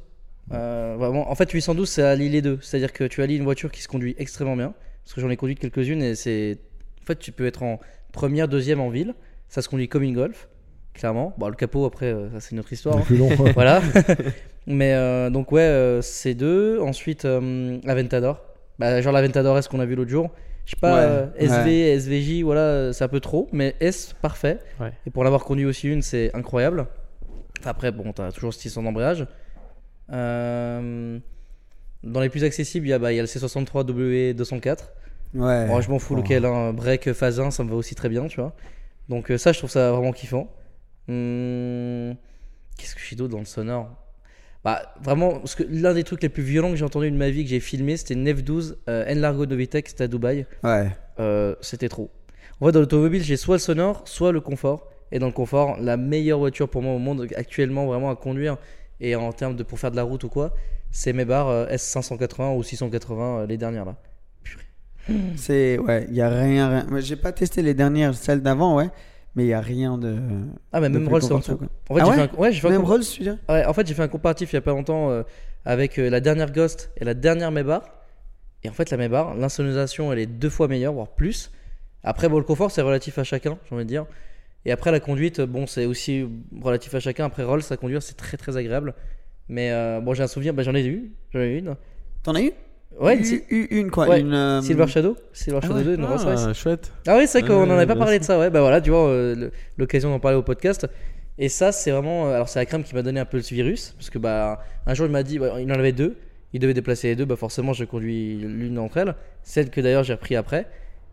Euh, vraiment, en fait, 812, c'est allie les deux. C'est-à-dire que tu allies une voiture qui se conduit extrêmement bien. Parce que j'en ai conduit quelques-unes et c'est. En fait, tu peux être en première, deuxième en ville. Ça se conduit comme une Golf, clairement. Bon, le capot, après, euh, ça, c'est une autre histoire. hein. Plus long. voilà. Mais euh, donc, ouais, euh, ces deux. Ensuite, euh, l'Aventador. Bah, genre l'Aventador S qu'on a vu l'autre jour? Je sais pas, Ouais, euh, SV, ouais. SVJ, voilà, euh, c'est un peu trop. Mais S, parfait. Ouais. Et pour l'avoir conduit aussi une, c'est incroyable. Enfin, après, bon, t'as toujours ce son d'embrayage. Euh, dans les plus accessibles, il y a, bah, y a le C63 W204. Ouais. Bon, je m'en fous Oh. lequel, hein. break, phase 1, ça me va aussi très bien, tu vois. Donc euh, ça, je trouve ça vraiment kiffant. Hum, Qu'est-ce que je suis d'autre dans le sonore? Bah vraiment, parce que l'un des trucs les plus violents que j'ai entendu de ma vie, que j'ai filmé, c'était une F12 euh, N-Largo Novitec, c'était à Dubaï. Ouais. Euh, c'était trop. En fait, dans l'automobile, j'ai soit le sonore, soit le confort. Et dans le confort, la meilleure voiture pour moi au monde actuellement, vraiment à conduire, et en termes de pour faire de la route ou quoi, c'est mes barres euh, S580 ou 680, euh, les dernières là. C'est ouais, il y a rien, rien. J'ai pas testé les dernières, celles d'avant, ouais, mais il y a rien de. Ah, mais de même Rolls, c'est en dessous. En fait, Ah j'ai ouais fait un, ouais, j'ai fait un Même Rolls, tu Ouais, en fait, j'ai fait un comparatif il y a pas longtemps euh, avec euh, la dernière Ghost et la dernière Mebar. Et en fait, la Mebar, l'insonorisation, elle est deux fois meilleure, voire plus. Après, bon, le confort, c'est relatif à chacun, j'ai envie de dire. Et après, la conduite, bon, c'est aussi relatif à chacun. Après, Rolls, à conduire, c'est très très agréable. Mais euh, bon, j'ai un souvenir, bah, j'en ai eu. J'en ai eu une. T'en as eu? Ouais, une, eu- une quoi ouais, Une euh, Silver Shadow. Silver ah Shadow ouais. 2, une Rolls Royce. Ah, chouette. Ah oui, c'est vrai qu'on n'en avait pas bah, parlé de ça, ouais. Bah voilà, tu vois, euh, l'occasion d'en parler au podcast. Et ça, c'est vraiment. euh, Alors, c'est la crème qui m'a donné un peu ce virus. Parce que, bah, un jour, il m'a dit, bah, il en avait deux. Il devait déplacer les deux. Bah, forcément, j'ai conduit l'une d'entre elles. Celle que d'ailleurs, j'ai repris après.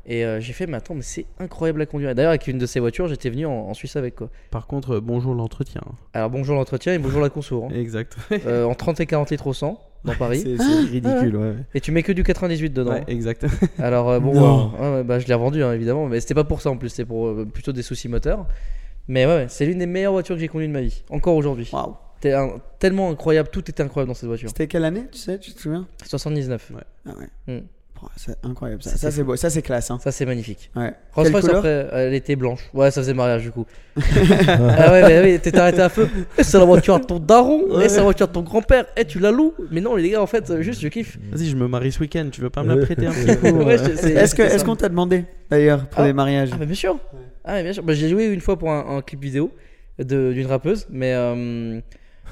Et euh, j'ai fait, mais attends, mais c'est incroyable à conduire. D'ailleurs, avec une de ces voitures, j'étais venu en, en Suisse avec, quoi. Par contre, euh, bonjour l'entretien. Alors, bonjour l'entretien et bonjour la conso. hein. Exact. Euh, en 30 et 40 litres au 100 dans Paris. C'est ridicule, ouais. Et tu mets que du 98 dedans. Ouais, exact. Alors euh, bon, euh, ouais, ouais, bah, je l'ai revendu hein, évidemment, mais c'était pas pour ça en plus, c'était pour euh, plutôt des soucis moteurs. Mais ouais, c'est l'une des meilleures voitures que j'ai conduites de ma vie, encore aujourd'hui. Waouh. Un- tellement incroyable, tout était incroyable dans cette voiture. C'était quelle année, tu sais, tu te souviens? 79. Ouais. Ah ouais. Mm. C'est incroyable ça. C'est beau, ça c'est classe hein. Ça c'est magnifique. Ouais. Rolls Royce après, elle était blanche. Ouais, ça faisait mariage du coup. ah ouais, mais oui, t'étais arrêté à feu. Eh, c'est la voiture de ton daron, eh, c'est la voiture de ton grand-père, eh, tu la loues. Mais non, les gars, en fait, juste je kiffe. Vas-y, je me marie ce week-end. Tu veux pas me la prêter un petit peu? Ouais, Est-ce qu'on t'a demandé d'ailleurs pour Ah. les mariages? Ah, bien sûr. Ah, bien sûr. Bah, j'ai joué une fois pour un, un clip vidéo de- d'une rappeuse, mais. euh,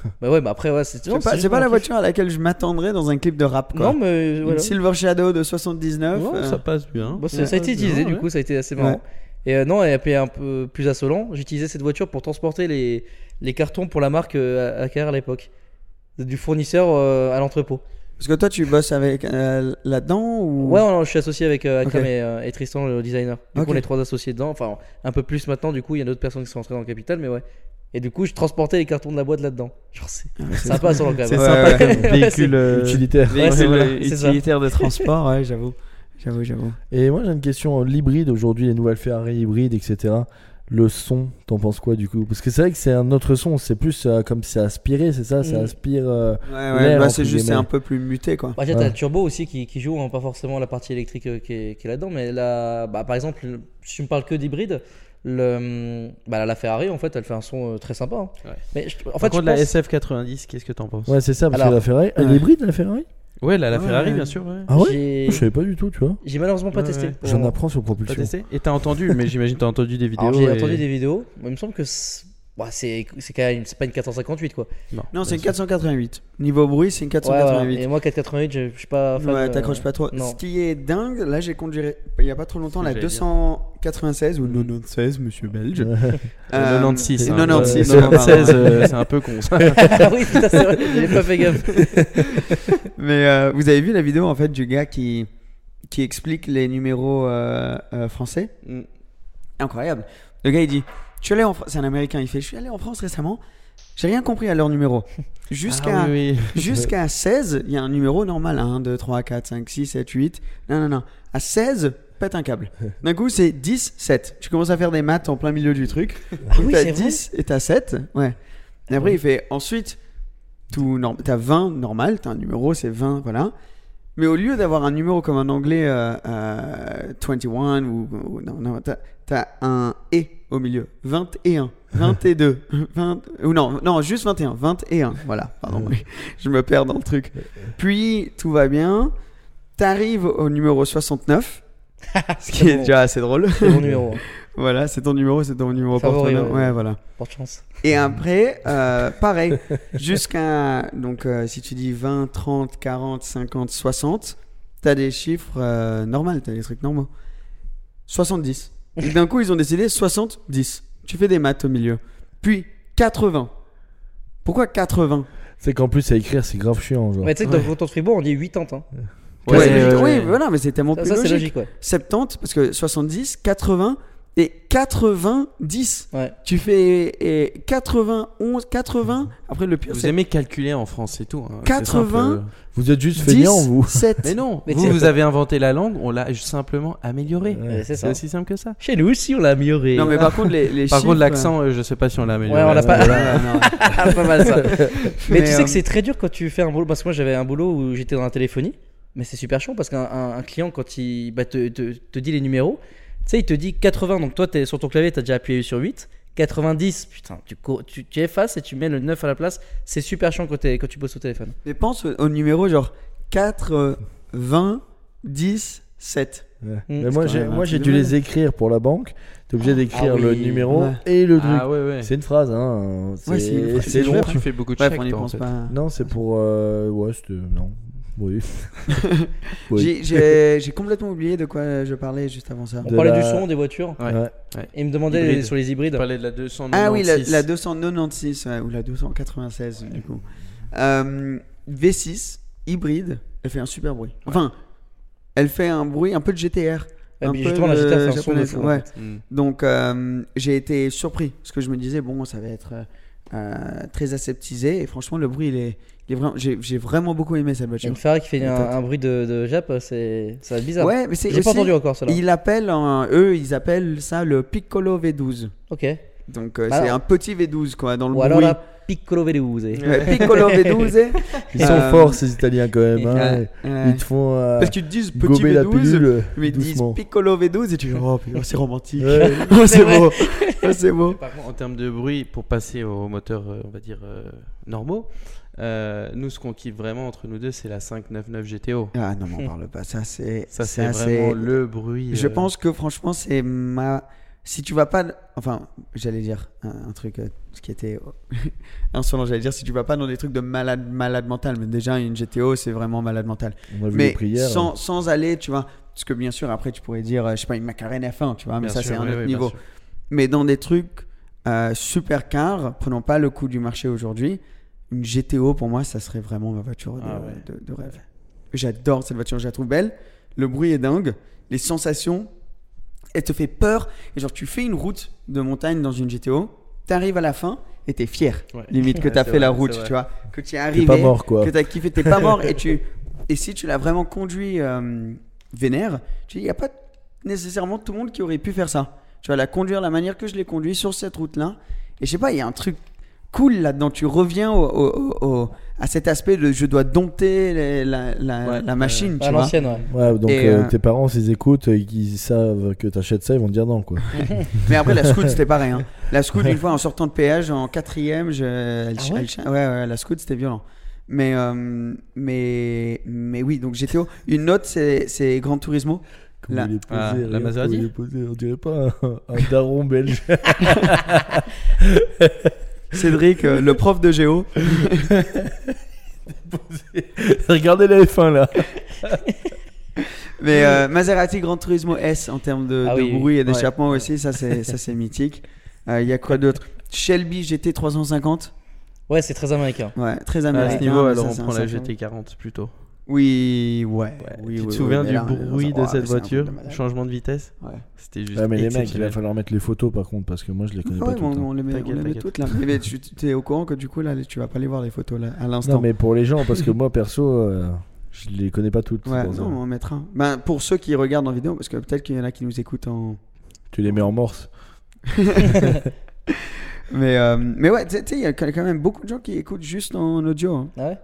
bah ouais, bah après, ouais, c'est pas, c'est pas la voiture à laquelle je m'attendrais dans un clip de rap quoi. Non, mais Une. Silver Shadow de 79. Ouais, euh, ça passe bien. Bon, c'est- Ouais, ça a été utilisé, du coup, ça a été assez marrant. Et euh, non, et puis un peu plus insolent, j'utilisais cette voiture pour transporter les, les cartons pour la marque euh, AKR à l'époque. Du fournisseur euh, à l'entrepôt. Parce que toi tu bosses avec euh, là-dedans ou? Ouais, non, je suis associé avec euh, Akram et, euh, et Tristan, le designer. Du coup, on est trois associés dedans. Enfin, un peu plus maintenant, du coup, il y a d'autres personnes qui sont entrées dans le capital, mais ouais. Et du coup, je transportais les cartons de la boîte là-dedans. Genre, c'est sympa sur le C'est sympa ouais. comme Ouais, véhicule c'est- euh, Utilitaire. Véhicule, voilà, euh, utilitaire de transport, ouais, j'avoue. J'avoue, j'avoue. Et moi j'ai une question, l'hybride aujourd'hui, les nouvelles Ferrari hybrides, etc. Le son, t'en penses quoi du coup? Parce que c'est vrai que c'est un autre son, c'est plus euh, comme c'est aspiré, c'est ça? Ça Mm. aspire. euh, Ouais, ouais, bah, c'est juste c'est un peu plus muté quoi. Bah, déjà, t'as Ouais. le turbo aussi qui, qui joue, hein, pas forcément la partie électrique euh, qui est, là-dedans, mais là, bah, par exemple, le- si tu me parles que d'hybride, le, bah, la Ferrari en fait, elle fait un son euh, très sympa. hein. Ouais. Mais je- en Par fait, contre, je la pense- SF90, qu'est-ce que t'en penses? Ouais, c'est ça, parce Alors- que la Ferrari. Elle est hybride la Ferrari? Ouais, la, la Ouais, Ferrari, ouais. bien sûr. Ouais. Ah ouais? J'ai- Je savais pas du tout, tu vois. j'ai malheureusement pas Ouais, testé. J'en apprends sur Pas propulsion. testé? Et t'as entendu, mais j'imagine t'as entendu des vidéos. J'ai et- entendu des vidéos, il me semble que c'est bah, c'est c'est quand même c'est pas une 458 quoi. Non, c'est bien une 488. Niveau bruit, c'est une Ouais, 488. voilà. Et moi 488, je, je suis pas fan. Ouais, euh, t'accroches pas trop. non. Ce qui est dingue, là j'ai conduit il y a pas trop longtemps la J'allais dire. 296 ou 96, monsieur belge. Le Euh, 96. hein. 96, Le non, pardon. 96, euh, c'est un peu con ça. Ah oui, putain, c'est vrai, j'ai pas fait gaffe. Mais euh, vous avez vu la vidéo en fait du gars qui qui explique les numéros euh, euh, français? Mm. Incroyable. Le gars il dit Je suis allé en France, c'est un américain, il fait Je suis allé en France récemment, j'ai rien compris à leur numéro. Jusqu'à Ah oui, oui. jusqu'à 16, il y a un numéro normal 1, 2, 3, 4, 5, 6, 7, 8. Non, non, non. À 16, pète un câble. D'un coup, c'est 10, 7. Tu commences à faire des maths en plein milieu du truc. Ah oui, t'as c'est vrai. 10 et t'as 7. Ouais. Et après, il fait ensuite, tout norm- t'as 20 normal, t'as un numéro, c'est 20, voilà. Mais au lieu d'avoir un numéro comme en anglais euh, euh, 21 ou, ou- non, non, t'as, t'as un et au milieu. 21, 22, 20, ou non, non, juste 21, 21, voilà, pardon, je me perds dans le truc. Puis tout va bien, t'arrives au numéro 69, Ce qui est déjà assez drôle. C'est mon numéro. hein. voilà, c'est ton numéro, c'est ton numéro Favori. Ouais, voilà. Porte chance. Et après, euh, pareil, jusqu'à. Donc, euh, si tu dis 20, 30, 40, 50, 60, t'as des chiffres euh, normaux, t'as des trucs normaux. 70. Et d'un coup, ils ont décidé 70. Tu fais des maths au milieu. Puis 80. Pourquoi 80 C'est qu'en plus, à écrire, c'est grave chiant. Genre. Mais tu sais que dans le canton de Fribourg, on dit 80. Hein. Ouais, Ouais, oui, voilà, mais c'est tellement Ça, plus ça, c'est logique. logique, ouais. 70, parce que 70, 80 et 90. Ouais. Tu fais et 91, 80. Après, le pire, Vous aimez calculer en France et tout. hein, c'est 80. simple. Vous êtes juste 10, feignant, vous 7. Mais non, Mais vous, vous avez inventé la langue, on l'a simplement améliorée. Ouais, c'est C'est ça. aussi simple que ça. Chez nous aussi, on l'a amélioré. Non, mais par contre, les, les Par chiffres. contre, l'accent, euh, je sais pas si on l'a amélioré. Ouais, on l'a pas. euh, non. Ah, pas mal ça. mais, Mais, tu sais euh, que c'est très dur quand tu fais un boulot. Parce que moi, j'avais un boulot où j'étais dans la téléphonie. Mais c'est super chiant parce qu'un un- un client, quand il bah, te, te- te dit les numéros, sais, il te dit 80. Donc toi, es sur ton clavier, tu as déjà appuyé sur 8. 90, putain, tu, tu, tu effaces et tu mets le 9 à la place. C'est super chiant quand, tu bosses au téléphone. Mais pense au, numéro genre 4, euh, 20, 10, 7. Ouais. Mm. Mais moi, j'ai, moi, truc dû les écrire pour la banque. T'es obligé d'écrire Ah le numéro ouais. et le truc. Ah ouais, ouais. C'est une phrase, hein. C'est, long. Tu fais beaucoup de chèques, en pense fait. pas. Non, c'est pour. euh, Ouais, c'était. Non. Oui. Oui. J'ai- complètement oublié de quoi je parlais juste avant ça. On De parlait la- du son, des voitures. Ouais. Ouais. Et il me demandait Hybride. sur les Tu hybrides. parlais de la 296. Ah oui, la, la 296 ouais, ou la 296 du coup. Euh, V6 hybride, elle fait un super bruit. Enfin, elle fait un bruit un peu de GTR. Un peu justement, la de GTA fait un son de japonais, fou. en ouais. fait. Mm. Donc euh, j'ai été surpris parce que je me disais bon ça va être euh, euh, très aseptisé et franchement le bruit il est, il est vraiment j'ai j'ai vraiment beaucoup aimé cette voiture. une Ferrari qui fait un, un bruit de, de Jap, c'est ça va être bizarre. Ouais mais c'est J'ai pas aussi- entendu encore cela. Ils l'appellent en- eux ils appellent ça le Piccolo V12. Ok. Donc euh, Bah c'est alors- un petit V12 quoi dans le Ou alors bruit. la Piccolo Veluse. Ouais, Piccolo V12. Ils sont Euh, forts, ces Italiens, quand même. hein. Ouais, ouais. Ils te font. euh, Parce qu'ils te disent petit gober la V12, pilule. mais ils te disent. Piccolo V12 et tu dis oh, putain, c'est romantique. Ouais. Oh, c'est beau. Oh, c'est beau. Par contre, en termes de bruit, pour passer aux moteurs, euh, on va dire, euh, normaux, euh, nous, ce qu'on kiffe vraiment entre nous deux, c'est la 599 GTO. Ah non, m'en parle pas. Ça, c'est. Ça, c'est vraiment le bruit. Je euh, pense que franchement, c'est ma. Si tu vas pas. Enfin, j'allais dire un, un truc, euh, ce qui était insolent, j'allais dire, si tu vas pas dans des trucs de malade, malade mental, mais déjà, une GTO, c'est vraiment malade mental. On a vu les prières. sans, sans aller, tu vois. Parce que bien sûr, après, tu pourrais dire, euh, je sais pas, une McLaren F1, tu vois, mais bien ça, c'est un autre oui, niveau. Mais dans des trucs euh, super cars, prenons pas le coup du marché aujourd'hui, une GTO pour moi, ça serait vraiment ma voiture de, Ah ouais. de- de rêve. J'adore cette voiture, je la trouve belle. Le bruit est dingue. Les sensations, elle te fait peur. Et genre, tu fais une route de montagne dans une GTO, t'arrives à la fin et t'es fier. Ouais. Limite que t'as fait la route, tu vois. Que tu es T'es arrivé. pas mort, quoi. Que t'as kiffé, t'es pas mort. et, tu... et si tu l'as vraiment conduit euh, vénère, tu dis, il n'y a pas nécessairement tout le monde qui aurait pu faire ça. Tu vas la conduire la manière que je l'ai conduit sur cette route-là. Et je sais pas, il y a un truc cool là-dedans. Tu reviens au, au- au- au- à cet aspect de je dois dompter les- la, la- Ouais, la machine, À tu vois. l'ancienne, ouais. Ouais, donc euh, euh, tes parents, s'ils écoutent et qu'ils savent que t'achètes ça, ils vont te dire non, quoi. Mais après, la scout, c'était pareil. hein. La scout, une fois en sortant de péage, en quatrième, je... elle- Ah ouais elle- ouais, ouais, la scout, c'était violent. Mais, euh, mais, mais oui, donc GTO. Une note, c'est c'est Gran Turismo. La- il est posé, Ah, la Maserati comme il est posé, On dirait pas un, un daron belge. Cédric, euh, le prof de géo. Regardez la F1 là. Mais euh, Maserati Gran Turismo S en termes de, Ah de oui, oui. bruit et Ouais. d'échappement aussi, ça c'est ça c'est mythique. Euh, Il y a quoi d'autre? Shelby GT 350. Ouais, c'est très américain. Ouais, très À américain. ce niveau, alors ça, on prend la sympa. GT40 plutôt. Oui, ouais. Ouais. oui, tu te oui, souviens oui, du là, bruit de cette voiture de. Changement de vitesse? Ouais. C'était juste. Ouais, mais les mecs, il va falloir mettre les photos par contre, parce que moi je les connais Ouais, pas toutes. on, hein. on les met, on les met toutes là. Mais tu es au courant que du coup là, tu vas pas les voir les photos là à l'instant. Non, mais pour les gens, parce que moi perso, euh, je les connais pas toutes. Ouais, non, on en mettra. un. Ben, pour ceux qui regardent en vidéo, parce que peut-être qu'il y en a qui nous écoutent en. Tu les mets en morse. Mais, euh, mais ouais, tu sais, il y a quand même beaucoup de gens qui écoutent juste en audio. hein. Ah ouais?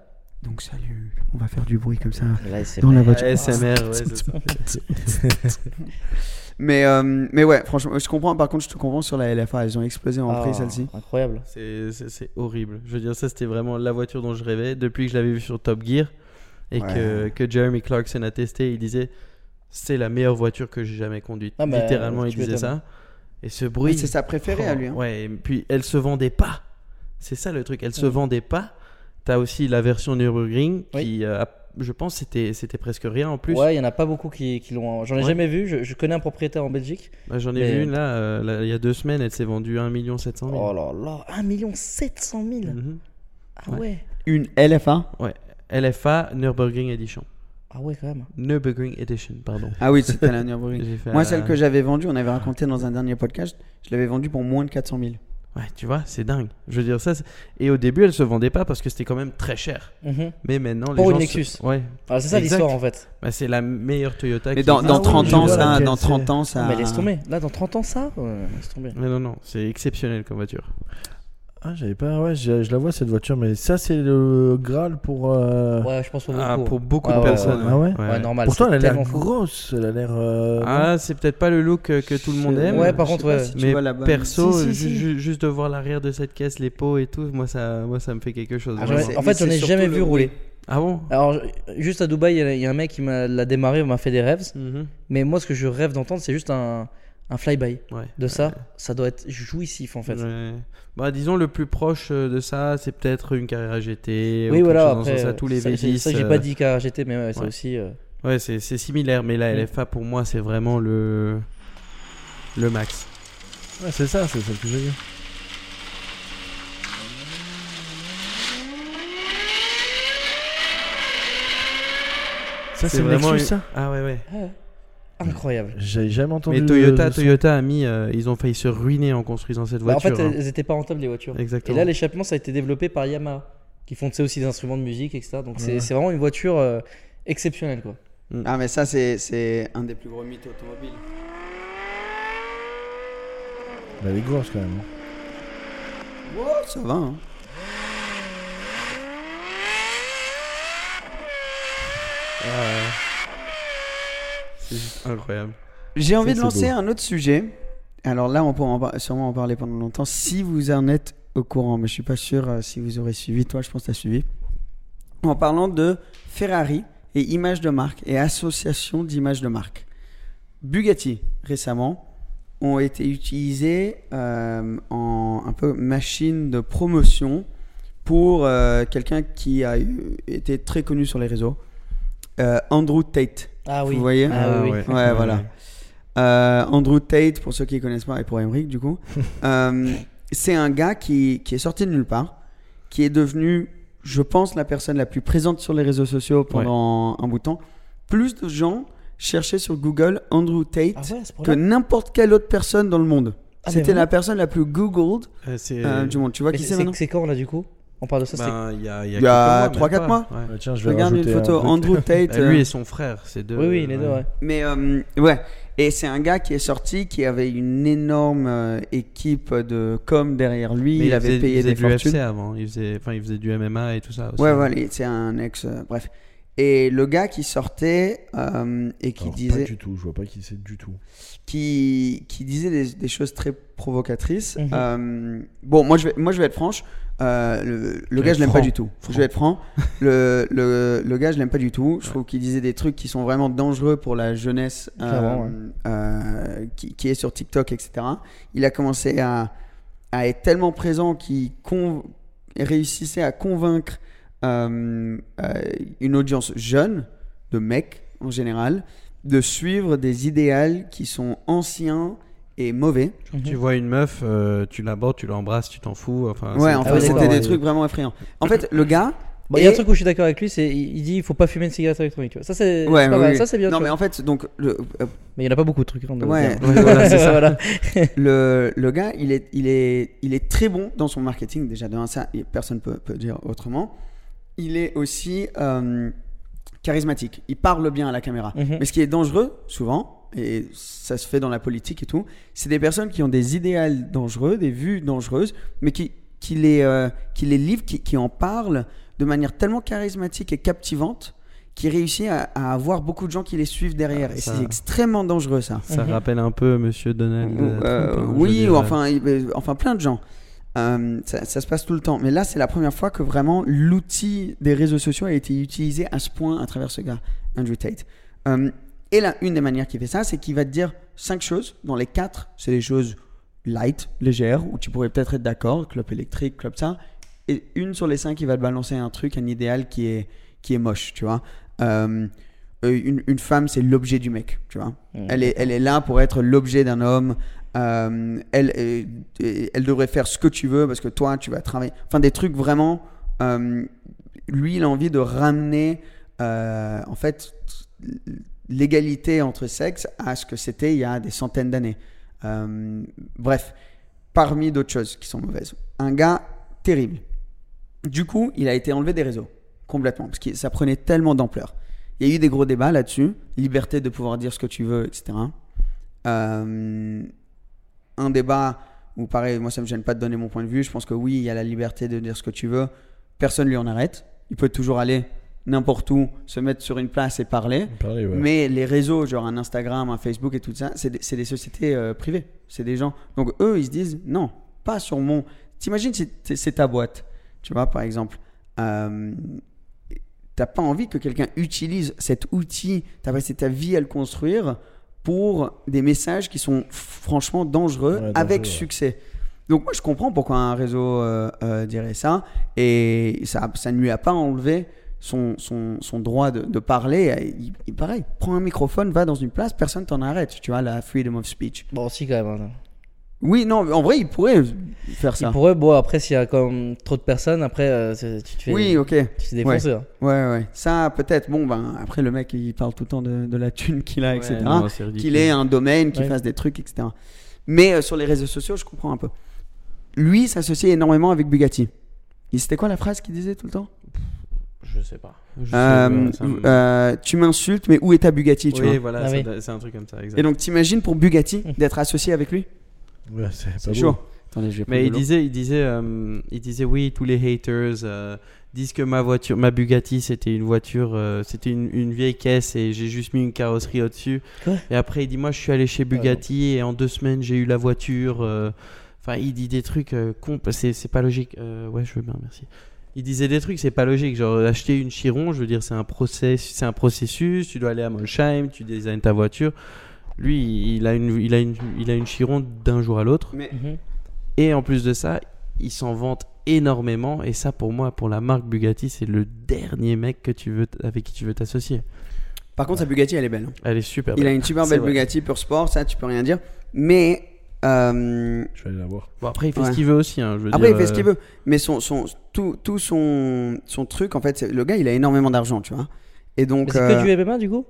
Donc salut, on va faire du bruit comme ça Là, dans la voiture. ASMR, ouais. Mais, euh, mais ouais, franchement, je comprends. Par contre, je te comprends sur la LFA, elles ont explosé en Ah, prix celle-ci. Incroyable. C'est- horrible. Je veux dire, ça c'était vraiment la voiture dont je rêvais depuis que je l'avais vu sur Top Gear et Ouais. que, que Jeremy Clarkson a testé. Il disait c'est la meilleure voiture que j'ai jamais conduite. Ah, bah, Littéralement, il disait ça. Et ce bruit. C'est sa préférée à lui. hein. Ouais, et puis elle se vendait pas. C'est ça le truc, elle se vendait pas. T'as aussi la version Nürburgring Oui. qui, euh, je pense, c'était c'était presque rien en plus. Ouais, il y en a pas beaucoup qui, qui l'ont. J'en ai Ouais. jamais vu. Je, je connais un propriétaire en Belgique. Bah, J'en ai Mais- vu une là, euh, là, il y a deux semaines, elle s'est vendue 1 700 000. Oh là là, 1 700 000. Mhm. Ah ouais. Une LFA. Ouais, LFA Nürburgring Edition. Ah ouais, quand même. Nürburgring Edition, pardon. Ah oui, c'était la Nürburgring. Moi, la- celle que j'avais vendue, on avait raconté dans un dernier podcast, je l'avais vendue pour moins de 400 000. Ouais, tu vois, c'est dingue. Je veux dire ça. Et au début, elle se vendait pas parce que c'était quand même très cher. Mhm. Mais maintenant, Pour les une gens. se- Lexus. Ouais. Ah, c'est ça l'histoire en fait. Bah, c'est la meilleure Toyota. Mais dans, dans Ah oui, 30 je ans, ça, dans c'est. 30 ans, ça. Mais laisse tomber. Là, dans 30 ans, ça euh, Laisse tomber. Mais non, non, c'est exceptionnel comme voiture. Ah, j'avais pas. Ouais, je, je la vois cette voiture, mais ça, c'est le Graal pour. euh, Ouais, je pense pour beaucoup. Ah, pour beaucoup Ah de ouais, personnes. Ah ouais Ouais, normal. Pourtant, elle a l'air grosse. Elle a l'air. euh, Ah, c'est peut-être pas le look que tout le monde aime. Ouais, par contre, si Mais perso, Si, si, ju- si. ju- juste de voir l'arrière de cette caisse, les pots et tout, moi ça, moi ça me fait quelque chose. Ah, en fait, j'en ai jamais vu rouler. Ah bon? Alors, juste à Dubaï, il y a- il y, a un mec qui m'a l'a démarré, m'a fait des rêves. Mhm. Mais moi, ce que je rêve d'entendre, c'est juste un, un flyby. Ouais. De ça, ça doit être jouissif en fait. Ouais. Bah, disons le plus proche euh, de ça, c'est peut-être une carrière GT. ou Oui, voilà. Après, sens-là, tous les ça, V10. j'ai- ça, j'ai euh, pas dit KRGT, mais ouais, c'est ouais. aussi. euh, Ouais, c'est c'est similaire, mais la Mm. LFA pour moi c'est vraiment le le max. Ouais, c'est ça, c'est ça que j'ai dit. Ça, c'est vraiment Lexus, une- ça? Ah ouais ouais. Incroyable. J'ai jamais entendu. Mais Toyota, le. Toyota a mis, euh, ils ont failli se ruiner en construisant cette Bah, en voiture. fait, hein. elles étaient pas rentables les voitures. Exactement. Et là, l'échappement, ça a été développé par Yamaha, qui font aussi des instruments de musique, etc. Donc c'est Ouais. c'est vraiment une voiture euh, exceptionnelle, quoi. Ah, mais ça, c'est- c'est un des plus gros mythes automobiles. Bah, elle est grosse quand même. hein. Wow, ça va. hein. Juste incroyable. J'ai envie Ça, de lancer beau. un autre sujet. Alors là, on pourra en sûrement en parler pendant longtemps si vous en êtes au courant, mais je suis pas sûr euh, si vous aurez suivi. Toi, je pense que tu as suivi. En parlant de Ferrari et images de marque et association d'images de marque. Bugatti, récemment, ont été utilisés euh, en un peu machine de promotion pour euh, quelqu'un qui a eu- été très connu sur les réseaux, euh, Andrew Tate. Ah oui. Vous voyez Ah, oui, oui. Ouais, voilà. Euh, Andrew Tate, pour ceux qui ne connaissent pas, et pour Emmerich, du coup, euh, c'est un gars qui, qui est sorti de nulle part, qui est devenu, je pense, la personne la plus présente sur les réseaux sociaux pendant un bout de temps. Plus de gens cherchaient sur Google Andrew Tate Ah ouais, que n'importe quelle autre personne dans le monde. Ah, C'était la personne la plus Googled Euh, euh, du monde. Tu vois Mais qui c'est c'est maintenant c'est quand là, du coup? On parle de ça. Ben, il y a, il y a Il y a quelques 3-4 même mois. Ouais. Bah, tiens, je vais Regarde une un photo. Andrew Tate. Euh, Lui euh, et son frère, c'est deux. Oui, oui, les deux, ouais. ouais. Mais euh, ouais, et c'est un gars qui est sorti, qui avait une énorme euh, équipe de com derrière lui. Mais il, avait faisait, payé il faisait des du fortunes. UFC avant. Il faisait, enfin, il faisait du MMA et tout ça. Aussi. Ouais, voilà, c'est un ex. euh, bref. Et le gars qui sortait euh, et qui Alors, disait, Pas du tout, je vois pas qui c'est du tout. qui, qui disait des, des choses très provocatrices. Mhm. Euh, bon, moi je vais, moi je vais être franche. Euh, le gars, je l'aime pas du tout. Franc. Je vais être franc. le, le, le gars, je l'aime pas du tout. Je trouve qu'il disait des trucs qui sont vraiment dangereux pour la jeunesse euh, ouais. euh, qui, qui est sur TikTok, etc. Il a commencé à, à être tellement présent qu'il réussissait à convaincre une audience jeune, de mecs en général, de suivre des idéals qui sont anciens et mauvais. Tu vois une meuf, euh, tu l'abordes, tu l'embrasses, tu t'en fous. Enfin, Ouais, enfin, Ah oui, c'était des ouais. trucs vraiment effrayants. En fait, le gars. Bon, Il y a un est- truc où je suis d'accord avec lui, c'est il dit il faut pas fumer une cigarette électronique. tu vois. Ça c'est Ouais, pas oui, mal, oui. ça c'est bien. Non, mais vois. en fait, donc, le, euh, Mais il y en a pas beaucoup de trucs. hein, de Ouais, ouais, voilà, c'est ça. Voilà. le, le gars, il est, il, est, il est très bon dans son marketing. Déjà, de ça, personne ne peut, peut dire autrement. Il est aussi euh, charismatique. Il parle bien à la caméra. Mhm. Mais ce qui est dangereux, souvent, et ça se fait dans la politique et tout, c'est des personnes qui ont des idéals dangereux, des vues dangereuses, mais qui, qui, les, euh, qui les livrent, qui, qui en parlent de manière tellement charismatique et captivante qui réussit à, à avoir beaucoup de gens qui les suivent derrière. Ah, et ça- c'est extrêmement dangereux, ça. Ça Mhm. rappelle un peu Monsieur Donald. Euh, euh, Trump, hein, oui, ou enfin, euh, enfin plein de gens. Euh, ça, ça se passe tout le temps. Mais là, c'est la première fois que vraiment l'outil des réseaux sociaux a été utilisé à ce point à travers ce gars, Andrew Tate. Euh, Et là, une des manières qu'il fait ça, c'est qu'il va te dire cinq choses. Dans les quatre, c'est des choses light, légères, où tu pourrais peut-être être d'accord, club électrique, club ça. Et une sur les cinq, il va te balancer un truc, un idéal qui est, qui est moche, tu vois. Euh, euh, une, une femme, c'est l'objet du mec, tu vois. Mmh, elle, est, elle est là pour être l'objet d'un homme. Euh, elle, elle devrait faire ce que tu veux parce que toi, tu vas travailler. Enfin, des trucs vraiment. euh, lui, il a envie de ramener, en fait, l'égalité entre sexes à ce que c'était il y a des centaines d'années. Euh, bref, parmi d'autres choses qui sont mauvaises. Un gars terrible. Du coup, il a été enlevé des réseaux complètement parce que ça prenait tellement d'ampleur. Il y a eu des gros débats là-dessus, liberté de pouvoir dire ce que tu veux, etc. Euh, un débat où, pareil, moi ça me gêne pas de donner mon point de vue. Je pense que oui, il y a la liberté de dire ce que tu veux. Personne lui en arrête. Il peut toujours aller n'importe où, se mettre sur une place et parler. Parler, ouais. Mais les réseaux, genre un Instagram, un Facebook et tout ça, c'est des, des sociétés euh, privées. C'est des gens. Donc eux, ils se disent non, pas sur mon. T'imagines, c'est, ta boîte. Tu vois, par exemple. Euh, T'as pas envie que quelqu'un utilise cet outil, t'as passé ta vie à le construire pour des messages qui sont franchement dangereux, Ouais, dangereux, avec ouais. succès. Donc moi je comprends pourquoi un réseau euh, dirait ça et ça, ça ne lui a pas enlevé son, son, son droit de, de parler. Il, il- pareil, prends un microphone, va dans une place, personne t'en arrête. Tu vois la freedom of speech. Bon, si, quand même. hein. Oui, non, en vrai il pourrait faire ça. Il pourrait, bon, après, s'il y a comme trop de personnes, après, euh, tu te fais, Oui, ok. tu te fais défoncer. hein. Ouais, ouais. Ça, peut-être. Bon, ben, après, le mec, il parle tout le temps de, de la thune qu'il a, etc. Qu'il ait un domaine, qu'il Ouais. fasse des trucs, etc. Mais euh, sur les réseaux sociaux, je comprends un peu. Lui s'associe énormément avec Bugatti. Et C'était quoi la phrase qu'il disait tout le temps? Je sais pas. Je sais Euh, pas, ça me- euh, Tu m'insultes, mais où est ta Bugatti tu oui, vois voilà, Ah oui. doit- c'est un truc comme ça. Exact. Et donc, t'imagines pour Bugatti d'être associé avec lui Ouais, c'est chaud. Attendez, je vais Mais il disait, il disait, euh, il disait oui, tous les haters euh, disent que ma voiture, ma Bugatti, c'était une voiture, euh, c'était une, une vieille caisse et j'ai juste mis une carrosserie au-dessus. Et après, il dit moi, je suis allé chez Bugatti et en deux semaines, j'ai eu la voiture. euh, Enfin, il dit des trucs euh, c'est pas logique. Euh, ouais, je veux bien, merci. Il disait des trucs, c'est pas logique. Genre acheter une Chiron, je veux dire, c'est un process, c'est un processus. Tu dois aller à Molsheim, tu designes ta voiture. Lui, il a une, il a une, il a une Chiron d'un jour à l'autre. Mais Mhm. Et en plus de ça, il s'en vante énormément. Et ça, pour moi, pour la marque Bugatti, c'est le dernier mec que tu veux, avec qui tu veux t'associer. par contre, sa Bugatti, elle est belle. hein. Elle est super Il a belle. une super belle. Bugatti pur sport, ça, tu peux rien dire. Mais. Euh, Je vais aller la voir. Bon, après, il fait Ouais. ce qu'il veut aussi. hein, je veux Après, dire, il fait ce qu'il euh, veut. Mais son, son, tout, tout son, son truc, en fait, le gars, il a énormément d'argent, tu vois. Et donc. C'est euh, que du MMA, du coup?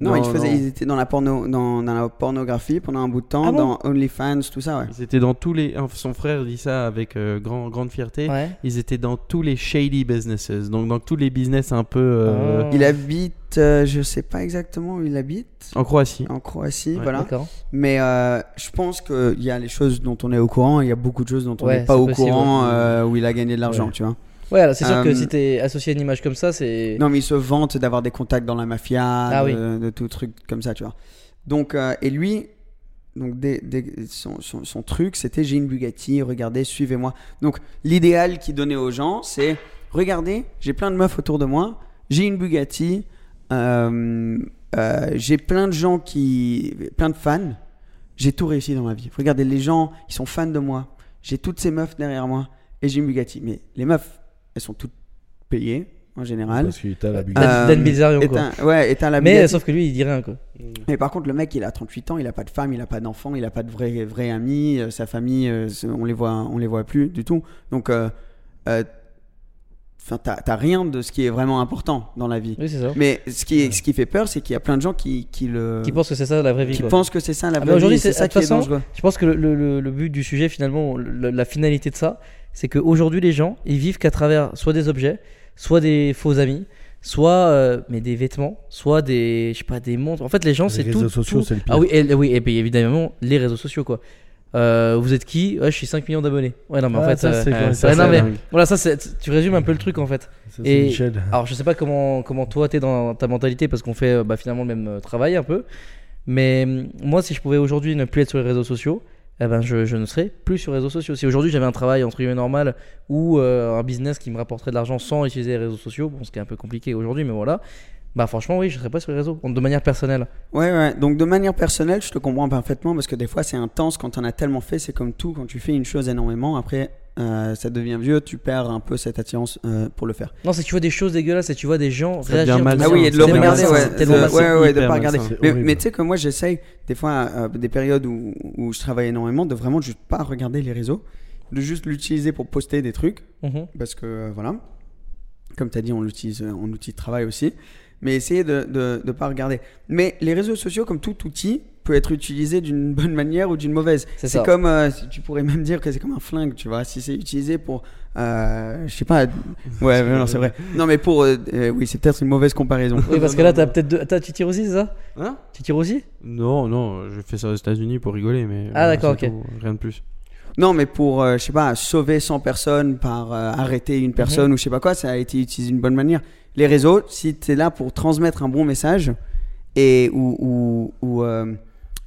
Non, ils étaient dans la, porno, dans, dans la pornographie pendant un bout de temps, Ah bon? dans OnlyFans, tout ça, ouais. Ils étaient dans tous les. enfin, Son frère dit ça avec euh, grand, grande fierté. Ouais. Ils étaient dans tous les shady businesses. Donc, dans tous les business un peu. euh, Ah. Il habite, euh, je sais pas exactement où il habite, En Croatie. en Croatie, Ouais, voilà. Mais euh, je pense qu'il y a les choses dont on est au courant, il y a beaucoup de choses dont on Ouais, n'est pas au possible, courant euh, où il a gagné de l'argent, Ouais. tu vois. Ouais, c'est sûr que Euh, si t'es associé à une image comme ça, c'est. Non, mais il se vante d'avoir des contacts dans la mafia, Ah de, oui. de tout truc comme ça, tu vois. Donc, euh, et lui, donc des- des- son, son- son truc, c'était j'ai une Bugatti, regardez, suivez-moi. Donc, l'idéal qu'il donnait aux gens, c'est regardez, j'ai plein de meufs autour de moi, j'ai une Bugatti, euh, j'ai plein de gens qui. plein de fans, j'ai tout réussi dans ma vie. Regardez, les gens, ils sont fans de moi, j'ai toutes ces meufs derrière moi, et j'ai une Bugatti. Mais les meufs, elles sont toutes payées, en général. Parce que t'as la. Euh, Dan Bilzerian, est quoi. un- ouais, est un la Mais sauf que lui, il dit rien, quoi. Mais par contre, le mec, il a 38 ans, il a pas de femme, il a pas d'enfant, il a pas de vrai, vrai ami, euh, sa famille, euh, on les voit, on les voit plus du tout. Donc, euh, euh, enfin, t'as rien de ce qui est vraiment important dans la vie. Oui, c'est ça. Mais ce qui, est, ce qui fait peur, c'est qu'il y a plein de gens qui, qui le, Qui pense que c'est ça la vraie vie, qui quoi. pensent que c'est ça la Ah, mais vraie aujourd'hui, vie. C'est c'est- ça de qui est toute façon, dangereux. Je pense que le, le- but du sujet, finalement, le- la finalité de ça, c'est qu'aujourd'hui, les gens, ils vivent qu'à travers soit des objets, soit des faux amis, soit euh, mais des vêtements, soit des, je sais pas, des montres. En fait, les gens, Les c'est tout. réseaux sociaux, tout- c'est le pire. Ah oui, et, oui, et puis évidemment, les réseaux sociaux, quoi. Euh, vous êtes qui Ouais, je suis 5 millions d'abonnés. Ouais, non, mais en Ah, fait, ça, euh, ça, ouais, non, mais voilà, ça, tu résumes un peu le truc en fait. ça, et- Michel. Alors, je sais pas comment, comment toi t'es dans ta mentalité parce qu'on fait euh, bah, finalement le même euh, travail un peu. Mais moi, si je pouvais aujourd'hui ne plus être sur les réseaux sociaux, eh ben, je, je ne serais plus sur les réseaux sociaux. Si aujourd'hui j'avais un travail entre guillemets normal ou un business qui me rapporterait de l'argent sans utiliser les réseaux sociaux, bon, ce qui est un peu compliqué aujourd'hui, mais voilà, Bah franchement oui, je serais pas sur les réseaux, de manière personnelle. Ouais, ouais. Donc de manière personnelle, je te comprends parfaitement parce que des fois c'est intense quand on a tellement fait. C'est comme tout, quand tu fais une chose énormément, après euh, ça devient vieux, tu perds un peu cette attirance euh, pour le faire. Non, c'est que tu vois des choses dégueulasses et tu vois des gens Ça réagir. malsain. Ah oui, et de le regarder, ouais, de, ouais, ouais, de pas regarder. Mais, tu sais que moi j'essaye des fois euh, des périodes où, où je travaille énormément de vraiment juste pas regarder les réseaux, de juste l'utiliser pour poster des trucs Mhm. parce que euh, voilà, comme tu as dit, on l'utilise en outil de travail aussi, mais essayer de ne de, pas regarder. Mais les réseaux sociaux, comme tout outil, peut être utilisé d'une bonne manière ou d'une mauvaise. C'est comme, euh, tu pourrais même dire que c'est comme un flingue, tu vois, si c'est utilisé pour, euh, je sais pas, ouais, mais non, c'est vrai. Non, mais pour, euh, euh, oui, c'est peut-être une mauvaise comparaison. Oui, parce que là, t'as peut-être. deux- tu tires aussi, c'est ça? Hein? Tu tires aussi? Non, non, je fais ça aux États-Unis pour rigoler, mais. Ah, d'accord, ok. tout, Rien de plus. Non, mais pour, euh, je sais pas, sauver 100 personnes par euh, arrêter une personne ou je sais pas quoi, ça a été utilisé d'une bonne manière. Les réseaux, si tu es là pour transmettre un bon message et ou, ou, ou, euh,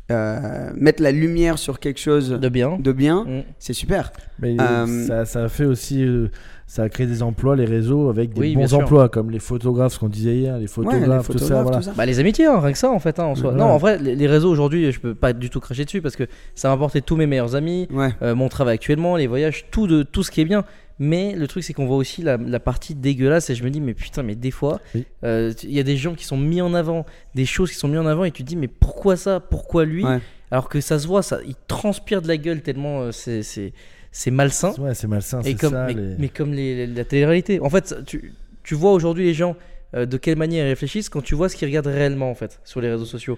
euh, mettre la lumière sur quelque chose De bien. de bien, Mm. c'est super. Mais Euh, ça, fait aussi. euh, ça a créé des emplois, les réseaux, avec des Oui, bons emplois, comme les photographes, ce qu'on disait hier, les photographes, Ouais, les tout ça. photographes, Voilà. tout ça. Bah les amitiés, hein, rien que ça en fait, hein, en soi. Ouais. Non, en vrai, les, les réseaux aujourd'hui, je peux pas du tout cracher dessus parce que ça m'a apporté tous mes meilleurs amis, Ouais. euh, mon travail actuellement, les voyages, tout, de, tout ce qui est bien. Mais le truc, c'est qu'on voit aussi la, la partie dégueulasse et je me dis, mais putain, mais des fois, Oui. euh, il y a des gens qui sont mis en avant, des choses qui sont mises en avant et tu te dis, mais pourquoi ça? Pourquoi lui? Ouais. Alors que ça se voit, ça, il transpire de la gueule tellement euh, c'est- c'est c'est malsain. Ouais, c'est malsain, Et c'est comme, ça. mais, les- mais comme les- la télé-réalité. En fait, tu, tu vois aujourd'hui les gens euh, de quelle manière ils réfléchissent quand tu vois ce qu'ils regardent réellement en fait sur les réseaux sociaux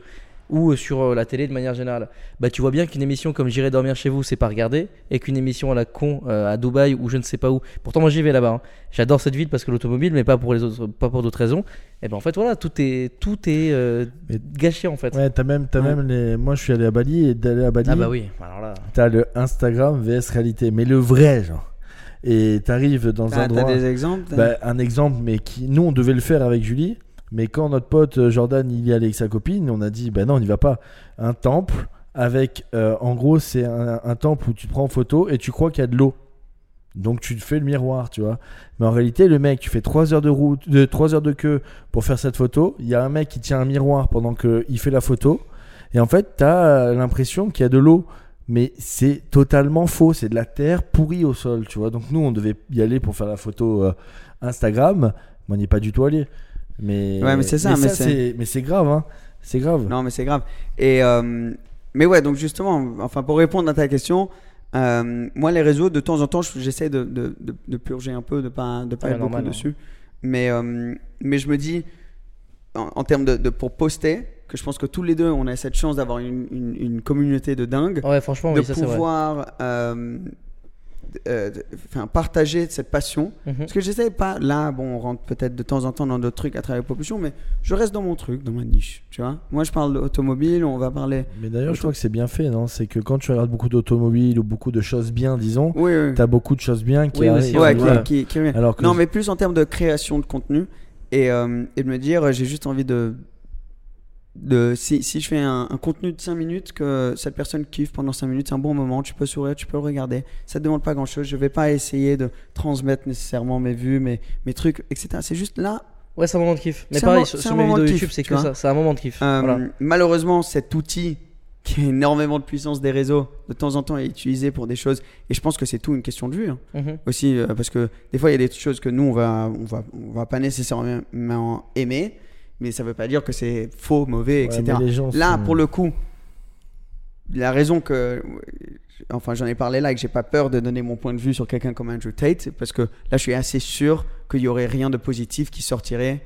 ou euh, sur euh, la télé de manière générale. Bah tu vois bien qu'une émission comme J'irai dormir chez vous, c'est pas regardé et qu'une émission à la con euh, à Dubaï ou je ne sais pas où. Pourtant moi j'y vais là-bas. hein. J'adore cette ville parce que l'automobile mais pas pour les autres pas pour d'autres raisons. Et ben en fait voilà, tout est tout est euh, Mais- gâché en fait. Ouais, t'as même, t'as Ouais. même les. Moi, je suis allé à Bali et d'aller à Bali. Ah bah oui, alors là. T'as le Instagram VS réalité, mais le vrai genre. Et t'arrives dans un Ah, T'as endroit. des exemples Bah, un exemple, mais qui nous on devait le faire avec Julie, mais quand notre pote euh, Jordan il y allait avec sa copine, on a dit bah non on n'y va pas. Un temple avec, euh, en gros c'est un, temple où tu te prends en photo et tu crois qu'il y a de l'eau. Donc tu te fais le miroir, tu vois. Mais en réalité, le mec, tu fais 3 heures de route, de 3 heures de queue pour faire cette photo. Il y a un mec qui tient un miroir pendant qu'il fait la photo. Et en fait, tu as l'impression qu'il y a de l'eau. Mais c'est totalement faux. C'est de la terre pourrie au sol, tu vois. Donc nous, on devait y aller pour faire la photo euh, Instagram. Mais on n'y est pas du tout allé. Mais, Ouais, mais c'est ça, mais c'est- c'est mais c'est grave, hein. C'est grave. Non, mais c'est grave. Et euh, mais ouais, donc justement, enfin pour répondre à ta question, euh, moi les réseaux, de temps en temps, je- j'essaie de, de, de, de purger un peu, de pas de pas Ouais, être beaucoup normal, hein. dessus. Mais euh, mais je me dis, en, en termes de, de pour poster, que je pense que tous les deux, on a cette chance d'avoir une, une, une communauté de dingue, Ouais, franchement, de oui, ça pouvoir enfin, partager cette passion. Mhm. Parce que j'essaie pas, là, bon, on rentre peut-être de temps en temps dans d'autres trucs à travers Population, mais je reste dans mon truc, dans ma niche, tu vois. Moi, je parle d'automobile, on va parler. Mais d'ailleurs, je crois que c'est bien fait, non? C'est que quand tu regardes beaucoup d'automobiles ou beaucoup de choses bien, disons, Oui, oui. t'as beaucoup de choses bien qui Oui, arrivent. Ouais, qui, qui, qui revient. Alors que Non, mais plus en termes de création de contenu et, euh, et de me dire, euh, j'ai juste envie de. De si, si je fais un, un contenu de 5 minutes, que cette personne kiffe pendant 5 minutes, c'est un bon moment, tu peux sourire, tu peux le regarder. Ça ne demande pas grand chose. Je vais pas essayer de transmettre nécessairement mes vues, mes, mes trucs, etc. C'est juste là. Ouais, c'est un moment de kiff. Mais pareil, sur, mes vidéos YouTube, c'est que ça. C'est un moment de kiff. Euh, Voilà. Malheureusement, cet outil qui a énormément de puissance des réseaux, de temps en temps est utilisé pour des choses. Et je pense que c'est tout une question de vue. hein. Mhm. aussi euh, parce que des fois il y a des choses que nous on va on va on va pas nécessairement aimer mais ça veut pas dire que c'est faux mauvais Ouais, etc mais les gens là sont- pour le coup la raison que enfin j'en ai parlé là et que j'ai pas peur de donner mon point de vue sur quelqu'un comme Andrew Tate parce que là je suis assez sûr qu'il y aurait rien de positif qui sortirait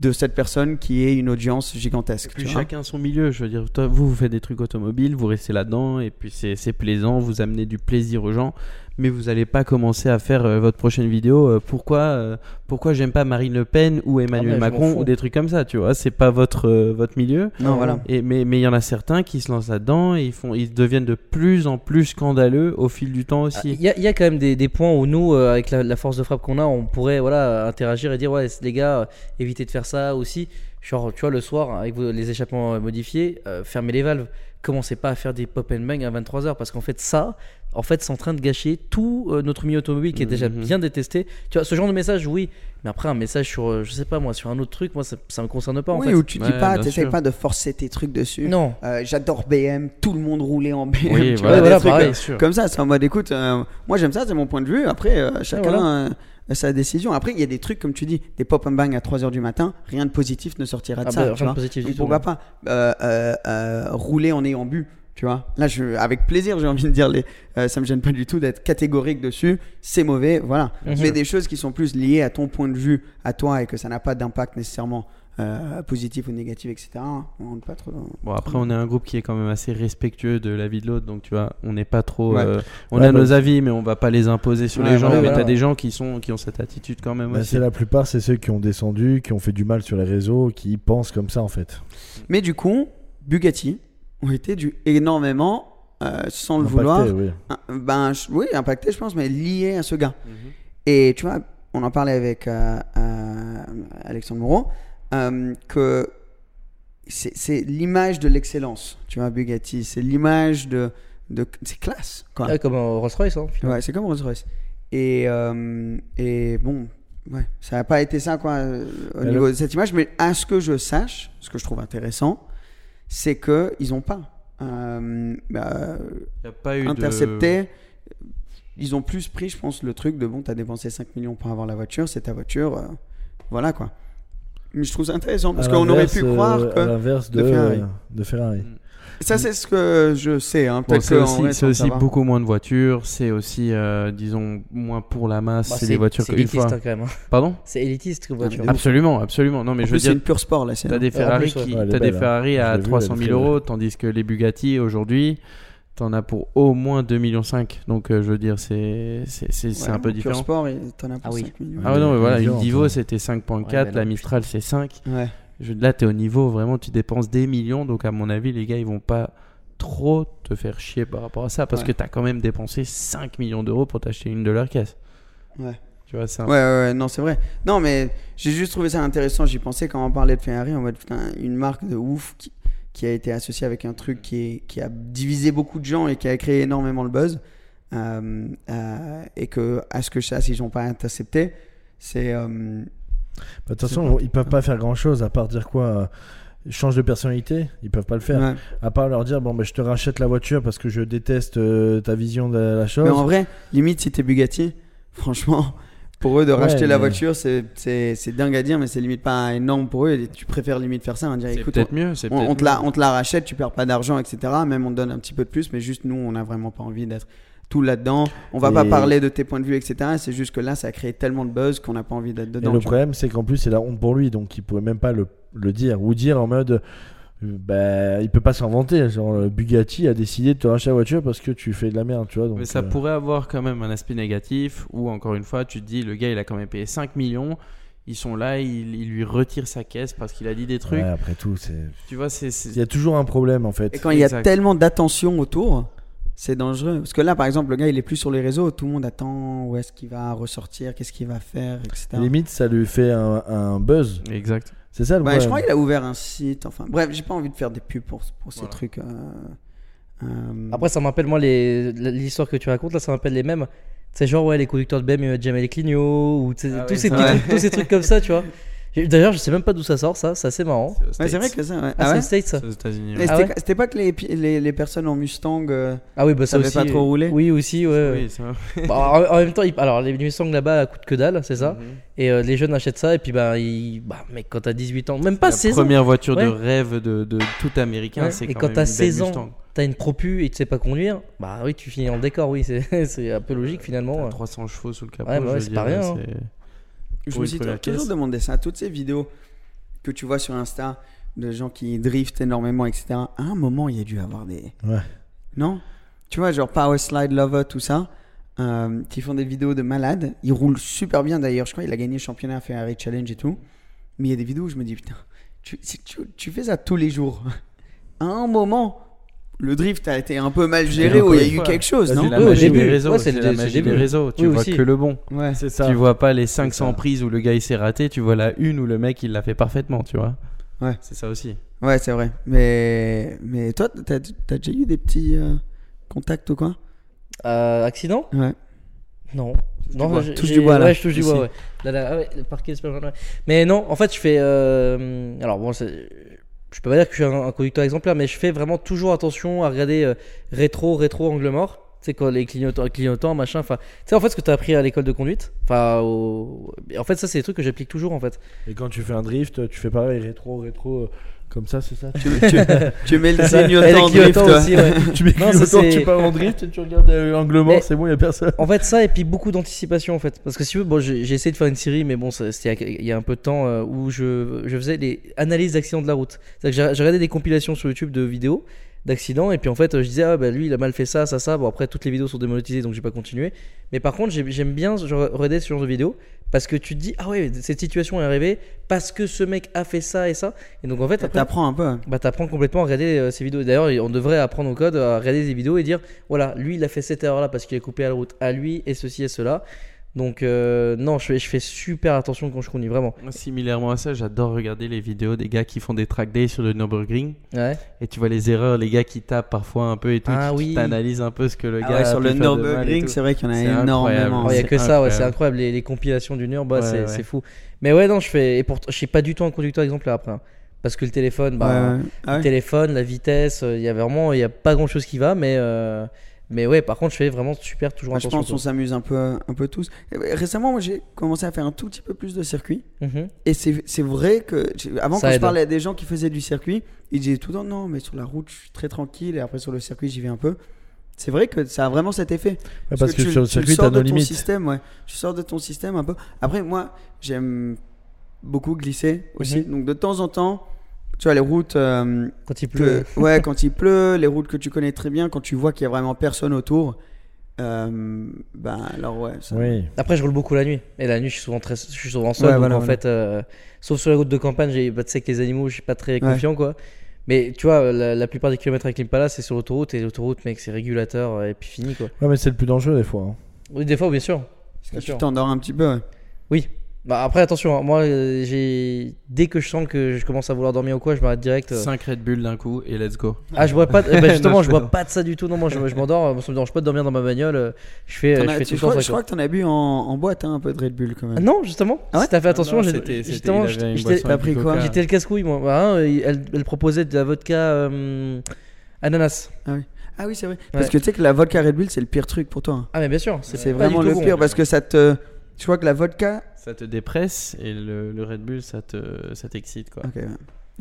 de cette personne qui est une audience gigantesque Puis tu vois. chacun son milieu, je veux dire, toi, vous, vous faites des trucs automobiles, vous restez là-dedans, et puis c'est c'est plaisant, vous amenez du plaisir aux gens, mais vous n'allez pas commencer à faire euh, votre prochaine vidéo, euh, pourquoi, euh, pourquoi j'aime pas Marine Le Pen ou Ah, Emmanuel m'en Macron, ou des trucs comme ça, tu vois, c'est pas votre, euh, votre milieu. non voilà Et, mais mais il y en a certains qui se lancent là-dedans et ils, font, ils deviennent de plus en plus scandaleux au fil du temps Ah, aussi. Il y, a- il y a quand même des, des points où nous, euh, avec la, la force de frappe qu'on a, on pourrait voilà, interagir et dire ouais, les gars, euh, évitez de faire ça aussi. Genre, tu vois, le soir, avec les échappements modifiés, euh, fermez les valves. Commencez pas à faire des pop and bang à 23h parce qu'en fait, ça, en fait, c'est en train de gâcher tout euh, notre milieu automobile qui est déjà Mhm. bien détesté. Tu vois, ce genre de message, oui. Mais après, un message sur, euh, je sais pas moi, sur un autre truc, moi, ça, ça me concerne pas en oui, fait. où tu dis Ouais, pas, t'essayes pas de forcer tes trucs dessus. Non. Euh, J'adore BM, tout le monde roulait en BM. Oui, tu voilà, vois, des voilà, trucs, pareil. euh. Comme ça, c'est en mode écoute, euh, moi j'aime ça, c'est mon point de vue. Après, euh, chacun voilà. a sa décision. Après, il y a des trucs, comme tu dis, des pop and bang à 3h du matin, rien de positif ne sortira de Ah ça. bah, rien de positif du Donc, tout, pourquoi pas euh, euh, euh, rouler en ayant bu tu vois là je avec plaisir j'ai envie de dire les euh, ça me gêne pas du tout d'être catégorique dessus c'est mauvais voilà Bien mais sûr. des choses qui sont plus liées à ton point de vue à toi et que ça n'a pas d'impact nécessairement euh, positif ou négatif etc on rentre pas trop dans Bon, après, on est un groupe qui est quand même assez respectueux de la vie de l'autre, donc tu vois, on n'est pas trop. Ouais. euh, on Ouais, a bah, nos avis, mais on va pas les imposer sur Ouais, les gens. mais voilà. t'as des gens qui, sont, qui ont cette attitude quand même Bah, aussi. c'est la plupart, c'est ceux qui ont descendu, qui ont fait du mal sur les réseaux, qui pensent comme ça en fait. mais du coup Bugatti ont été du énormément euh, sans le Impacté, vouloir oui. ben je- oui impacté je pense mais lié à ce gars Mhm. Et tu vois, on en parlait avec euh, euh, Alexandre Moreau, euh, que c'est l'image de l'excellence, tu vois, Bugatti. C'est l'image de. de c'est classe, quoi. Ouais, comme un Rolls Royce. Hein, finalement. Ouais, c'est comme Rolls-Royce. Et, euh, et bon, ouais, ça n'a pas été ça, quoi, au Mais niveau de cette image. Mais à ce que je sache, ce que je trouve intéressant, c'est qu'ils n'ont pas euh, bah, Y a pas eu de- intercepté. Ils ont plus pris, je pense, le truc de bon, t'as dépensé 5 millions pour avoir la voiture, c'est ta voiture, euh, voilà quoi. Mais je trouve ça intéressant parce qu'on aurait pu croire euh, à que. l'inverse de de, Ferrari. de Ferrari. Ça, c'est ce que je sais. Hein. Bon, c'est que, aussi, aussi beaucoup moins de voitures, c'est aussi, euh, disons, moins pour la masse, Bah, c'est des voitures qu'une élitiste fois. hein, quand même. hein. Pardon? C'est élitiste comme voiture. mais Absolument, absolument. Non, mais En je plus, veux c'est dire, une pure sport là. T'as des Ferrari, plus, qui, Ouais, t'as des hein. Ferrari à Je l'ai vue, 300 elle est 000 très euros, tandis que les Bugatti aujourd'hui, t'en as pour au moins 2,5 millions. Donc euh, je veux dire, c'est c'est- c'est- c'est Ouais, un peu en différent. Pure sport, t'en as pour Ah oui. 5 millions. Ah non, mais voilà, une Divo c'était 5.4, Ouais, mais la Mistral c'est 5. Ouais. Je, là, t'es au niveau, vraiment, tu dépenses des millions. Donc, à mon avis, les gars, ils vont pas trop te faire chier par rapport à ça parce Ouais. que t'as quand même dépensé 5 millions d'euros pour t'acheter une de leurs caisses. Ouais. Tu vois, un- Ouais, ouais, ouais, non, c'est vrai. Non, mais j'ai juste trouvé ça intéressant. J'y pensais quand on parlait de Ferrari, en mode putain, une marque de ouf qui, qui a été associée avec un truc qui, est, qui a divisé beaucoup de gens et qui a créé énormément le buzz. Euh, euh, et que, à ce que je sache, ils n'ont pas intercepté. C'est. euh, De toute façon, ils peuvent pas faire grand chose à part dire quoi euh, Change de personnalité, ils peuvent pas le faire. ouais. À part leur dire bon, bah, je te rachète la voiture parce que je déteste euh, ta vision de la chose. Mais en vrai, limite, si t'es Bugatti, franchement, pour eux de Ouais, racheter la voiture, c'est- dingue à dire, mais c'est limite pas énorme pour eux. Et tu préfères limite faire ça, hein, dire C'est écoute, peut-être on, mieux. c'est on- peut-être on te la, on te la rachète, tu perds pas d'argent, etc. Même on te donne un petit peu de plus, mais juste nous, on n'a vraiment pas envie d'être tout là-dedans. On va pas Et- parler de tes points de vue, etc. C'est juste que là, ça a créé tellement de buzz qu'on n'a pas envie d'être Et dedans. le tu vois. problème, c'est qu'en plus, c'est la honte pour lui, donc il pourrait même pas le, le dire. Ou dire en mode. euh, Bah, il peut pas s'inventer. Genre, euh, Bugatti a décidé de te racheter la voiture parce que tu fais de la merde, tu vois. Donc, Mais ça euh, pourrait avoir quand même un aspect négatif où, encore une fois, tu te dis, le gars, il a quand même payé 5 millions. Ils sont là, il, il lui retire sa caisse parce qu'il a dit des trucs. ouais, après tout, c'est. Tu vois, c'est. Il y a toujours un problème en fait. Et quand il y a tellement d'attention autour, c'est dangereux. Parce que là, par exemple, le gars, il est plus sur les réseaux. Tout le monde attend où est-ce qu'il va ressortir, qu'est-ce qu'il va faire, etc. Limite, ça lui fait un, un buzz. Exact. C'est ça le Ouais, je crois qu'il a ouvert un site. Enfin, bref, j'ai pas envie de faire des pubs pour, pour ces Voilà. trucs. euh, euh, Après, ça m'appelle, moi, les- l'histoire que tu racontes, là, ça m'appelle les mêmes. C'est genre, ouais, les conducteurs de BM, Jamel et Clignot, ou Ah tous, ouais, ces petits ouais. trucs, tous ces trucs comme ça, tu vois. D'ailleurs, je sais même pas d'où ça sort, ça, c'est assez marrant. C'est ouais, vrai que ça. Ouais. Ah, Ah c'est ouais ça C'est aux États-Unis. Mais ouais. Ah c'était pas que les, les, les personnes en Mustang. euh, Ah oui, bah ça aussi. pas trop euh, rouler Oui, aussi, ouais. Oui, ça- Bah, en, en même temps, ils- alors les Mustang là-bas coûtent que dalle, c'est ça. Mhm. Et euh, les jeunes achètent ça, et puis bah, ils... bah mec, quand t'as 18 ans, même pas la 16 ans, première voiture de rêve de, de tout américain, Ouais, c'est et quand, quand même t'as une 16 belle ans, Mustang. t'as une propu et tu sais pas conduire, bah oui, tu finis le décor, oui, c'est c'est un peu logique finalement. T'as ouais. 300 chevaux sous le capot. Ouais, bah ouais, c'est pas rien, hein. Je me suis toujours demandé ça. Toutes ces vidéos que tu vois sur Insta de gens qui driftent énormément, etc. À un moment, il y a dû avoir des. Ouais. Non? Tu vois, genre Power Slide Lover, tout ça. euh, qui font des vidéos de malades. Ils roulent super bien d'ailleurs. Je crois qu'il a gagné le championnat Ferrari Challenge et tout. Mais il y a des vidéos où je me dis, putain, tu, si tu, tu fais ça tous les jours. À un moment, le drift a été un peu mal géré ou il y a eu fois, quelque chose, C'est non la Oui, magie début. des réseaux. Ouais, c'est c'est le- la c'est magie des réseaux. Tu Oui, vois aussi. que le bon. Ouais. C'est ça. Tu vois pas les 500 ça. prises où le gars il s'est raté, tu vois la une où le mec il l'a fait parfaitement, tu vois. Ouais. C'est ça aussi. Ouais, c'est vrai. Mais, mais toi, t'as as déjà eu des petits euh, contacts ou quoi? Euh, accident? Ouais. Non. du Non, bois. j'ai- Touche du bois, là, Ouais, je touche du bois, ouais. Là, là, ah ouais, le parquet, c'est pas mal, ouais. Mais non, en fait, je fais. euh, Alors, bon, c'est- je peux pas dire que je suis un, conducteur exemplaire, mais je fais vraiment toujours attention à regarder euh, rétro, rétro, angle mort. Tu sais, quand les clignotants, clignotants machin. Enfin, tu sais, en fait, ce que tu as appris à l'école de conduite. Enfin, au- en fait, ça, c'est des trucs que j'applique toujours, en fait. Et quand tu fais un drift, tu fais pareil, rétro, rétro, euh, comme ça, c'est ça tu, tu, tu mets le clignotant en drift, aussi, ouais. Tu mets Non, ça, clignotant, c'est- tu pars en drift, tu regardes euh, l'angle mort, Mais- c'est bon, il y a personne. En fait, ça et puis beaucoup d'anticipation en fait. Parce que si tu veux, bon, j'ai essayé de faire une série, mais bon, c'était il y a- un peu de temps euh, où je, je faisais des analyses d'accidents de la route. C'est-à-dire que j'ai regardé des compilations sur YouTube de vidéos d'accidents et puis en fait, je disais, ah bah lui, il a mal fait ça, ça, ça. Bon, après, toutes les vidéos sont démonétisées donc j'ai pas continué. Mais par contre, j'ai- j'aime bien regarder ce genre de vidéos parce que tu te dis, ah ouais, cette situation est arrivée parce que ce mec a fait ça et ça. Et donc en fait, T'apprends un peu. bah t'apprends complètement à regarder euh, ces vidéos. D'ailleurs, on devrait apprendre au code à regarder des vidéos et dire voilà, lui il a fait cette erreur là parce qu'il a coupé à la route à lui et ceci et cela. Donc euh, non, je fais, je fais super attention quand je conduis vraiment. Moi, Similairement à ça, j'adore regarder les vidéos des gars qui font des track days sur le Nürburgring Ouais. et tu vois les erreurs, les gars qui tapent parfois un peu et tout. Ah tu oui. t'analyses un peu ce que le Ah gars ouais, a sur le Nürburgring, c'est vrai qu'il y en a énormément. incroyable. Oh, il y a que ça, ouais, c'est incroyable. Les, les compilations du Nurb, bah, Ouais, c'est fou. Mais ouais, non, je fais. Et pourtant, je suis pas du tout un conducteur exemplaire après. hein. Parce que le téléphone, bah, Ouais, ouais. Ah le téléphone, la vitesse, euh, il y a vraiment, il y a pas grand chose qui va. Mais, euh, mais ouais, par contre, je fais vraiment super toujours Moi, je attention. pense qu'on s'amuse un peu, un peu tous. Récemment, moi, j'ai commencé à faire un tout petit peu plus de circuit. Mhm. Et c'est c'est vrai que avant, Ça quand je aide. parlais à des gens qui faisaient du circuit, ils disaient tout le temps non, mais sur la route, je suis très tranquille. Et après, sur le circuit, j'y vais un peu. C'est vrai que ça a vraiment cet effet. Ouais, parce que tu, sur le tu circuit, sors t'as de nos ton limites. système, ouais. Tu sors de ton système un peu. Après, moi, j'aime beaucoup glisser aussi. Mhm. Donc, de temps en temps, tu vois, les routes. euh, Quand il pleut. que- ouais, quand il pleut, les routes que tu connais très bien, quand tu vois qu'il y a vraiment personne autour, euh, ben alors ouais. ça- Oui. Après, je roule beaucoup la nuit. Et la nuit, je suis souvent, très, je suis souvent seul. Ouais, donc voilà, en voilà. fait, euh, sauf sur les routes de campagne, j'ai, bah, tu sais que les animaux, je suis pas très confiant, quoi. Mais tu vois, la, la plupart des kilomètres avec l'Impala, c'est sur l'autoroute. Et l'autoroute, mec, c'est régulateur euh, et puis fini, quoi. Ouais, mais c'est le plus dangereux des fois. hein. Oui, des fois, bien sûr. Parce que Bien tu t'endors un petit peu. ouais. Oui. Bah après, attention, hein, moi, euh, j'ai. Dès que je sens que je commence à vouloir dormir ou quoi, je m'arrête direct. euh. 5 Red Bull d'un coup et let's go. Ah, je bois pas. de- eh ben, justement, Non, je je bois pas de ça du tout. Non, moi, je, je m'endors. euh, Ça me dérange pas de dormir dans ma bagnole. euh, Je fais, T'en je as- fais tu- tout je temps crois, ça, je quoi. crois que t'en as bu en, en boîte hein, un peu de Red Bull quand même. Ah non, justement. Ah ouais? Si t'as fait attention, j'ai- justement, j'étais- t'as pris quoi? le casse-couille, moi. Bah, hein, elle, elle proposait de la vodka euh, ananas. Ah oui, c'est vrai. Parce que tu sais que la vodka Red Bull, c'est le pire truc pour toi. hein. Ah, mais bien sûr. C'est pas vraiment le pire parce que ça te. Je crois que la vodka. Ça te dépresse et le, le Red Bull ça te ça t'excite quoi. Ok, ouais.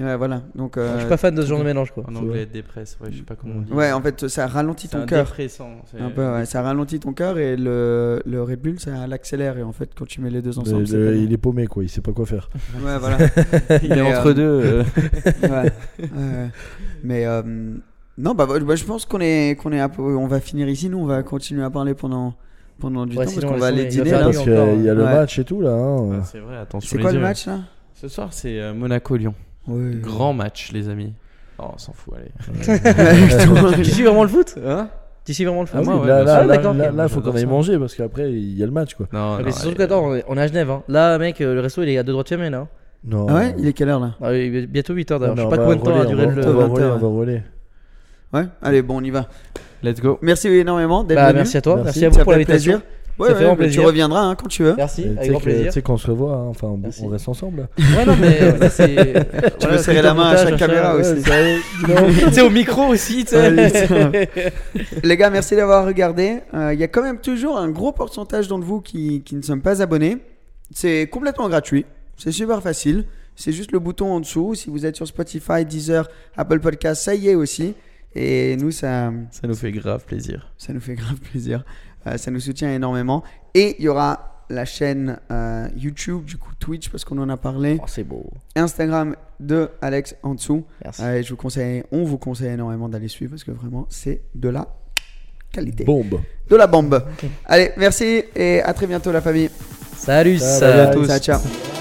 Ouais, voilà. Donc. euh, Je suis pas fan de ce genre de mélange, quoi. En anglais dépresse, ouais, je sais pas comment on dit. Ouais, en fait, ça ralentit c'est ton un cœur. dépressant. c'est- Un peu, ouais, ça ralentit ton cœur et le, le Red Bull, ça l'accélère. Et en fait, quand tu mets les deux Le- ensemble, c'est le- pas bon. il est paumé, quoi. Il sait pas quoi faire. Ouais, voilà. Il est Mais, entre euh, deux. euh. ouais. Ouais, ouais. Mais euh, non, bah, bah, je pense qu'on est, qu'on est à peu- on va finir ici. Nous, on va continuer à parler pendant, pendant du Ouais, temps parce qu'on va aller dîner là. nuit Parce qu'il y a le ouais. match et tout, là. hein. Ah, c'est vrai, attention. C'est quoi le match là Ce soir, c'est euh, Monaco-Lyon. Grand match, les amis. Oh, on s'en fout, allez. Tu suis vraiment le foot Tu suis vraiment le foot Ah oui, moi, ouais, là, là, là, Ah, là, faut qu'on aille ça. manger parce qu'après, il y a le match, quoi. Non, Ah, mais c'est surtout qu'attends, on est- à Genève. Hein. Là, mec, euh, le resto il est à deux droits de chemin là. Non. Ah ouais Il est quelle heure là? Ah, bientôt 8h d'ailleurs. Je sais pas combien de temps va- le. On va 20, voler, ouais. Allez, bon, on y va. Let's go. Merci énormément d'être Bah, venu. merci à toi. Merci. Merci à vous Ça pour fait l'invitation. plaisir. Ouais, Ça ouais, fait vraiment plaisir. Tu reviendras hein, quand tu veux. Merci, Tu avec sais grand que- plaisir. tu sais qu'on se revoit, hein. enfin, on- Merci. on reste ensemble. Ouais, non, mais euh, là, c'est. Tu veux serrer la main à chaque caméra aussi. Tu sais, au micro aussi, tu sais. Les gars, merci d'avoir regardé. Euh, Il y a quand même toujours un gros pourcentage d'entre vous qui, qui ne sont pas abonnés. C'est complètement gratuit. C'est super facile. C'est juste le bouton en dessous. Si vous êtes sur Spotify, Deezer, Apple Podcast, ça y est aussi. Et nous, ça, Ça nous fait grave plaisir. ça nous fait grave plaisir. Euh, ça nous soutient énormément. Et il y aura la chaîne euh, YouTube, du coup Twitch, parce qu'on en a parlé. Oh, c'est beau. Instagram de Alex en dessous. Merci. Euh, et je vous conseille, on vous conseille énormément d'aller suivre parce que vraiment, c'est de la qualité. Bombe. De la bombe. Allez, merci et à très bientôt la famille. Salut, Salut ça. à tous. Ciao, ciao.